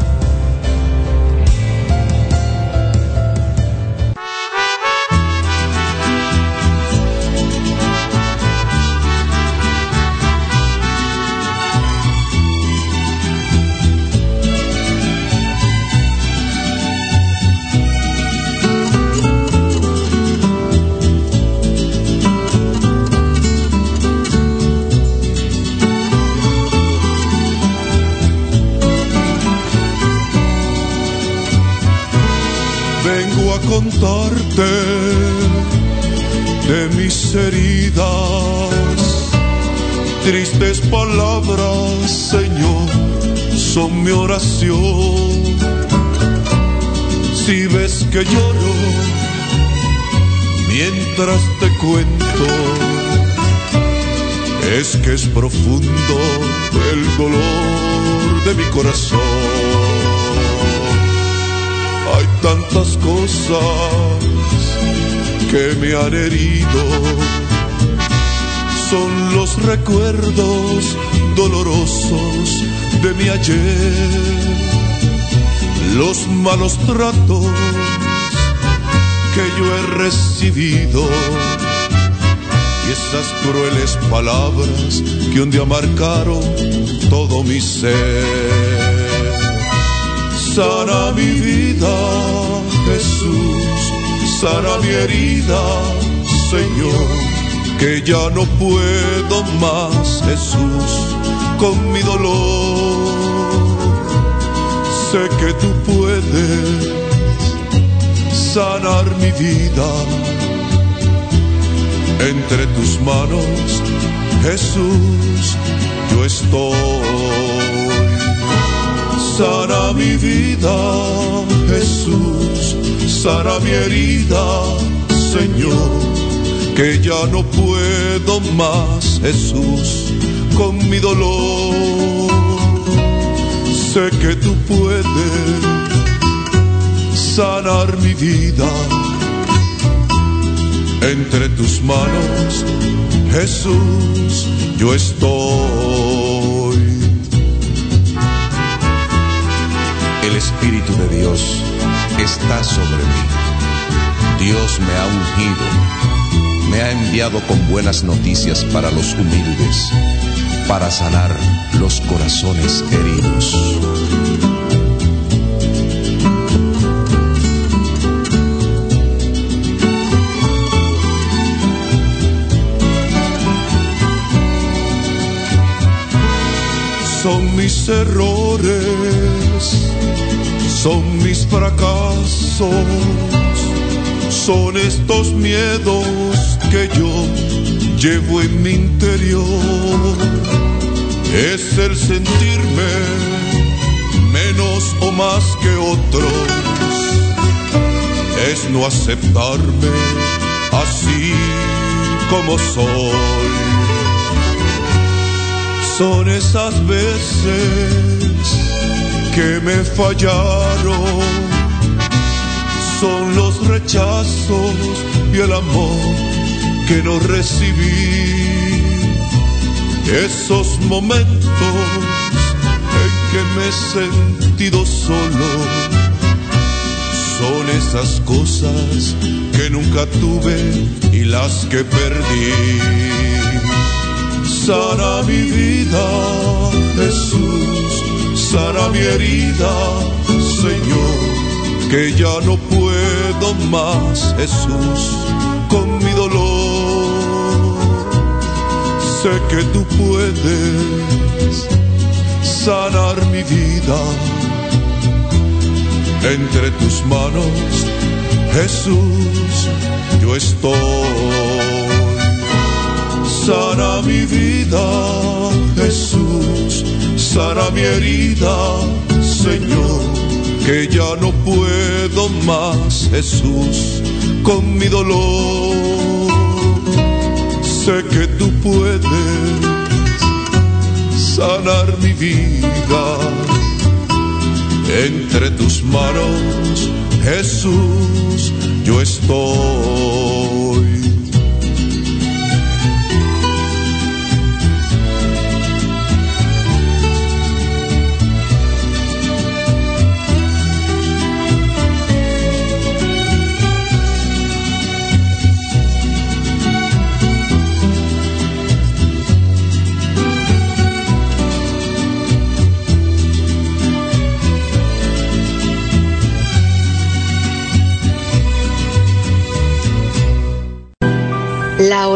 De mis heridas, tristes palabras, Señor, son mi oración. Si ves que lloro mientras te cuento, es que es profundo el dolor de mi corazón. Hay tantas cosas que me han herido. Son los recuerdos dolorosos de mi ayer. Los malos tratos que yo he recibido. Y esas crueles palabras que un día marcaron todo mi ser sana mi vida, Jesús, sana mi herida, Señor, que ya no puedo más, Jesús, con mi dolor. Sé que tú puedes sanar mi vida. Entre tus manos, Jesús, yo estoy sana mi vida, Jesús, sana mi herida, Señor, que ya no puedo más, Jesús, con mi dolor. Sé que tú puedes sanar mi vida. Entre tus manos, Jesús, yo estoy. Espíritu de Dios está sobre mí. Dios me ha ungido, me ha enviado con buenas noticias para los humildes, para sanar los corazones heridos. Son mis errores, son mis fracasos, son estos miedos que yo llevo en mi interior. Es el sentirme menos o más que otros, es no aceptarme así como soy son esas veces que me fallaron, son los rechazos y el amor que no recibí, esos momentos en que me he sentido solo, son esas cosas que nunca tuve y las que perdí. Sana mi vida, Jesús, sana mi herida, Señor, que ya no puedo más, Jesús, con mi dolor. Sé que tú puedes sanar mi vida. Entre tus manos, Jesús, yo estoy. Sana mi vida, Jesús, sana mi herida, Señor, que ya no puedo más, Jesús, con mi dolor. Sé que tú puedes sanar mi vida. Entre tus manos, Jesús, yo estoy.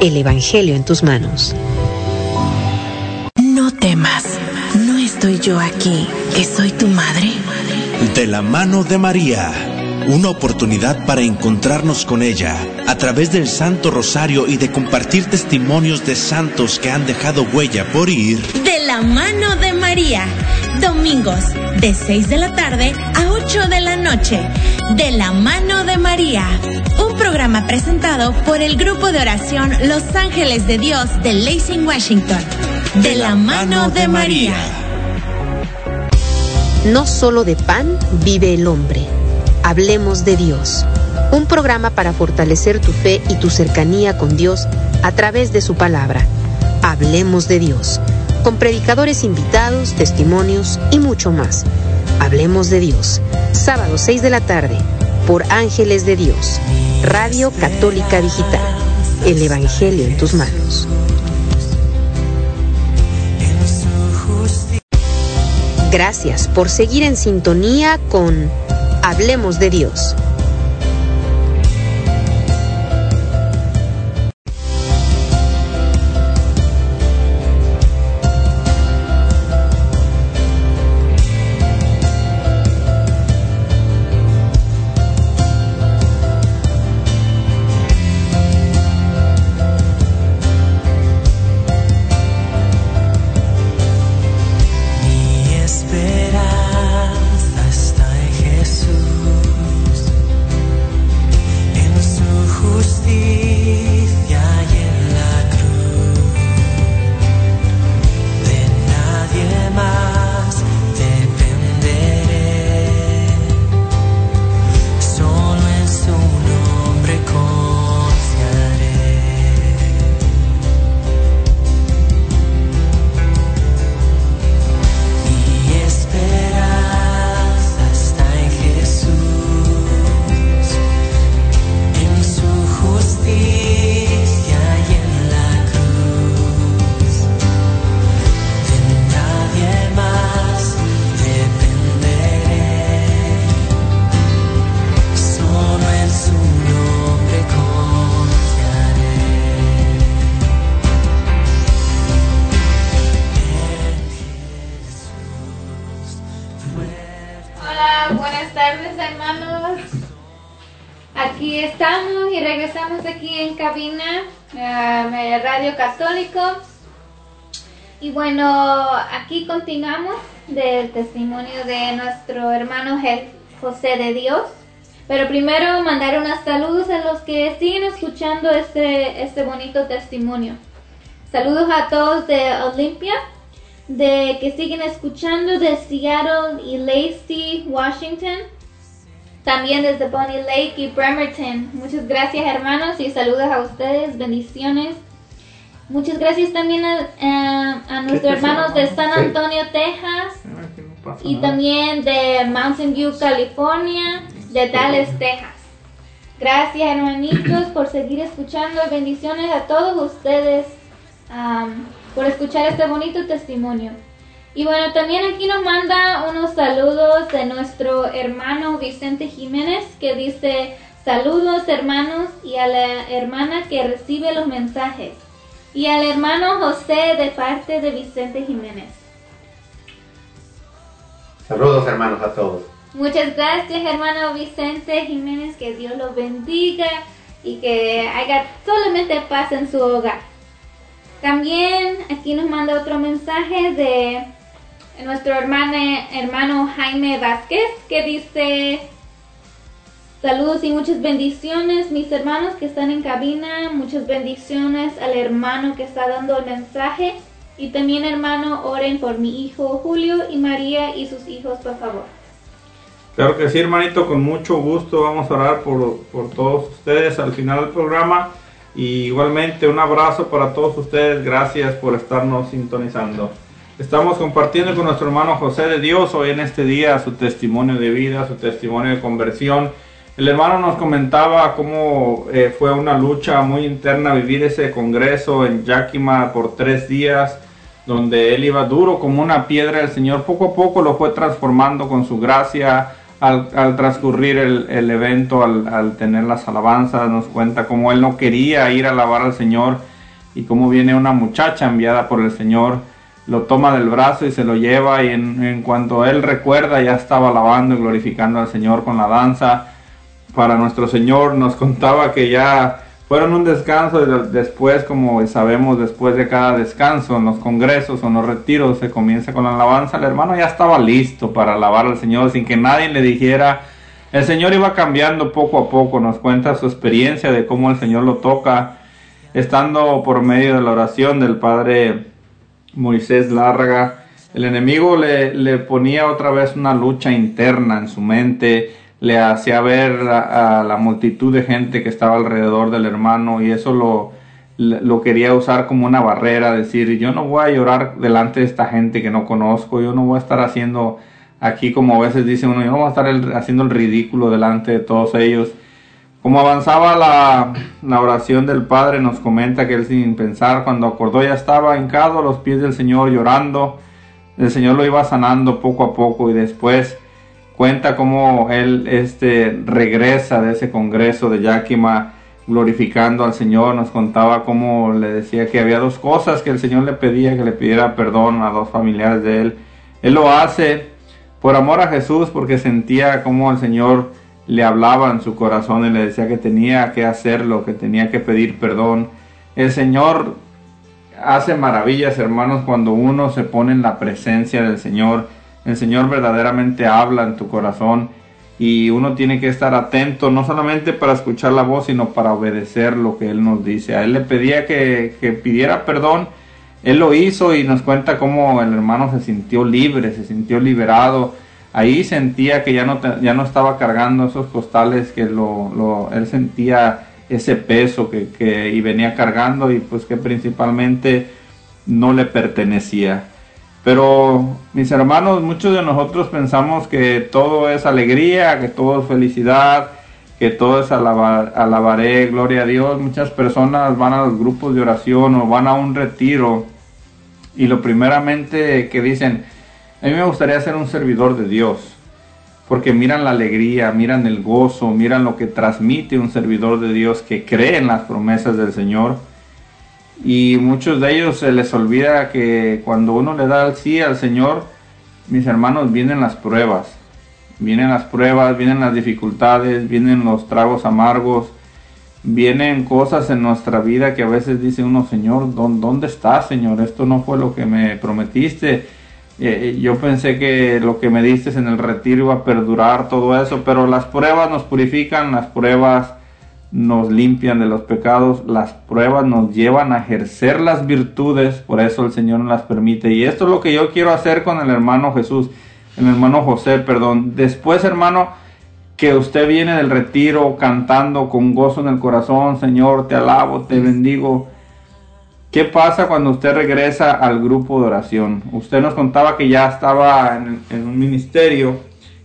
El Evangelio en tus manos. No temas, no estoy yo aquí, que soy tu madre. De la mano de María, una oportunidad para encontrarnos con ella a través del Santo Rosario y de compartir testimonios de santos que han dejado huella por ir. De la mano de María, domingos de 6 de la tarde a 8 de la noche. De la mano de María, un programa presentado por el grupo de oración Los Ángeles de Dios de Lacing, Washington. De la mano de María. No solo de pan vive el hombre. Hablemos de Dios. Un programa para fortalecer tu fe y tu cercanía con Dios a través de su palabra. Hablemos de Dios. Con predicadores invitados, testimonios y mucho más. Hablemos de Dios. Sábado 6 de la tarde por Ángeles de Dios. Radio Católica Digital. El Evangelio en tus manos. Gracias por seguir en sintonía con Hablemos de Dios. Bueno, aquí continuamos del testimonio de nuestro hermano José de Dios. Pero primero mandar unos saludos a los que siguen escuchando este, este bonito testimonio. Saludos a todos de Olimpia, de que siguen escuchando de Seattle y Lacey, Washington. También desde Pony Lake y Bremerton. Muchas gracias hermanos y saludos a ustedes. Bendiciones. Muchas gracias también a, a- a nuestros hermanos de San Sí. Antonio, Texas. No pasa Y nada. también de Mountain View, California, de Dallas, Texas. Gracias hermanitos por seguir escuchando. Bendiciones a todos ustedes por escuchar este bonito testimonio. Y bueno, también aquí nos manda unos saludos de nuestro hermano Vicente Jiménez que dice saludos hermanos y a la hermana que recibe los mensajes. Y al hermano José de parte de Vicente Jiménez. Saludos hermanos a todos. Muchas gracias, hermano Vicente Jiménez. Que Dios lo bendiga y que haya solamente paz en su hogar. También aquí nos manda otro mensaje de nuestro hermano, hermano Jaime Vázquez que dice saludos y muchas bendiciones mis hermanos que están en cabina, muchas bendiciones al hermano que está dando el mensaje y también hermano oren por mi hijo Julio y María y sus hijos por favor. Claro que sí, hermanito, con mucho gusto vamos a orar por, por todos ustedes al final del programa. Y igualmente un abrazo para todos ustedes, gracias por estarnos sintonizando. Estamos compartiendo con nuestro hermano José de Dios hoy en este día su testimonio de vida, su testimonio de conversión. El hermano nos comentaba cómo eh, fue una lucha muy interna vivir ese congreso en Yakima por tres días, donde él iba duro como una piedra. El Señor poco a poco lo fue transformando con su gracia al, transcurrir el, evento, al, al tener las alabanzas. Nos cuenta cómo él no quería ir a alabar al Señor y cómo viene una muchacha enviada por el Señor, lo toma del brazo y se lo lleva y en, en cuanto él recuerda ya estaba alabando y glorificando al Señor con la danza para nuestro Señor. Nos contaba que ya fueron un descanso y de- después, como sabemos, después de cada descanso, en los congresos o en los retiros, se comienza con la alabanza. El hermano ya estaba listo para alabar al Señor sin que nadie le dijera. El Señor iba cambiando poco a poco. Nos cuenta su experiencia de cómo el Señor lo toca, estando por medio de la oración del Padre Moisés Lárraga. El enemigo le, le ponía otra vez una lucha interna en su mente, le hacía ver a, la multitud de gente que estaba alrededor del hermano y eso lo, lo quería usar como una barrera, decir, yo no voy a llorar delante de esta gente que no conozco, yo no voy a estar haciendo aquí como a veces dice uno, yo no voy a estar haciendo el ridículo delante de todos ellos. Como avanzaba la, la oración del Padre, nos comenta que él sin pensar, cuando acordó ya estaba hincado a los pies del Señor llorando. El Señor lo iba sanando poco a poco y después cuenta cómo él este, regresa de ese congreso de Yakima glorificando al Señor. Nos contaba cómo le decía que había dos cosas que el Señor le pedía, que le pidiera perdón a dos familiares de él. Él lo hace por amor a Jesús porque sentía como el Señor le hablaba en su corazón y le decía que tenía que hacerlo, que tenía que pedir perdón. El Señor hace maravillas, hermanos, cuando uno se pone en la presencia del Señor. El Señor verdaderamente habla en tu corazón y uno tiene que estar atento, no solamente para escuchar la voz, sino para obedecer lo que Él nos dice. A Él le pedía que, que pidiera perdón, Él lo hizo y nos cuenta cómo el hermano se sintió libre, se sintió liberado. Ahí sentía que ya no, ya no estaba cargando esos costales, que lo, lo- él sentía ese peso que, que y venía cargando y pues que principalmente no le pertenecía. Pero mis hermanos, muchos de nosotros pensamos que todo es alegría, que todo es felicidad, que todo es alabar, alabaré, gloria a Dios. Muchas personas van a los grupos de oración o van a un retiro y lo primeramente que dicen, a mí me gustaría ser un servidor de Dios. Porque miran la alegría, miran el gozo, miran lo que transmite un servidor de Dios que cree en las promesas del Señor. Y muchos de ellos se les olvida que cuando uno le da el sí al Señor, mis hermanos, vienen las pruebas. Vienen las pruebas, vienen las dificultades, vienen los tragos amargos, vienen cosas en nuestra vida que a veces dice uno, Señor, ¿dó- ¿dónde estás, Señor? Esto no fue lo que me prometiste. Eh, yo pensé que lo que me diste en el retiro iba a perdurar todo eso, pero las pruebas nos purifican, las pruebas nos limpian de los pecados, las pruebas nos llevan a ejercer las virtudes, por eso el Señor nos las permite. Y esto es lo que yo quiero hacer con el hermano Jesús, el hermano José, perdón. Después, hermano, que usted viene del retiro cantando con gozo en el corazón, Señor, te alabo, te bendigo. ¿Qué pasa cuando usted regresa al grupo de oración? Usted nos contaba que ya estaba en, en un ministerio,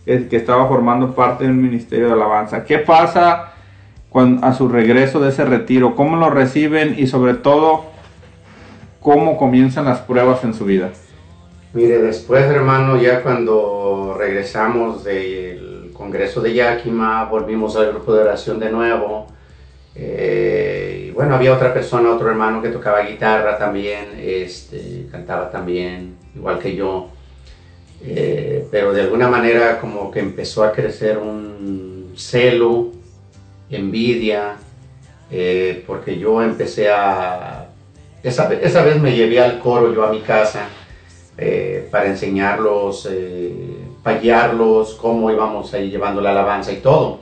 que, que estaba formando parte del ministerio de alabanza. ¿Qué pasa cuando, a su regreso de ese retiro? ¿Cómo lo reciben y sobre todo cómo comienzan las pruebas en su vida? Mire, después, hermano, ya cuando regresamos del Congreso de Yakima, volvimos al grupo de oración de nuevo. Eh, y bueno, había otra persona, otro hermano que tocaba guitarra también, este, cantaba también, igual que yo. Eh, pero de alguna manera como que empezó a crecer un celo, envidia, eh, porque yo empecé a... Esa, esa vez me llevé al coro yo a mi casa eh, para enseñarlos, eh, para guiarlos, cómo íbamos ahí llevando la alabanza y todo.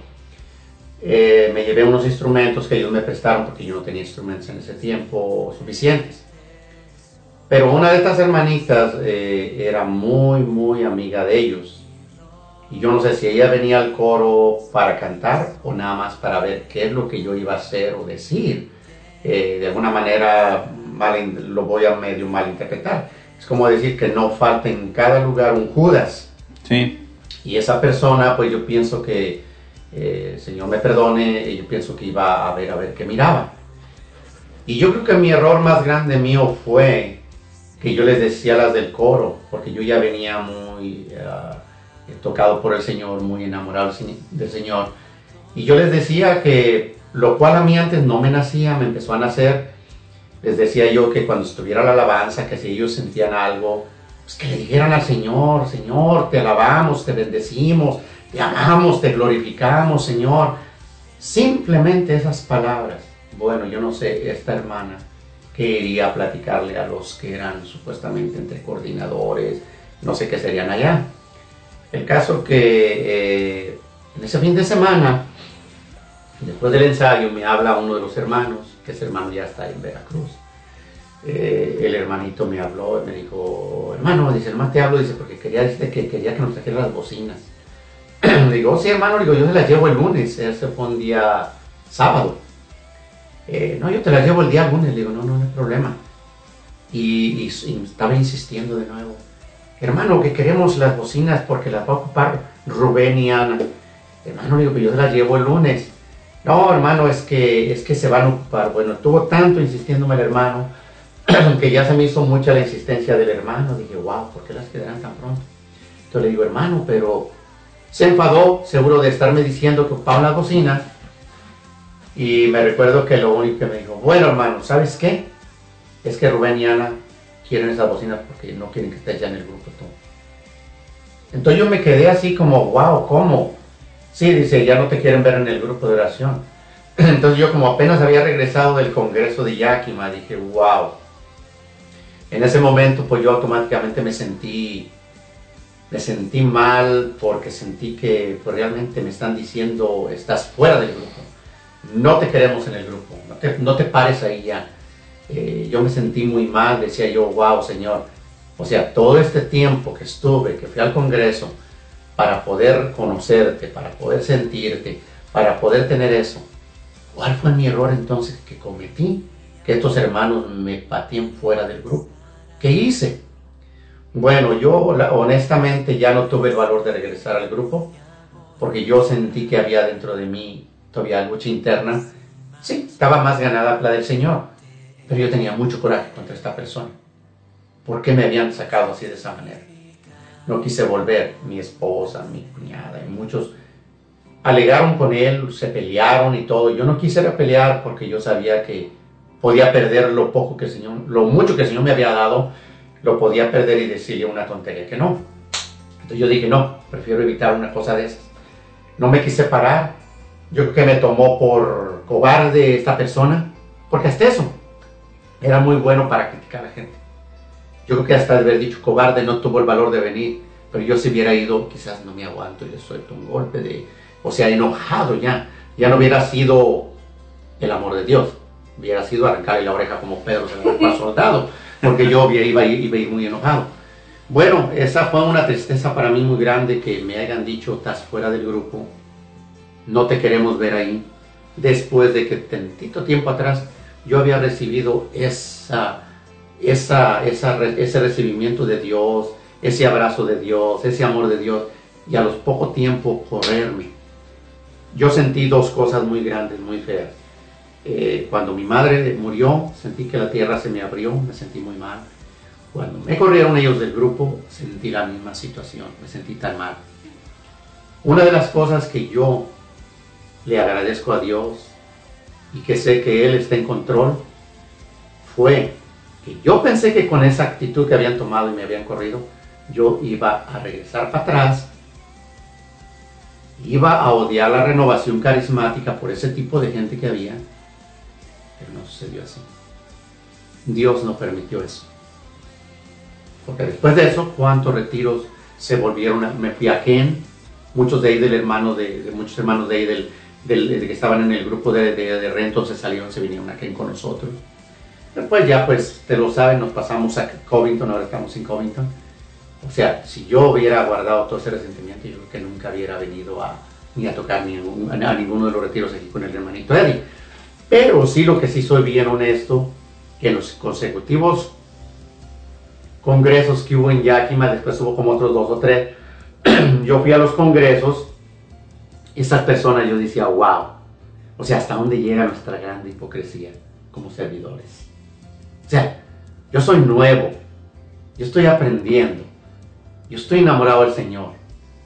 Eh, me llevé unos instrumentos que ellos me prestaron porque yo no tenía instrumentos en ese tiempo suficientes. Pero una de estas hermanitas era muy, muy amiga de ellos. Y yo no sé si ella venía al coro para cantar o nada más para ver qué es lo que yo iba a hacer o decir. Eh, de alguna manera mal, lo voy a medio malinterpretar. Es como decir que no falta en cada lugar un Judas. Sí. Y esa persona, pues yo pienso que, eh, el Señor me perdone, yo pienso que iba a ver a ver qué miraba. Y yo creo que mi error más grande mío fue que yo les decía las del coro, porque yo ya venía muy ah, tocado por el Señor, muy enamorado del- Señor. Y yo les decía que lo cual a mí antes no me nacía, me empezó a nacer. Les decía yo que cuando estuviera la alabanza, que si ellos sentían algo, pues que le dijeran al Señor, Señor, te alabamos, te bendecimos, te amamos, te glorificamos, Señor. Simplemente esas palabras. Bueno, yo no sé, esta hermana que iría a platicarle a los que eran supuestamente entre coordinadores, no sé qué serían allá. El caso que eh, en ese fin de semana, después del ensayo, me habla uno de los hermanos, que ese hermano ya está en Veracruz. Eh, el hermanito me habló y me dijo, hermano, dice, hermano, te hablo, dice, porque quería decirte que quería que nos trajeran las bocinas. Le digo, "Oh, sí, hermano, digo, yo se las llevo el lunes, ese fue un día sábado. Eh, no, yo te las llevo el día lunes, le digo, no, no, no hay problema. Y estaba insistiendo de nuevo, hermano, que queremos las bocinas porque las va a ocupar Rubén y Ana. Hermano, digo que yo se las llevo el lunes. No, hermano, es que, es que se van a ocupar. Bueno, estuvo tanto insistiéndome el hermano que ya se me hizo mucha la insistencia del hermano. Dije, wow, ¿por qué las quedarán tan pronto? Entonces le digo, hermano, pero se enfadó, seguro de estarme diciendo que ocupaban las bocinas. Y me recuerdo que lo único que me dijo, bueno, hermano, ¿sabes qué? Es que Rubén y Ana quieren esas bocinas porque no quieren que estés ya en el grupo tú. Entonces yo me quedé así como, wow, ¿cómo? Sí, dice, ya no te quieren ver en el grupo de oración. Entonces yo como apenas había regresado del congreso de Yakima, dije, wow. En ese momento pues yo automáticamente me sentí, me sentí mal porque sentí que pues, realmente me están diciendo, estás fuera del grupo. No te queremos en el grupo, no te, no te pares ahí ya. Eh, yo me sentí muy mal, decía yo, wow, Señor. O sea, todo este tiempo que estuve, que fui al Congreso, para poder conocerte, para poder sentirte, para poder tener eso. ¿Cuál fue mi error entonces que cometí? Que estos hermanos me pateen fuera del grupo. ¿Qué hice? Bueno, yo honestamente ya no tuve el valor de regresar al grupo, porque yo sentí que había dentro de mí todavía lucha interna. Sí, estaba más ganada la del Señor, pero yo tenía mucho coraje contra esta persona. ¿Por qué me habían sacado así de esa manera? No quise volver. Mi esposa, mi cuñada y muchos alegaron con él, se pelearon y todo. Yo no quise pelear porque yo sabía que podía perder lo poco que el Señor, lo mucho que el Señor me había dado, lo podía perder y decirle una tontería que no. Entonces yo dije, no, prefiero evitar una cosa de esas. No me quise parar. Yo creo que me tomó por cobarde esta persona, porque hasta eso era muy bueno para criticar a la gente. Yo creo que hasta haber dicho cobarde no tuvo el valor de venir, pero yo si hubiera ido, quizás no me aguanto y le suelto un golpe de, o sea, enojado ya. Ya no hubiera sido el amor de Dios. Hubiera sido arrancarle la oreja como Pedro se la pasó soldado, porque yo iba a, ir, iba a ir muy enojado. Bueno, esa fue una tristeza para mí muy grande que me hayan dicho, estás fuera del grupo, no te queremos ver ahí. Después de que tantito tiempo atrás yo había recibido esa, esa, esa ese recibimiento de Dios, ese abrazo de Dios, ese amor de Dios, y a los poco tiempo correrme. Yo sentí dos cosas muy grandes, muy feas. Eh, cuando mi madre murió, sentí que la tierra se me abrió, me sentí muy mal. Cuando me corrieron ellos del grupo, sentí la misma situación, me sentí tan mal. Una de las cosas que yo le agradezco a Dios y que sé que Él está en control fue que yo pensé que con esa actitud que habían tomado y me habían corrido, yo iba a regresar para atrás, iba a odiar la renovación carismática por ese tipo de gente que había, pero no sucedió así. Dios no permitió eso. Porque después de eso, ¿cuántos retiros se volvieron? a- me fui a Ken, muchos de ahí del hermano, de, de muchos hermanos de ahí del, del- de que estaban en el grupo de, de, de se salieron, se vinieron a Ken con nosotros. Después ya, pues, te lo saben, nos pasamos a Covington, ahora estamos en Covington. O sea, si yo hubiera guardado todo ese resentimiento, yo creo que nunca hubiera venido a, ni a tocar ni a, a ninguno de los retiros aquí con el hermanito Eddie. Pero sí lo que sí soy bien honesto, que en los consecutivos congresos que hubo en Yakima, después hubo como otros dos o tres, yo fui a los congresos, esas personas yo decía, wow, o sea, hasta dónde llega nuestra grande hipocresía como servidores. O sea, yo soy nuevo, yo estoy aprendiendo, yo estoy enamorado del Señor,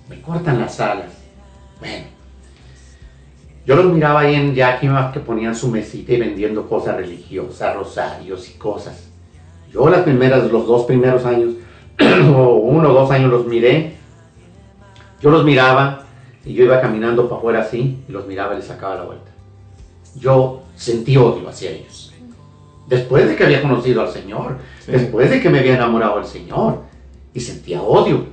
me cortan las alas. Bueno, yo los miraba ahí en Yakima que ponían su mesita y vendiendo cosas religiosas, rosarios y cosas. Yo las primeras, los dos primeros años, o uno o dos años los miré. Yo los miraba y yo iba caminando para afuera así y los miraba y les sacaba la vuelta. Yo sentí odio hacia ellos. Después de que había conocido al Señor, después de que me había enamorado del Señor y sentía odio.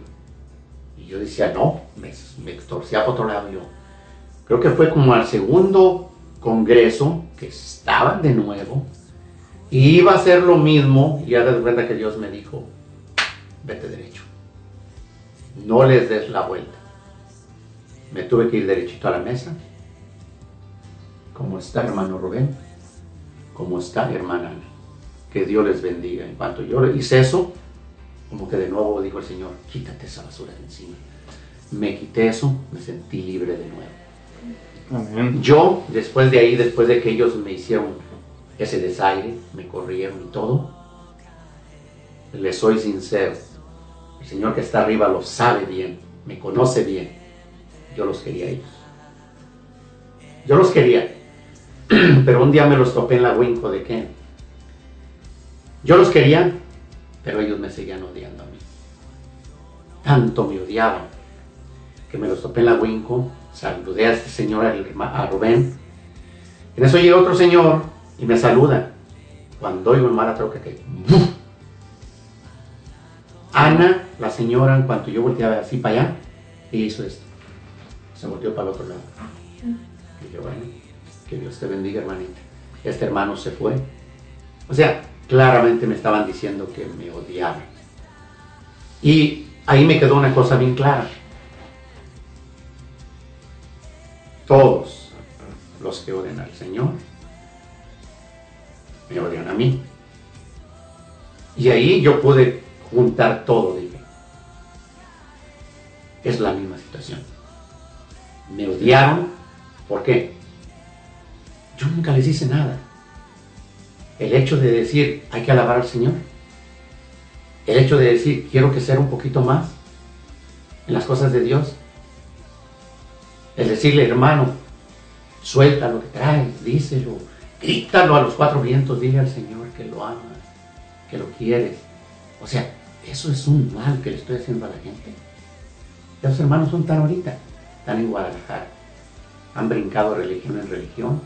Y yo decía, no, me, me extorcía por otro lado yo. Creo que fue como al segundo congreso que estaban de nuevo y iba a hacer lo mismo y ya de cuenta que Dios me dijo, vete derecho. No les des la vuelta. Me tuve que ir derechito a la mesa. ¿Cómo está hermano Rubén? ¿Cómo está hermana Ana? Que Dios les bendiga. En cuanto yo hice eso, como que de nuevo dijo el Señor, quítate esa basura de encima. Me quité eso, me sentí libre de nuevo. Amén. Yo, después de ahí, después de que ellos me hicieron ese desaire, me corrieron y todo, les soy sincero. El Señor que está arriba lo sabe bien, me conoce bien. Yo los quería a ellos. Yo los quería. Pero un día me los topé en la Winco de Ken. Yo los quería, pero ellos me seguían odiando a mí. Tanto me odiaban que me los topé en la Winco, saludé a este señor, a Rubén. En eso llega otro señor y me saluda. Cuando oigo el mala troca que... ¡buf! Ana, la señora, en cuanto yo volteaba así para allá, hizo esto. Se volteó para el otro lado. Y yo, bueno, que Dios te bendiga, hermanita. Este hermano se fue. O sea, claramente me estaban diciendo que me odiaban. Y ahí me quedó una cosa bien clara. Todos los que odian al Señor me odian a mí. Y ahí yo pude juntar todo, dije. Es la misma situación. Me odiaron, ¿por qué? Yo nunca les hice nada. El hecho de decir, hay que alabar al Señor. El hecho de decir, quiero que sea un poquito más en las cosas de Dios. El decirle, hermano, suelta lo que traes, díselo, grítalo a los cuatro vientos, dile al Señor que lo amas, que lo quieres. O sea, eso es un mal que le estoy haciendo a la gente. Los hermanos son tan ahorita, están en Guadalajara, han brincado religión en religión.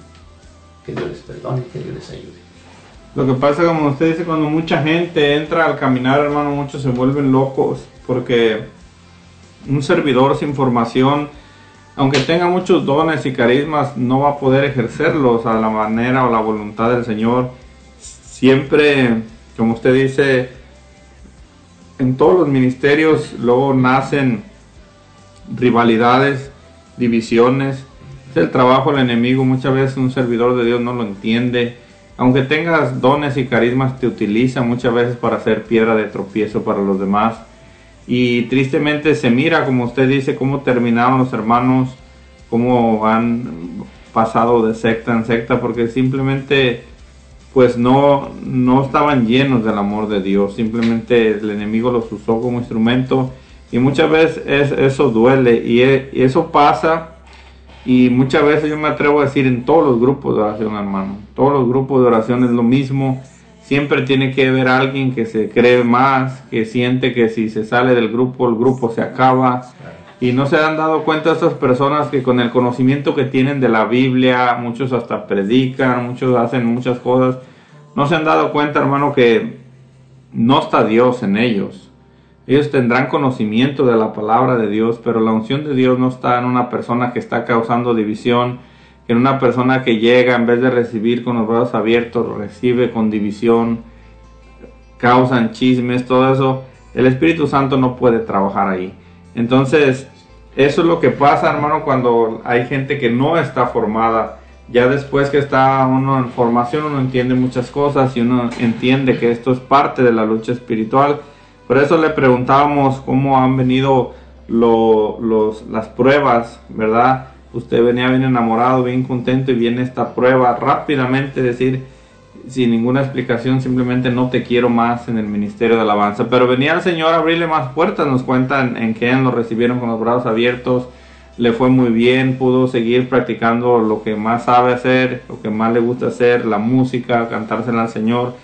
Que Dios les perdone, que Dios les ayude. Lo que pasa, como usted dice, cuando mucha gente entra al caminar, hermano, muchos se vuelven locos porque un servidor sin formación aunque tenga muchos dones y carismas, no va a poder ejercerlos a la manera o la voluntad del Señor. Siempre, como usted dice, en todos los ministerios luego nacen rivalidades, divisiones. Es el trabajo del enemigo. Muchas veces un servidor de Dios no lo entiende. Aunque tengas dones y carismas, te utiliza muchas veces para hacer piedra de tropiezo para los demás. Y tristemente se mira, como usted dice, cómo terminaron los hermanos, cómo han pasado de secta en secta, porque simplemente pues no, no estaban llenos del amor de Dios, simplemente el enemigo los usó como instrumento y muchas veces es- eso duele y, e- y eso pasa y muchas veces yo me atrevo a decir en todos los grupos de oración, hermano, todos los grupos de oración es lo mismo, siempre tiene que haber alguien que se cree más, que siente que si se sale del grupo, el grupo se acaba. Y no se han dado cuenta estas personas que con el conocimiento que tienen de la Biblia, muchos hasta predican, muchos hacen muchas cosas, no se han dado cuenta, hermano, que no está Dios en ellos. Ellos tendrán conocimiento de la palabra de Dios, pero la unción de Dios no está en una persona que está causando división, en una persona que llega en vez de recibir con los brazos abiertos, recibe con división, causan chismes, todo eso. El Espíritu Santo no puede trabajar ahí. Entonces, eso es lo que pasa, hermano, cuando hay gente que no está formada. Ya después que está uno en formación, uno entiende muchas cosas y uno entiende que esto es parte de la lucha espiritual. Por eso le preguntábamos cómo han venido lo- los, las pruebas, ¿verdad? Usted venía bien enamorado, bien contento y viene esta prueba rápidamente decir, sin ninguna explicación, simplemente no te quiero más en el ministerio de alabanza. Pero venía el Señor a abrirle más puertas, nos cuentan en que lo recibieron con los brazos abiertos, le fue muy bien, pudo seguir practicando lo que más sabe hacer, lo que más le gusta hacer, la música, cantársela al Señor.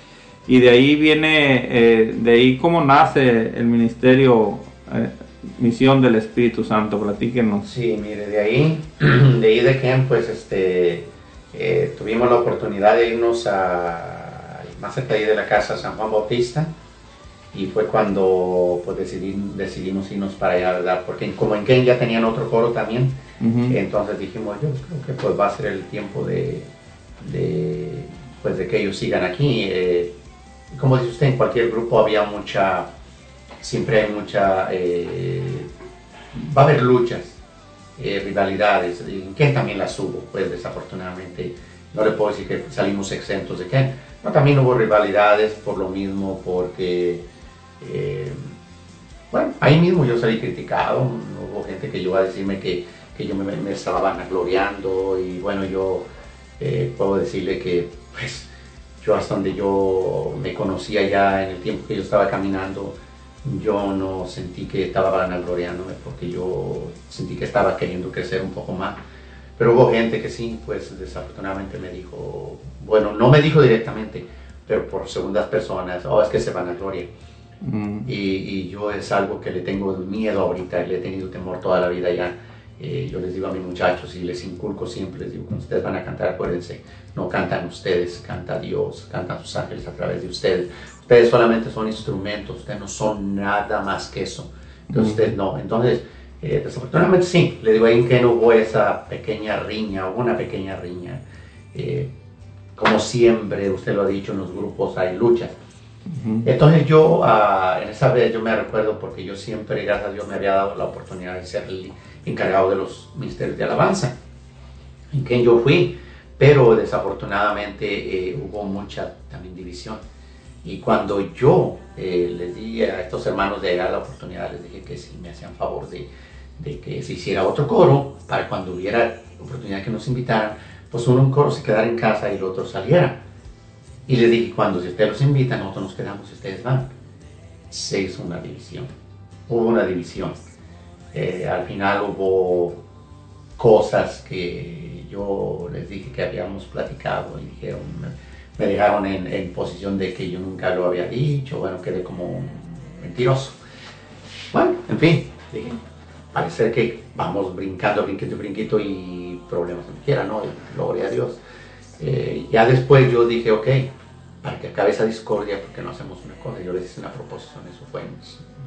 Y de ahí viene, eh, de ahí cómo nace el ministerio, eh, misión del Espíritu Santo, platíquenos. Sí, mire, de ahí, de ahí de Ken, pues este, eh, tuvimos la oportunidad de irnos a, más cerca de ahí de la casa, San Juan Bautista, y fue cuando pues decidí- decidimos irnos para allá, ¿verdad? Porque como en Ken ya tenían otro coro también, entonces dijimos, yo creo que pues va a ser el tiempo de, de, pues de que ellos sigan aquí. eh, como dice usted, en cualquier grupo había mucha, siempre hay mucha, eh, va a haber luchas, eh, rivalidades, en Ken también las hubo, pues desafortunadamente. No le puedo decir que salimos exentos de Ken, no, también hubo rivalidades por lo mismo, porque, eh, bueno, ahí mismo yo salí criticado, hubo gente que llegó a decirme que, que yo me, me estaba vanagloriando y bueno, yo eh, puedo decirle que pues yo hasta donde yo me conocía ya en el tiempo que yo estaba caminando, yo no sentí que estaba vanagloriándome porque yo sentí que estaba queriendo crecer un poco más. Pero hubo gente que sí, pues desafortunadamente me dijo, bueno, no me dijo directamente, pero por segundas personas, oh, es que se vanagloria. Mm. Y, y yo es algo que le tengo miedo ahorita, le he tenido temor toda la vida ya. Eh, yo les digo a mis muchachos y les inculco siempre, les digo, cuando ustedes van a cantar, acuérdense, no cantan ustedes, canta Dios, cantan sus ángeles a través de ustedes. Ustedes solamente son instrumentos, ustedes no son nada más que eso. Entonces, ustedes no. Entonces, eh, desafortunadamente sí, le digo ahí que no hubo esa pequeña riña, hubo una pequeña riña. Eh, como siempre, usted lo ha dicho, en los grupos hay luchas. Entonces yo, ah, en esa vez yo me recuerdo porque yo siempre, gracias a Dios, me había dado la oportunidad de ser encargado de los ministerios de alabanza, en que yo fui, pero desafortunadamente eh, hubo mucha también división. Y cuando yo eh, les di a estos hermanos de allá la oportunidad, les dije que si me hacían favor de, de que se hiciera otro coro, para cuando hubiera oportunidad que nos invitaran, pues uno un coro se quedara en casa y el otro saliera. Y les dije, cuando si ustedes los invitan, nosotros nos quedamos ustedes van. Se hizo una división. Hubo una división. Eh, al final hubo cosas que yo les dije que habíamos platicado y dijeron, me, dejaron en, posición de que yo nunca lo había dicho. Bueno, quedé como un mentiroso. Bueno, en fin, dije, parece que vamos brincando, brinquito, brinquito y problemas donde quiera, ¿no? Gloria a Dios. Eh, ya después yo dije, ok, para que acabe esa discordia, porque no hacemos una cosa? Yo les hice una proposición, eso fue en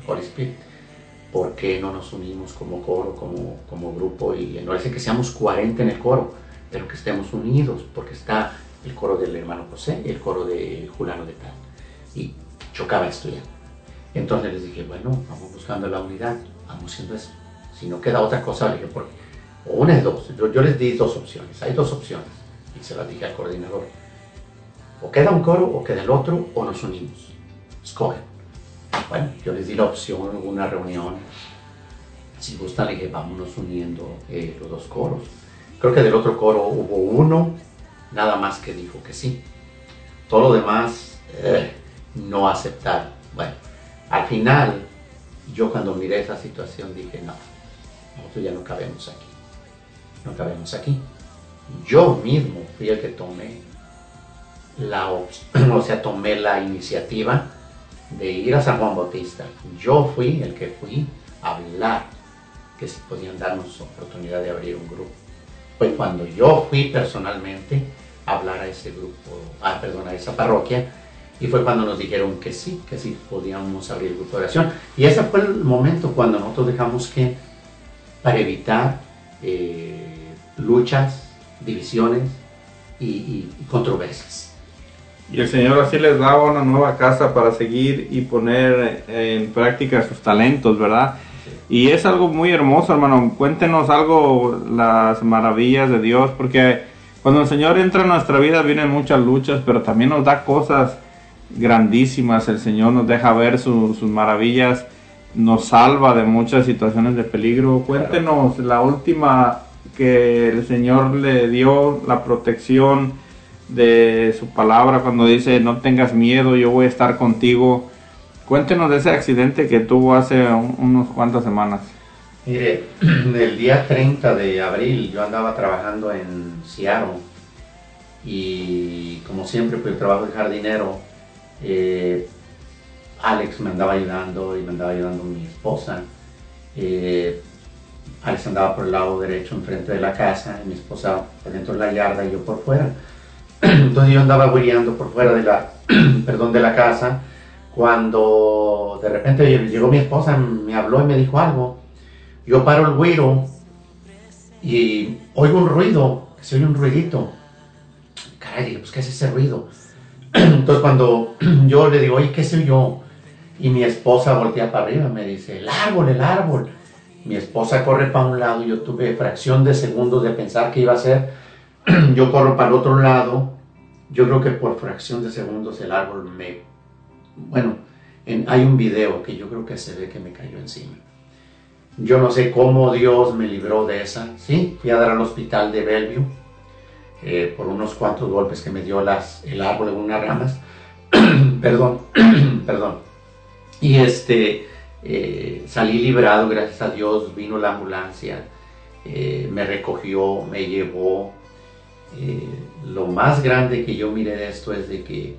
Holy Spirit. ¿Por qué no nos unimos como coro, como, grupo? Y no dice que seamos 40 en el coro, pero que estemos unidos, porque está el coro del hermano José y el coro de Julano de Tal. Y chocaba esto ya. Entonces les dije, bueno, vamos buscando la unidad, vamos haciendo eso. Si no queda otra cosa, le dije, porque o una de dos. Yo, yo les di dos opciones, hay dos opciones. Y se las dije al coordinador. O queda un coro, o queda el otro, o nos unimos. Escogen. Bueno, yo les di la opción en una reunión. Si gustan, le dije, vámonos uniendo eh, los dos coros. Creo que del otro coro hubo uno, nada más que dijo que sí. Todo lo demás, eh, no aceptar. Bueno, al final, yo cuando miré esa situación dije, no, nosotros ya no cabemos aquí. No cabemos aquí. Yo mismo fui el que tomé la, o sea, tomé la iniciativa de ir a San Juan Bautista. Yo fui el que fui a hablar que si podían darnos oportunidad de abrir un grupo. Fue cuando yo fui personalmente a hablar a ese grupo, ah, perdón, a esa parroquia, y fue cuando nos dijeron que sí, que sí podíamos abrir el grupo de oración. Y ese fue el momento cuando nosotros dejamos que, para evitar eh, luchas, divisiones y, y- y controversias. Y el Señor así les daba una nueva casa para seguir y poner en práctica sus talentos, ¿verdad? Y es algo muy hermoso, hermano. Cuéntenos algo, las maravillas de Dios, porque cuando el Señor entra en nuestra vida vienen muchas luchas, pero también nos da cosas grandísimas. El Señor nos deja ver su- sus maravillas, nos salva de muchas situaciones de peligro. Cuéntenos la última que el Señor le dio, la protección de su palabra cuando dice no tengas miedo, yo voy a estar contigo. Cuéntenos de ese accidente que tuvo hace un- unos cuantas semanas. Mire, el día 30 de abril yo andaba trabajando en Seattle y como siempre pues trabajo de jardinero, eh, Alex me andaba ayudando y me andaba ayudando mi esposa. Eh, Alex andaba por el lado derecho enfrente de la casa y mi esposa por dentro de la yarda y yo por fuera. Entonces yo andaba huileando por fuera de la, perdón, de la casa cuando de repente llegó mi esposa, me habló y me dijo algo. Yo paro el güiro y oigo un ruido, que se oye un ruidito. Caray, pues ¿qué es ese ruido? Entonces cuando yo le digo, oye, ¿qué soy yo? Y mi esposa voltea para arriba, me dice, el árbol, el árbol. Mi esposa corre para un lado, yo tuve fracción de segundos de pensar qué iba a hacer. Yo corro para el otro lado. Yo creo que por fracción de segundos el árbol me... Bueno, en- hay un video que yo creo que se ve que me cayó encima. Yo no sé cómo Dios me libró de esa. Sí, fui a dar al hospital de Bellevue eh, por unos cuantos golpes que me dio las, el árbol en unas ramas. perdón, perdón. Y este, eh, salí librado, gracias a Dios, vino la ambulancia, eh, me recogió, me llevó. Eh, lo más grande que yo miré de esto es de que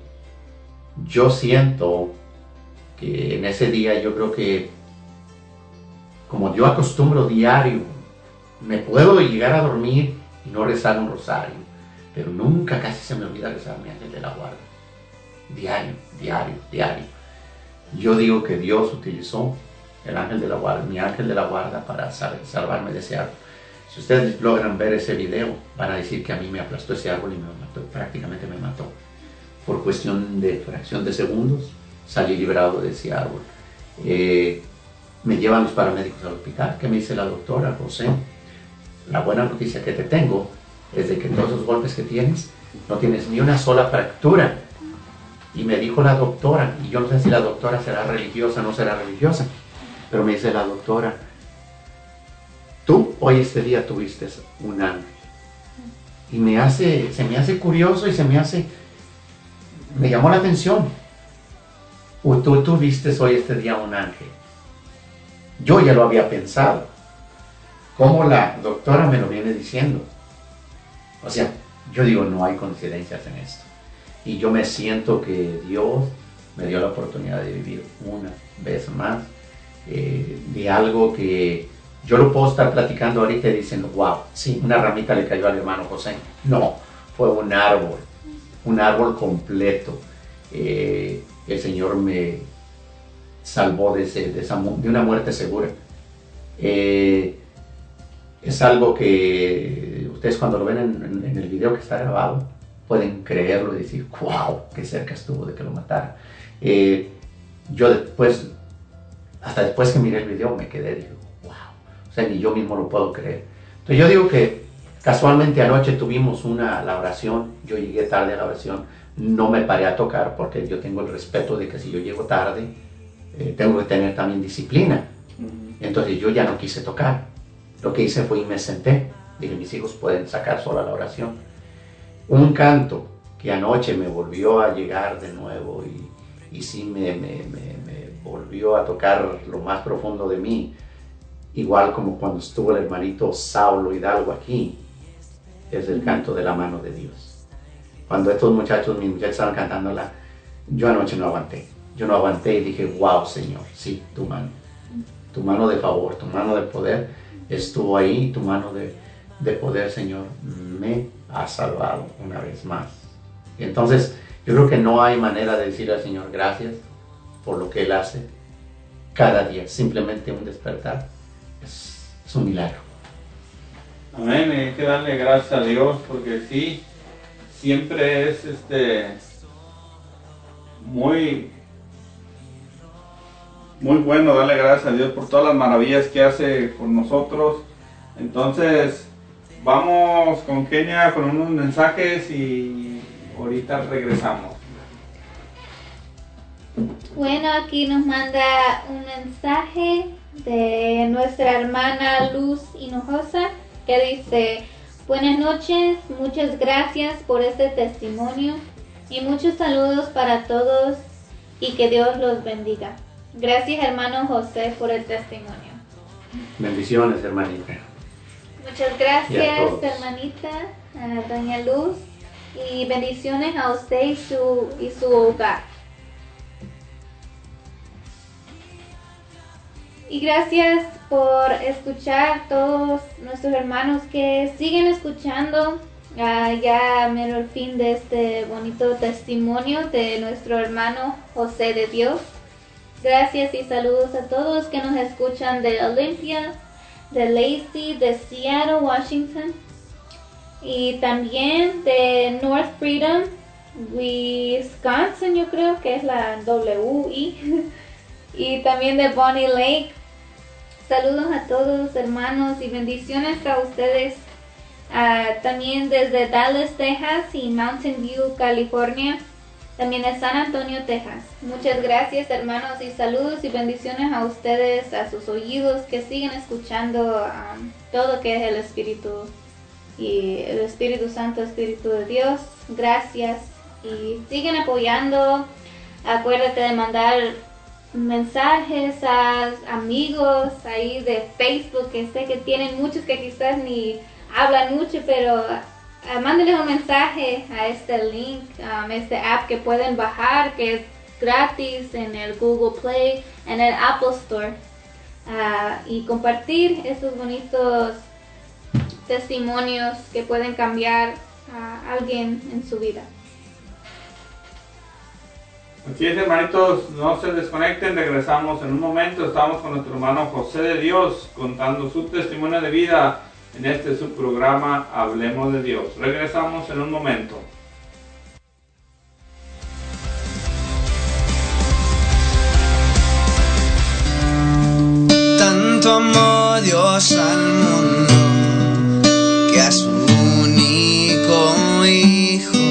yo siento que en ese día yo creo que como yo acostumbro diario, me puedo llegar a dormir y no rezar un rosario, pero nunca casi se me olvida rezar mi ángel de la guarda. Diario, diario, diario. Yo digo que Dios utilizó el ángel de la guarda, mi ángel de la guarda para sal- salvarme de ese árbol. Si ustedes logran ver ese video, van a decir que a mí me aplastó ese árbol y me mató, prácticamente me mató. Por cuestión de fracción de segundos, salí librado de ese árbol. Eh, me llevan los paramédicos al hospital. ¿Qué me dice la doctora José? La buena noticia que te tengo es de que todos esos golpes que tienes, no tienes ni una sola fractura. Y me dijo la doctora, y yo no sé si la doctora será religiosa o no será religiosa, pero me dice la doctora, tú hoy este día tuviste un ángel. Y me hace, se me hace curioso y se me hace, me llamó la atención. O tú tuviste hoy este día un ángel. Yo ya lo había pensado. ¿Cómo la doctora me lo viene diciendo? O sea, yo digo, no hay coincidencias en esto. Y yo me siento que Dios me dio la oportunidad de vivir una vez más eh, de algo que yo lo puedo estar platicando ahorita y dicen, wow, sí, una ramita le cayó al hermano José. No, fue un árbol, un árbol completo. Eh, el Señor me salvó de, ese- de esa de una muerte segura. Eh, es algo que ustedes cuando lo ven en, en- en el video que está grabado pueden creerlo y decir, wow, qué cerca estuvo de que lo matara. Eh, yo después, hasta después que miré el video me quedé, wow, o sea, ni yo mismo lo puedo creer. Entonces yo digo que casualmente anoche tuvimos una, la oración, yo llegué tarde a la oración, no me paré a tocar porque yo tengo el respeto de que si yo llego tarde, eh, tengo que tener también disciplina. Entonces yo ya no quise tocar. Lo que hice fue y me senté. Dije, mis hijos pueden sacar sola la oración. Un canto que anoche me volvió a llegar de nuevo y, y sí me, me- me- me volvió a tocar lo más profundo de mí. Igual como cuando estuvo el hermanito Saulo Hidalgo aquí. Es el canto de la mano de Dios. Cuando estos muchachos, mis muchachos estaban cantándola, yo anoche no aguanté. Yo no aguanté y dije, wow, Señor, sí, tu mano tu mano de favor, tu mano de poder estuvo ahí, tu mano de, de poder, Señor, me ha salvado una vez más. Y entonces, yo creo que no hay manera de decirle al Señor gracias por lo que Él hace cada día, simplemente un despertar. Un milagro. Amén, y hay que darle gracias a Dios porque sí, siempre es este muy muy bueno darle gracias a Dios por todas las maravillas que hace con nosotros. Entonces, vamos con Kenia con unos mensajes y ahorita regresamos. Bueno, aquí nos manda un mensaje de nuestra hermana Luz Hinojosa que dice, buenas noches, muchas gracias por este testimonio y muchos saludos para todos y que Dios los bendiga. Gracias hermano José por el testimonio. Bendiciones, hermanita. Muchas gracias hermanita, a doña Luz y bendiciones a usted y su, y su hogar. Y gracias por escuchar todos nuestros hermanos que siguen escuchando. Ah, ya mero el fin de este bonito testimonio de nuestro hermano José de Dios. Gracias y saludos a todos que nos escuchan de Olympia, de Lacey, de Seattle, Washington. Y también de North Freedom, Wisconsin, yo creo que es la WI, y también de Bonnie Lake. Saludos a todos hermanos y bendiciones a ustedes. Ah, también desde Dallas, Texas y Mountain View, California. También de San Antonio, Texas. Muchas gracias hermanos y saludos y bendiciones a ustedes, a sus oídos que siguen escuchando um, todo que es el Espíritu y el Espíritu Santo, Espíritu de Dios. Gracias y siguen apoyando. Acuérdate de mandar mensajes a amigos ahí de Facebook que sé que tienen muchos que quizás ni hablan mucho, pero ah, mándenles un mensaje a este link, um, este app que pueden bajar, que es gratis en el Google Play, en el Apple Store, ah, y compartir estos bonitos testimonios que pueden cambiar a alguien en su vida. Así es, hermanitos, no se desconecten, regresamos en un momento. Estamos con nuestro hermano José de Dios contando su testimonio de vida en este subprograma Hablemos de Dios. Regresamos en un momento. Tanto amó Dios al mundo que a su único hijo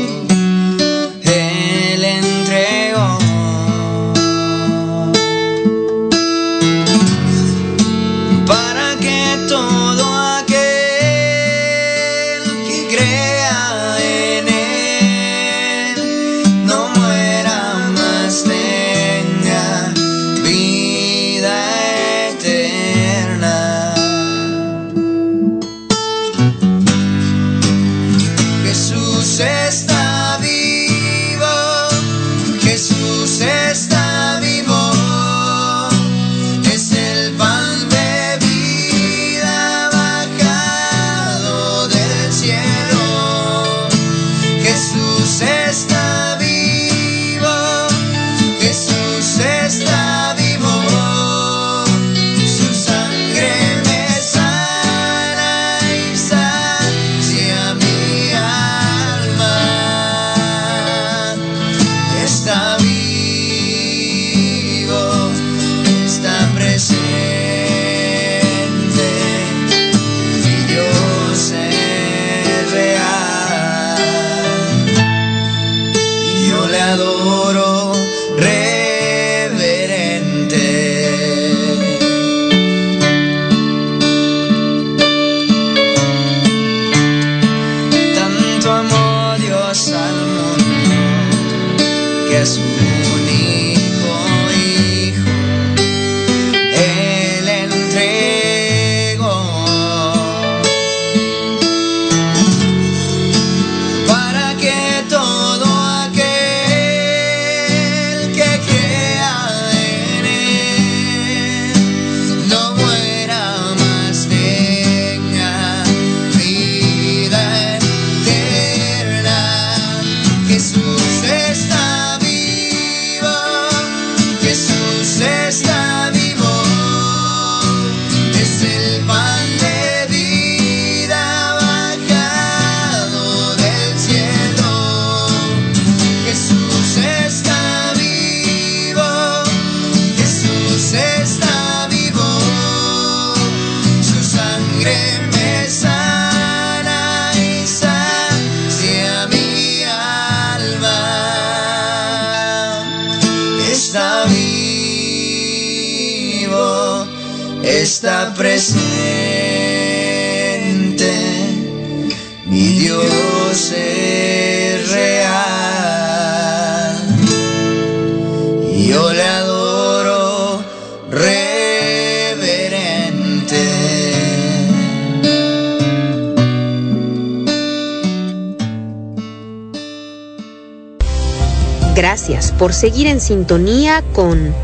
por seguir en sintonía con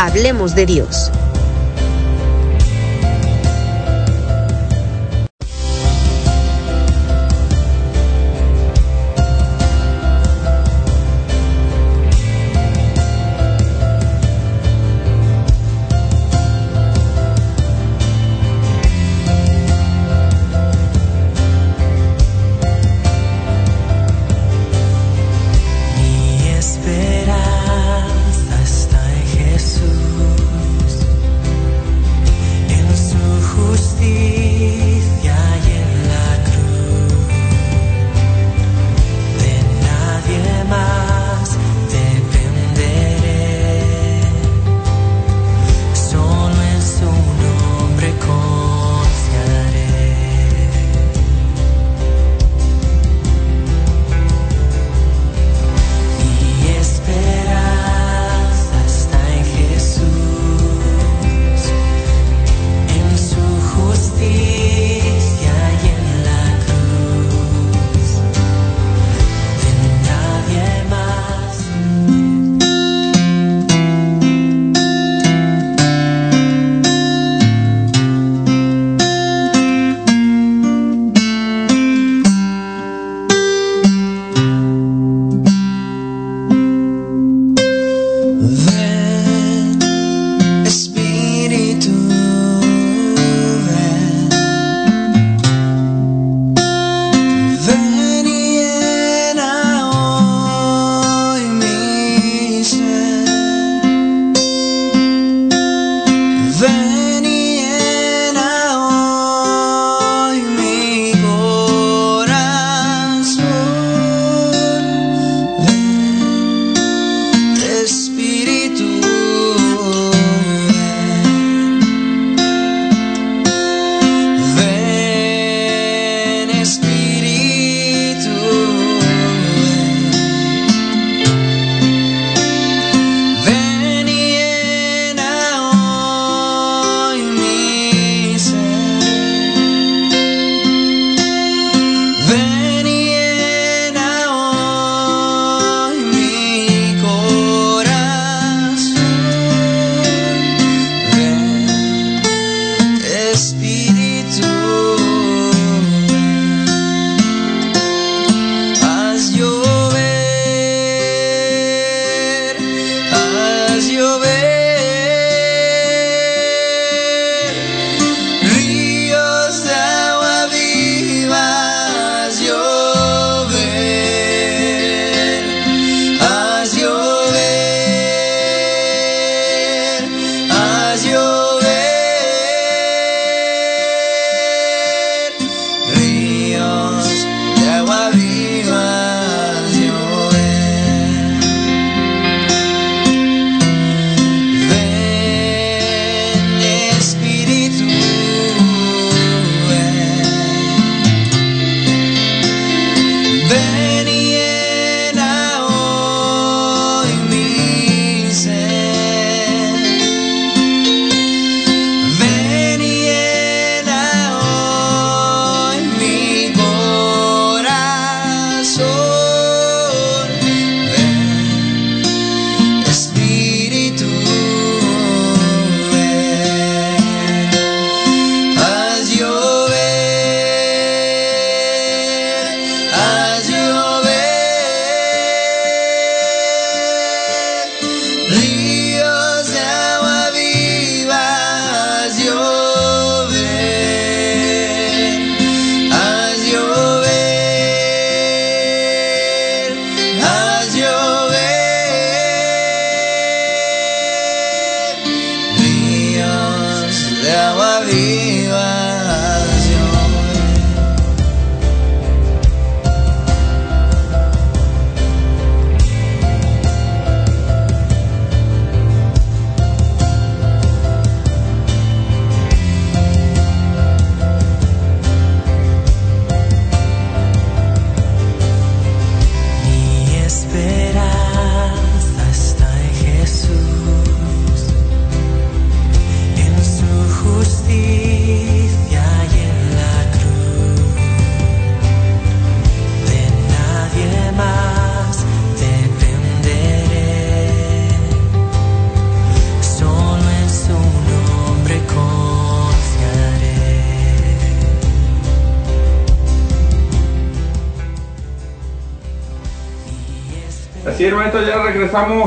Hablemos de Dios. The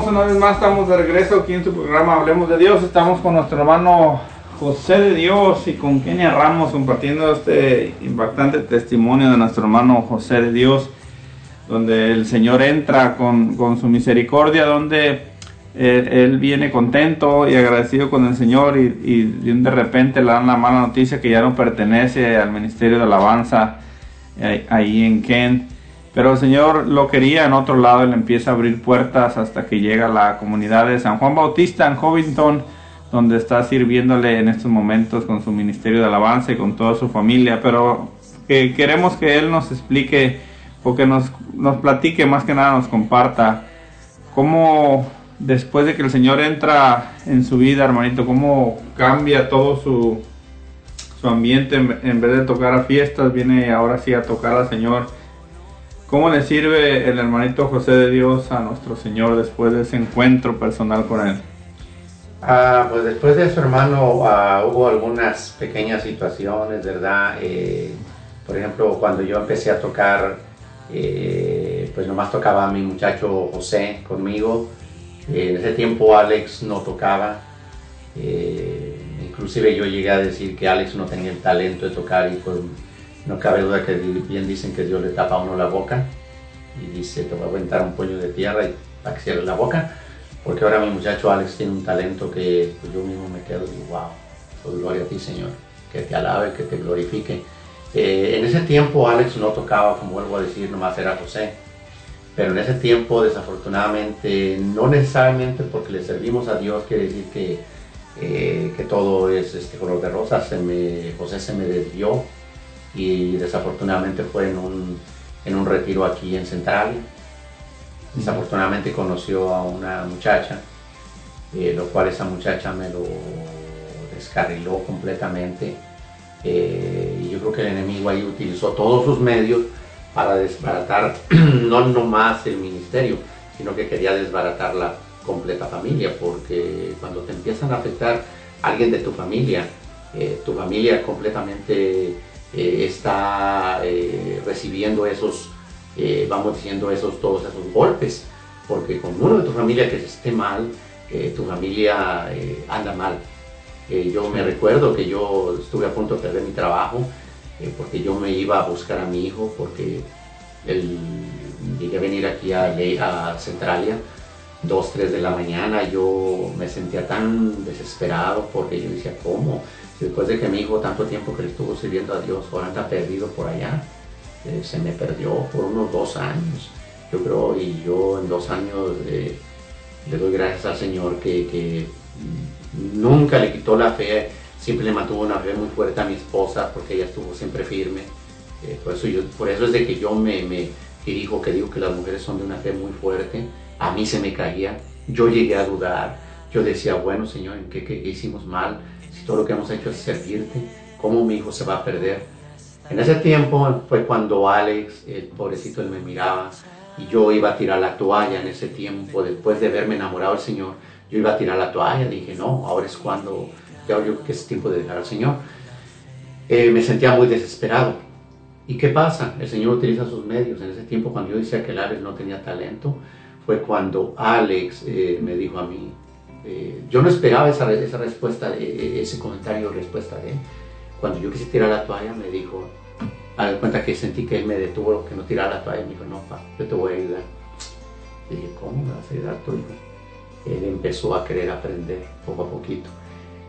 una vez más. Estamos de regreso aquí en su programa Hablemos de Dios. Estamos con nuestro hermano José de Dios y con Kenia Ramos compartiendo este impactante testimonio de nuestro hermano José de Dios, donde el Señor entra con, con su misericordia, donde él, él viene contento y agradecido con el Señor y, y de repente le dan la mala noticia que ya no pertenece al ministerio de alabanza eh, ahí en Kent. Pero el Señor lo quería en otro lado le empieza a abrir puertas hasta que llega a la comunidad de San Juan Bautista en Covington, donde está sirviéndole en estos momentos con su ministerio de alabanza y con toda su familia. Pero que queremos que Él nos explique o que nos, nos platique, más que nada nos comparta cómo después de que el Señor entra en su vida, hermanito, cómo cambia todo su, su ambiente en, en vez de tocar a fiestas, viene ahora sí a tocar al Señor. ¿Cómo le sirve el hermanito José de Dios a nuestro Señor después de ese encuentro personal con Él? Ah, pues después de eso, hermano, ah, hubo algunas pequeñas situaciones, ¿verdad? Eh, por ejemplo, cuando yo empecé a tocar, eh, pues nomás tocaba a mi muchacho José conmigo. Eh, en ese tiempo Alex no tocaba. Eh, inclusive yo llegué a decir que Alex no tenía el talento de tocar y pues no cabe duda que bien dicen que Dios le tapa a uno la boca y dice te voy a aventar un puño de tierra y para que cierres la boca porque ahora mi muchacho Alex tiene un talento que pues, yo mismo me quedo y digo wow pues gloria a ti Señor. Que te alabe que te glorifique eh, en ese tiempo Alex no tocaba como vuelvo a decir nomás era José. Pero en ese tiempo desafortunadamente no necesariamente porque le servimos a Dios quiere decir que eh, que todo es este color de rosa se me, José se me desvió y desafortunadamente fue en un, en un retiro aquí en Central. Desafortunadamente conoció a una muchacha, eh, lo cual esa muchacha me lo descarriló completamente. Eh, y yo creo que el enemigo ahí utilizó todos sus medios para desbaratar no nomás el ministerio, sino que quería desbaratar la completa familia, porque cuando te empiezan a afectar alguien de tu familia, eh, tu familia completamente eh, está eh, recibiendo esos, eh, vamos diciendo, esos, todos esos golpes, porque con uno de tu familia que esté mal, tu familia anda mal. Yo me recuerdo que yo estuve a punto de perder mi trabajo porque yo me iba a buscar a mi hijo porque él, llegué a venir aquí a, a Centralia, 2, 3 de la mañana, yo me sentía tan desesperado porque yo decía, ¿cómo? Después de que mi hijo tanto tiempo que le estuvo sirviendo a Dios, ahora anda perdido por allá, eh, se me perdió por unos dos años, yo creo, y yo en dos años eh, le doy gracias al Señor que, nunca le quitó la fe, siempre le mantuvo una fe muy fuerte a mi esposa porque ella estuvo siempre firme. Eh, por, eso yo, por eso es de que yo me, me dirijo, que digo que las mujeres son de una fe muy fuerte. A mí se me caía, yo llegué a dudar, yo decía, bueno Señor, ¿en qué hicimos mal? Todo lo que hemos hecho es servirte, ¿cómo mi hijo se va a perder? En ese tiempo fue cuando Alex, el pobrecito, él me miraba y yo iba a tirar la toalla en ese tiempo, después de verme enamorado del Señor, yo iba a tirar la toalla, dije, no, ahora es cuando, ya yo que es tiempo de dejar al Señor. Eh, me sentía muy desesperado. ¿Y qué pasa? El Señor utiliza sus medios. En ese tiempo, cuando yo decía que el Alex no tenía talento, fue cuando Alex eh, me dijo a mí, eh, yo no esperaba esa, re- esa respuesta, de- ese comentario, respuesta de él. Cuando yo quise tirar la toalla, me dijo, a dar cuenta que sentí que él me detuvo, que no tirara la toalla, me dijo, no, pa, yo te voy a ayudar. Le dije, ¿cómo me vas a ayudar tú? Él empezó a querer aprender poco a poquito.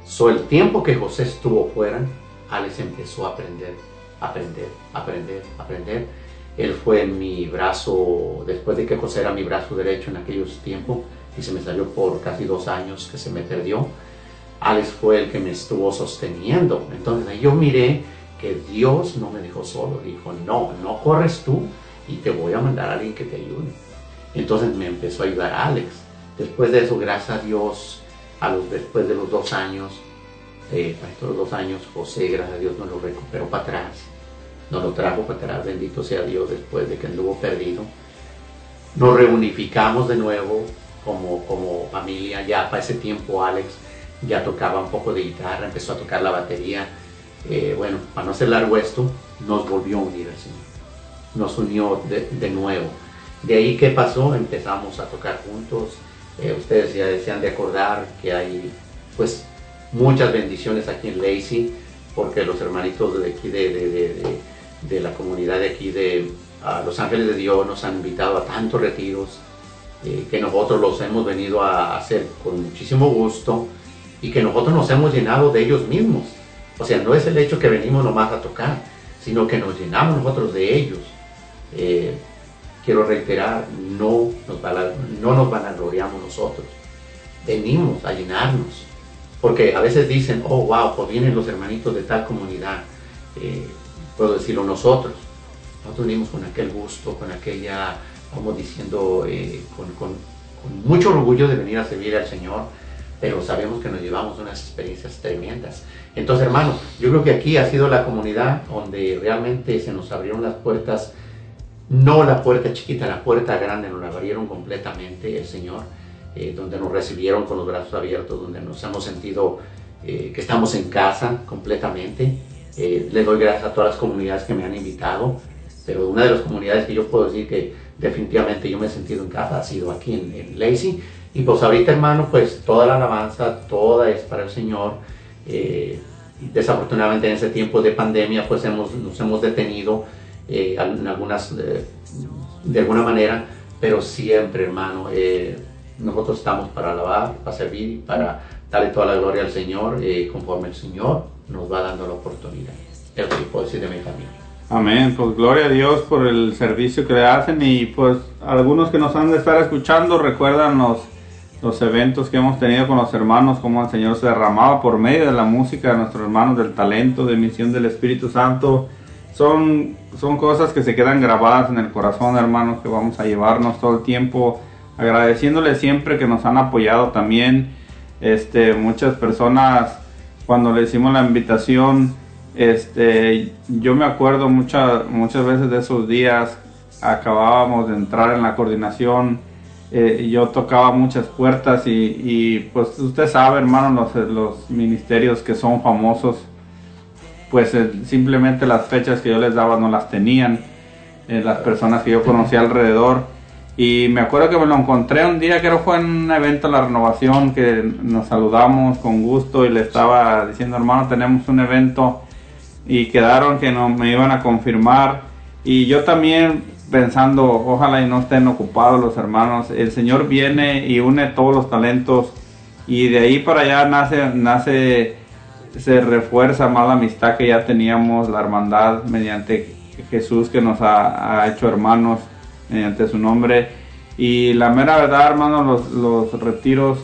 So, el tiempo que José estuvo fuera, Alex empezó a aprender, aprender, aprender, aprender. Él fue mi brazo, después de que José era mi brazo derecho en aquellos tiempos, y se me salió por casi dos años que se me perdió. Alex fue el que me estuvo sosteniendo. Entonces ahí yo miré que Dios no me dejó solo. Dijo, no, no corres tú y te voy a mandar a alguien que te ayude. Entonces me empezó a ayudar Alex. Después de eso, gracias a Dios, a los, después de los dos años, eh, para estos dos años, José, gracias a Dios, nos lo recuperó para atrás. Nos lo trajo para atrás, bendito sea Dios, después de que anduvo perdido. Nos reunificamos de nuevo como, como familia. Ya para ese tiempo Alex ya tocaba un poco de guitarra, empezó a tocar la batería. Eh, bueno, para no ser largo esto, nos volvió a unir Señor. Nos unió de, de nuevo. De ahí, ¿qué pasó? Empezamos a tocar juntos. Eh, ustedes ya desean de acordar que hay, pues, muchas bendiciones aquí en Lacey, porque los hermanitos de aquí, de, de- de- la comunidad de aquí de Los Ángeles de Dios, nos han invitado a tantos retiros, eh, que nosotros los hemos venido a hacer con muchísimo gusto y que nosotros nos hemos llenado de ellos mismos. O sea, no es el hecho que venimos nomás a tocar, sino que nos llenamos nosotros de ellos. Eh, quiero reiterar, no nos, no nos vanagloriamos nosotros, venimos a llenarnos. Porque a veces dicen, oh, wow, pues vienen los hermanitos de tal comunidad. Eh, puedo decirlo nosotros. Nosotros venimos con aquel gusto, con aquella, vamos diciendo, eh, con, con- con mucho orgullo de venir a servir al Señor, pero sabemos que nos llevamos unas experiencias tremendas. Entonces, hermano, yo creo que aquí ha sido la comunidad donde realmente se nos abrieron las puertas, no la puerta chiquita, la puerta grande, nos la abrieron completamente el Señor, eh, donde nos recibieron con los brazos abiertos, donde nos hemos sentido eh, que estamos en casa completamente. Eh, le doy gracias a todas las comunidades que me han invitado, pero una de las comunidades que yo puedo decir que definitivamente yo me he sentido en casa ha sido aquí en, en Lacey. Y pues ahorita, hermano, pues toda la alabanza, toda es para el Señor. Eh, desafortunadamente en ese tiempo de pandemia, pues hemos, nos hemos detenido eh, en algunas, eh, de alguna manera, pero siempre, hermano, nosotros estamos para alabar, para servir, para darle toda la gloria al Señor, conforme el Señor nos va dando la oportunidad. Es lo que puedo decir de mi familia. Amén, pues gloria a Dios por el servicio que le hacen y pues algunos que nos han de estar escuchando recuerdan los, los eventos que hemos tenido con los hermanos, como el Señor se derramaba por medio de la música de nuestros hermanos, del talento, de misión del Espíritu Santo. Son, son cosas que se quedan grabadas en el corazón, hermanos, que vamos a llevarnos todo el tiempo, agradeciéndole siempre que nos han apoyado también. Este, muchas personas, cuando le hicimos la invitación, este, yo me acuerdo muchas muchas veces de esos días, acabábamos de entrar en la coordinación, eh, yo tocaba muchas puertas y, pues usted sabe, hermano, los, los ministerios que son famosos, pues eh, simplemente las fechas que yo les daba no las tenían, eh, las personas que yo conocía alrededor. Y me acuerdo que me lo encontré un día, que fue en un evento la renovación, que nos saludamos con gusto y le estaba diciendo, hermano, tenemos un evento y quedaron que no me iban a confirmar. Y yo también pensando ojalá y no estén ocupados los hermanos. El señor viene y une todos los talentos y de ahí para allá nace nace se refuerza más la amistad que ya teníamos la hermandad mediante Jesús que nos ha, ha hecho hermanos mediante su nombre. Y la mera verdad hermanos los, los retiros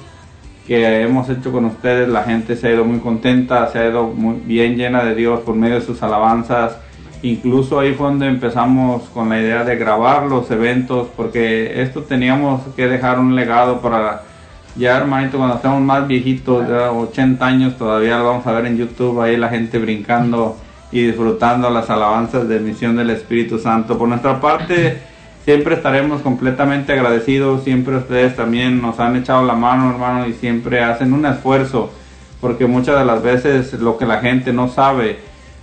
que hemos hecho con ustedes, la gente se ha ido muy contenta, se ha ido muy bien llena de Dios por medio de sus alabanzas. Incluso ahí fue donde empezamos con la idea de grabar los eventos, porque esto teníamos que dejar un legado para ya hermanito cuando estemos más viejitos, ya 80 años todavía lo vamos a ver en YouTube, ahí la gente brincando y disfrutando las alabanzas de misión del Espíritu Santo. Por nuestra parte, siempre estaremos completamente agradecidos, siempre ustedes también nos han echado la mano, hermano, y siempre hacen un esfuerzo, porque muchas de las veces lo que la gente no sabe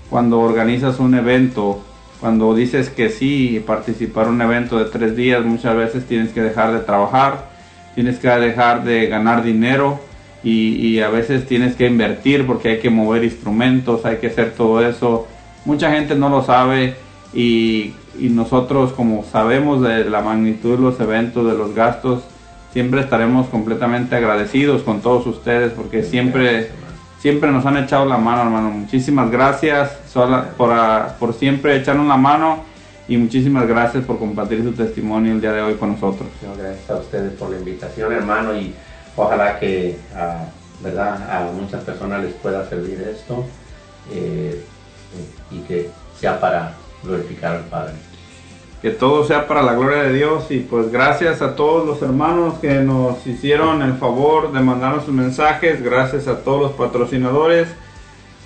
cuando organizas un evento, cuando dices que sí, participar en un evento de tres días, muchas veces tienes que dejar de trabajar, tienes que dejar de ganar dinero y, y a veces tienes que invertir porque hay que mover instrumentos, hay que hacer todo eso. Mucha gente no lo sabe y, y nosotros como sabemos de la magnitud de los eventos, de los gastos, siempre estaremos completamente agradecidos con todos ustedes porque siempre siempre nos han echado la mano, hermano. Muchísimas gracias por, ah, por siempre echarnos la mano y muchísimas gracias por compartir su testimonio el día de hoy con nosotros. No, gracias a ustedes por la invitación, hermano, y ojalá que, ah, ¿verdad? A muchas personas les pueda servir esto eh, y que sea para glorificar al Padre. Que todo sea para la gloria de Dios y pues gracias a todos los hermanos que nos hicieron el favor de mandarnos sus mensajes, gracias a todos los patrocinadores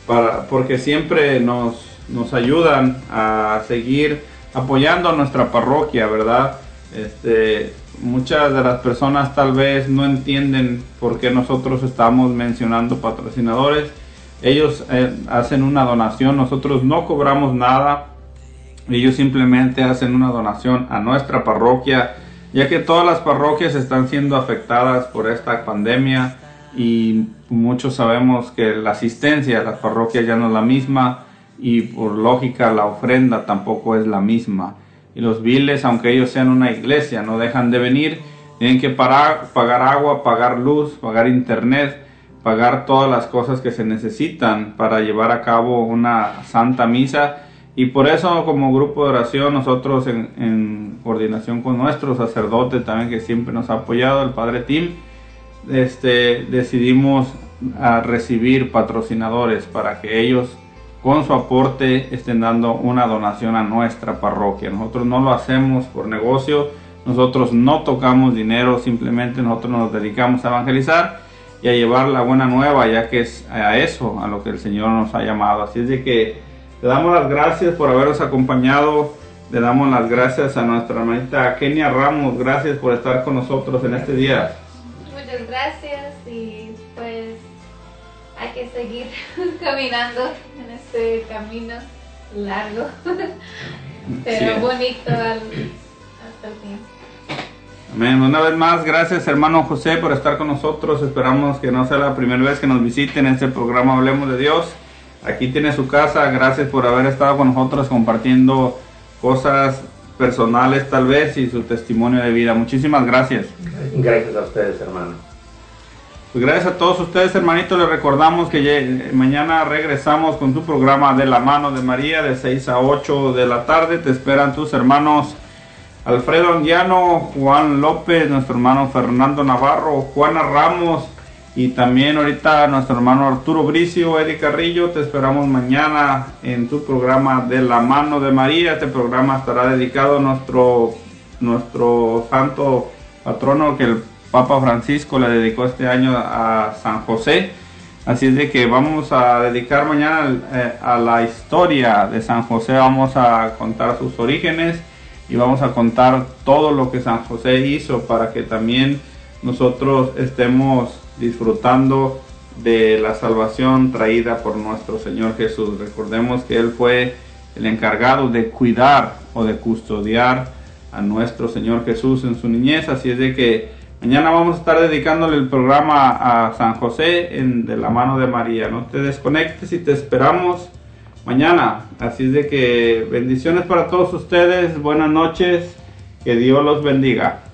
para, porque siempre nos, nos ayudan a seguir apoyando a nuestra parroquia, ¿verdad? Este, muchas de las personas tal vez no entienden por qué nosotros estamos mencionando patrocinadores. Ellos eh, hacen una donación, nosotros no cobramos nada Ellos simplemente hacen una donación a nuestra parroquia, ya que todas las parroquias están siendo afectadas por esta pandemia y muchos sabemos que la asistencia a las parroquias ya no es la misma y por lógica la ofrenda tampoco es la misma. Y los viles, aunque ellos sean una iglesia, no dejan de venir, tienen que parar, pagar agua, pagar luz, pagar internet, pagar todas las cosas que se necesitan para llevar a cabo una santa misa y por eso como grupo de oración nosotros en, coordinación con nuestro sacerdote también que siempre nos ha apoyado, el Padre Tim, este, decidimos a recibir patrocinadores para que ellos con su aporte estén dando una donación a nuestra parroquia. Nosotros no lo hacemos por negocio, nosotros no tocamos dinero, simplemente nosotros nos dedicamos a evangelizar y a llevar la buena nueva, ya que es a eso a lo que el Señor nos ha llamado. Así es de que le damos las gracias por habernos acompañado. Le damos las gracias a nuestra hermanita Kenia Ramos. Gracias por estar con nosotros en este día. Muchas gracias y pues hay que seguir caminando en este camino largo, pero bonito al, hasta el tiempo. Amén. Una vez más, gracias hermano José por estar con nosotros. Esperamos que no sea la primera vez que nos visiten en este programa Hablemos de Dios. Aquí tiene su casa. Gracias por haber estado con nosotros compartiendo cosas personales tal vez y su testimonio de vida. Muchísimas gracias. Gracias a ustedes, hermano. Pues gracias a todos ustedes, hermanitos. Les recordamos que mañana regresamos con tu programa de la mano de María de 6 a 8 de la tarde. Te esperan tus hermanos Alfredo Andiano, Juan López, nuestro hermano Fernando Navarro, Juana Ramos y también ahorita nuestro hermano Arturo Bricio, Eddie Carrillo. Te esperamos mañana en tu programa de la mano de María. Este programa estará dedicado a nuestro, nuestro santo patrono que el Papa Francisco le dedicó este año a San José. Así es de que vamos a dedicar mañana eh, a la historia de San José. Vamos a contar sus orígenes y vamos a contar todo lo que San José hizo para que también nosotros estemos disfrutando de la salvación traída por nuestro Señor Jesús. Recordemos que Él fue el encargado de cuidar o de custodiar a nuestro Señor Jesús en su niñez. Así es de que mañana vamos a estar dedicándole el programa a San José en, de la mano de María. No te desconectes y te esperamos mañana. Así es de que bendiciones para todos ustedes, buenas noches, que Dios los bendiga.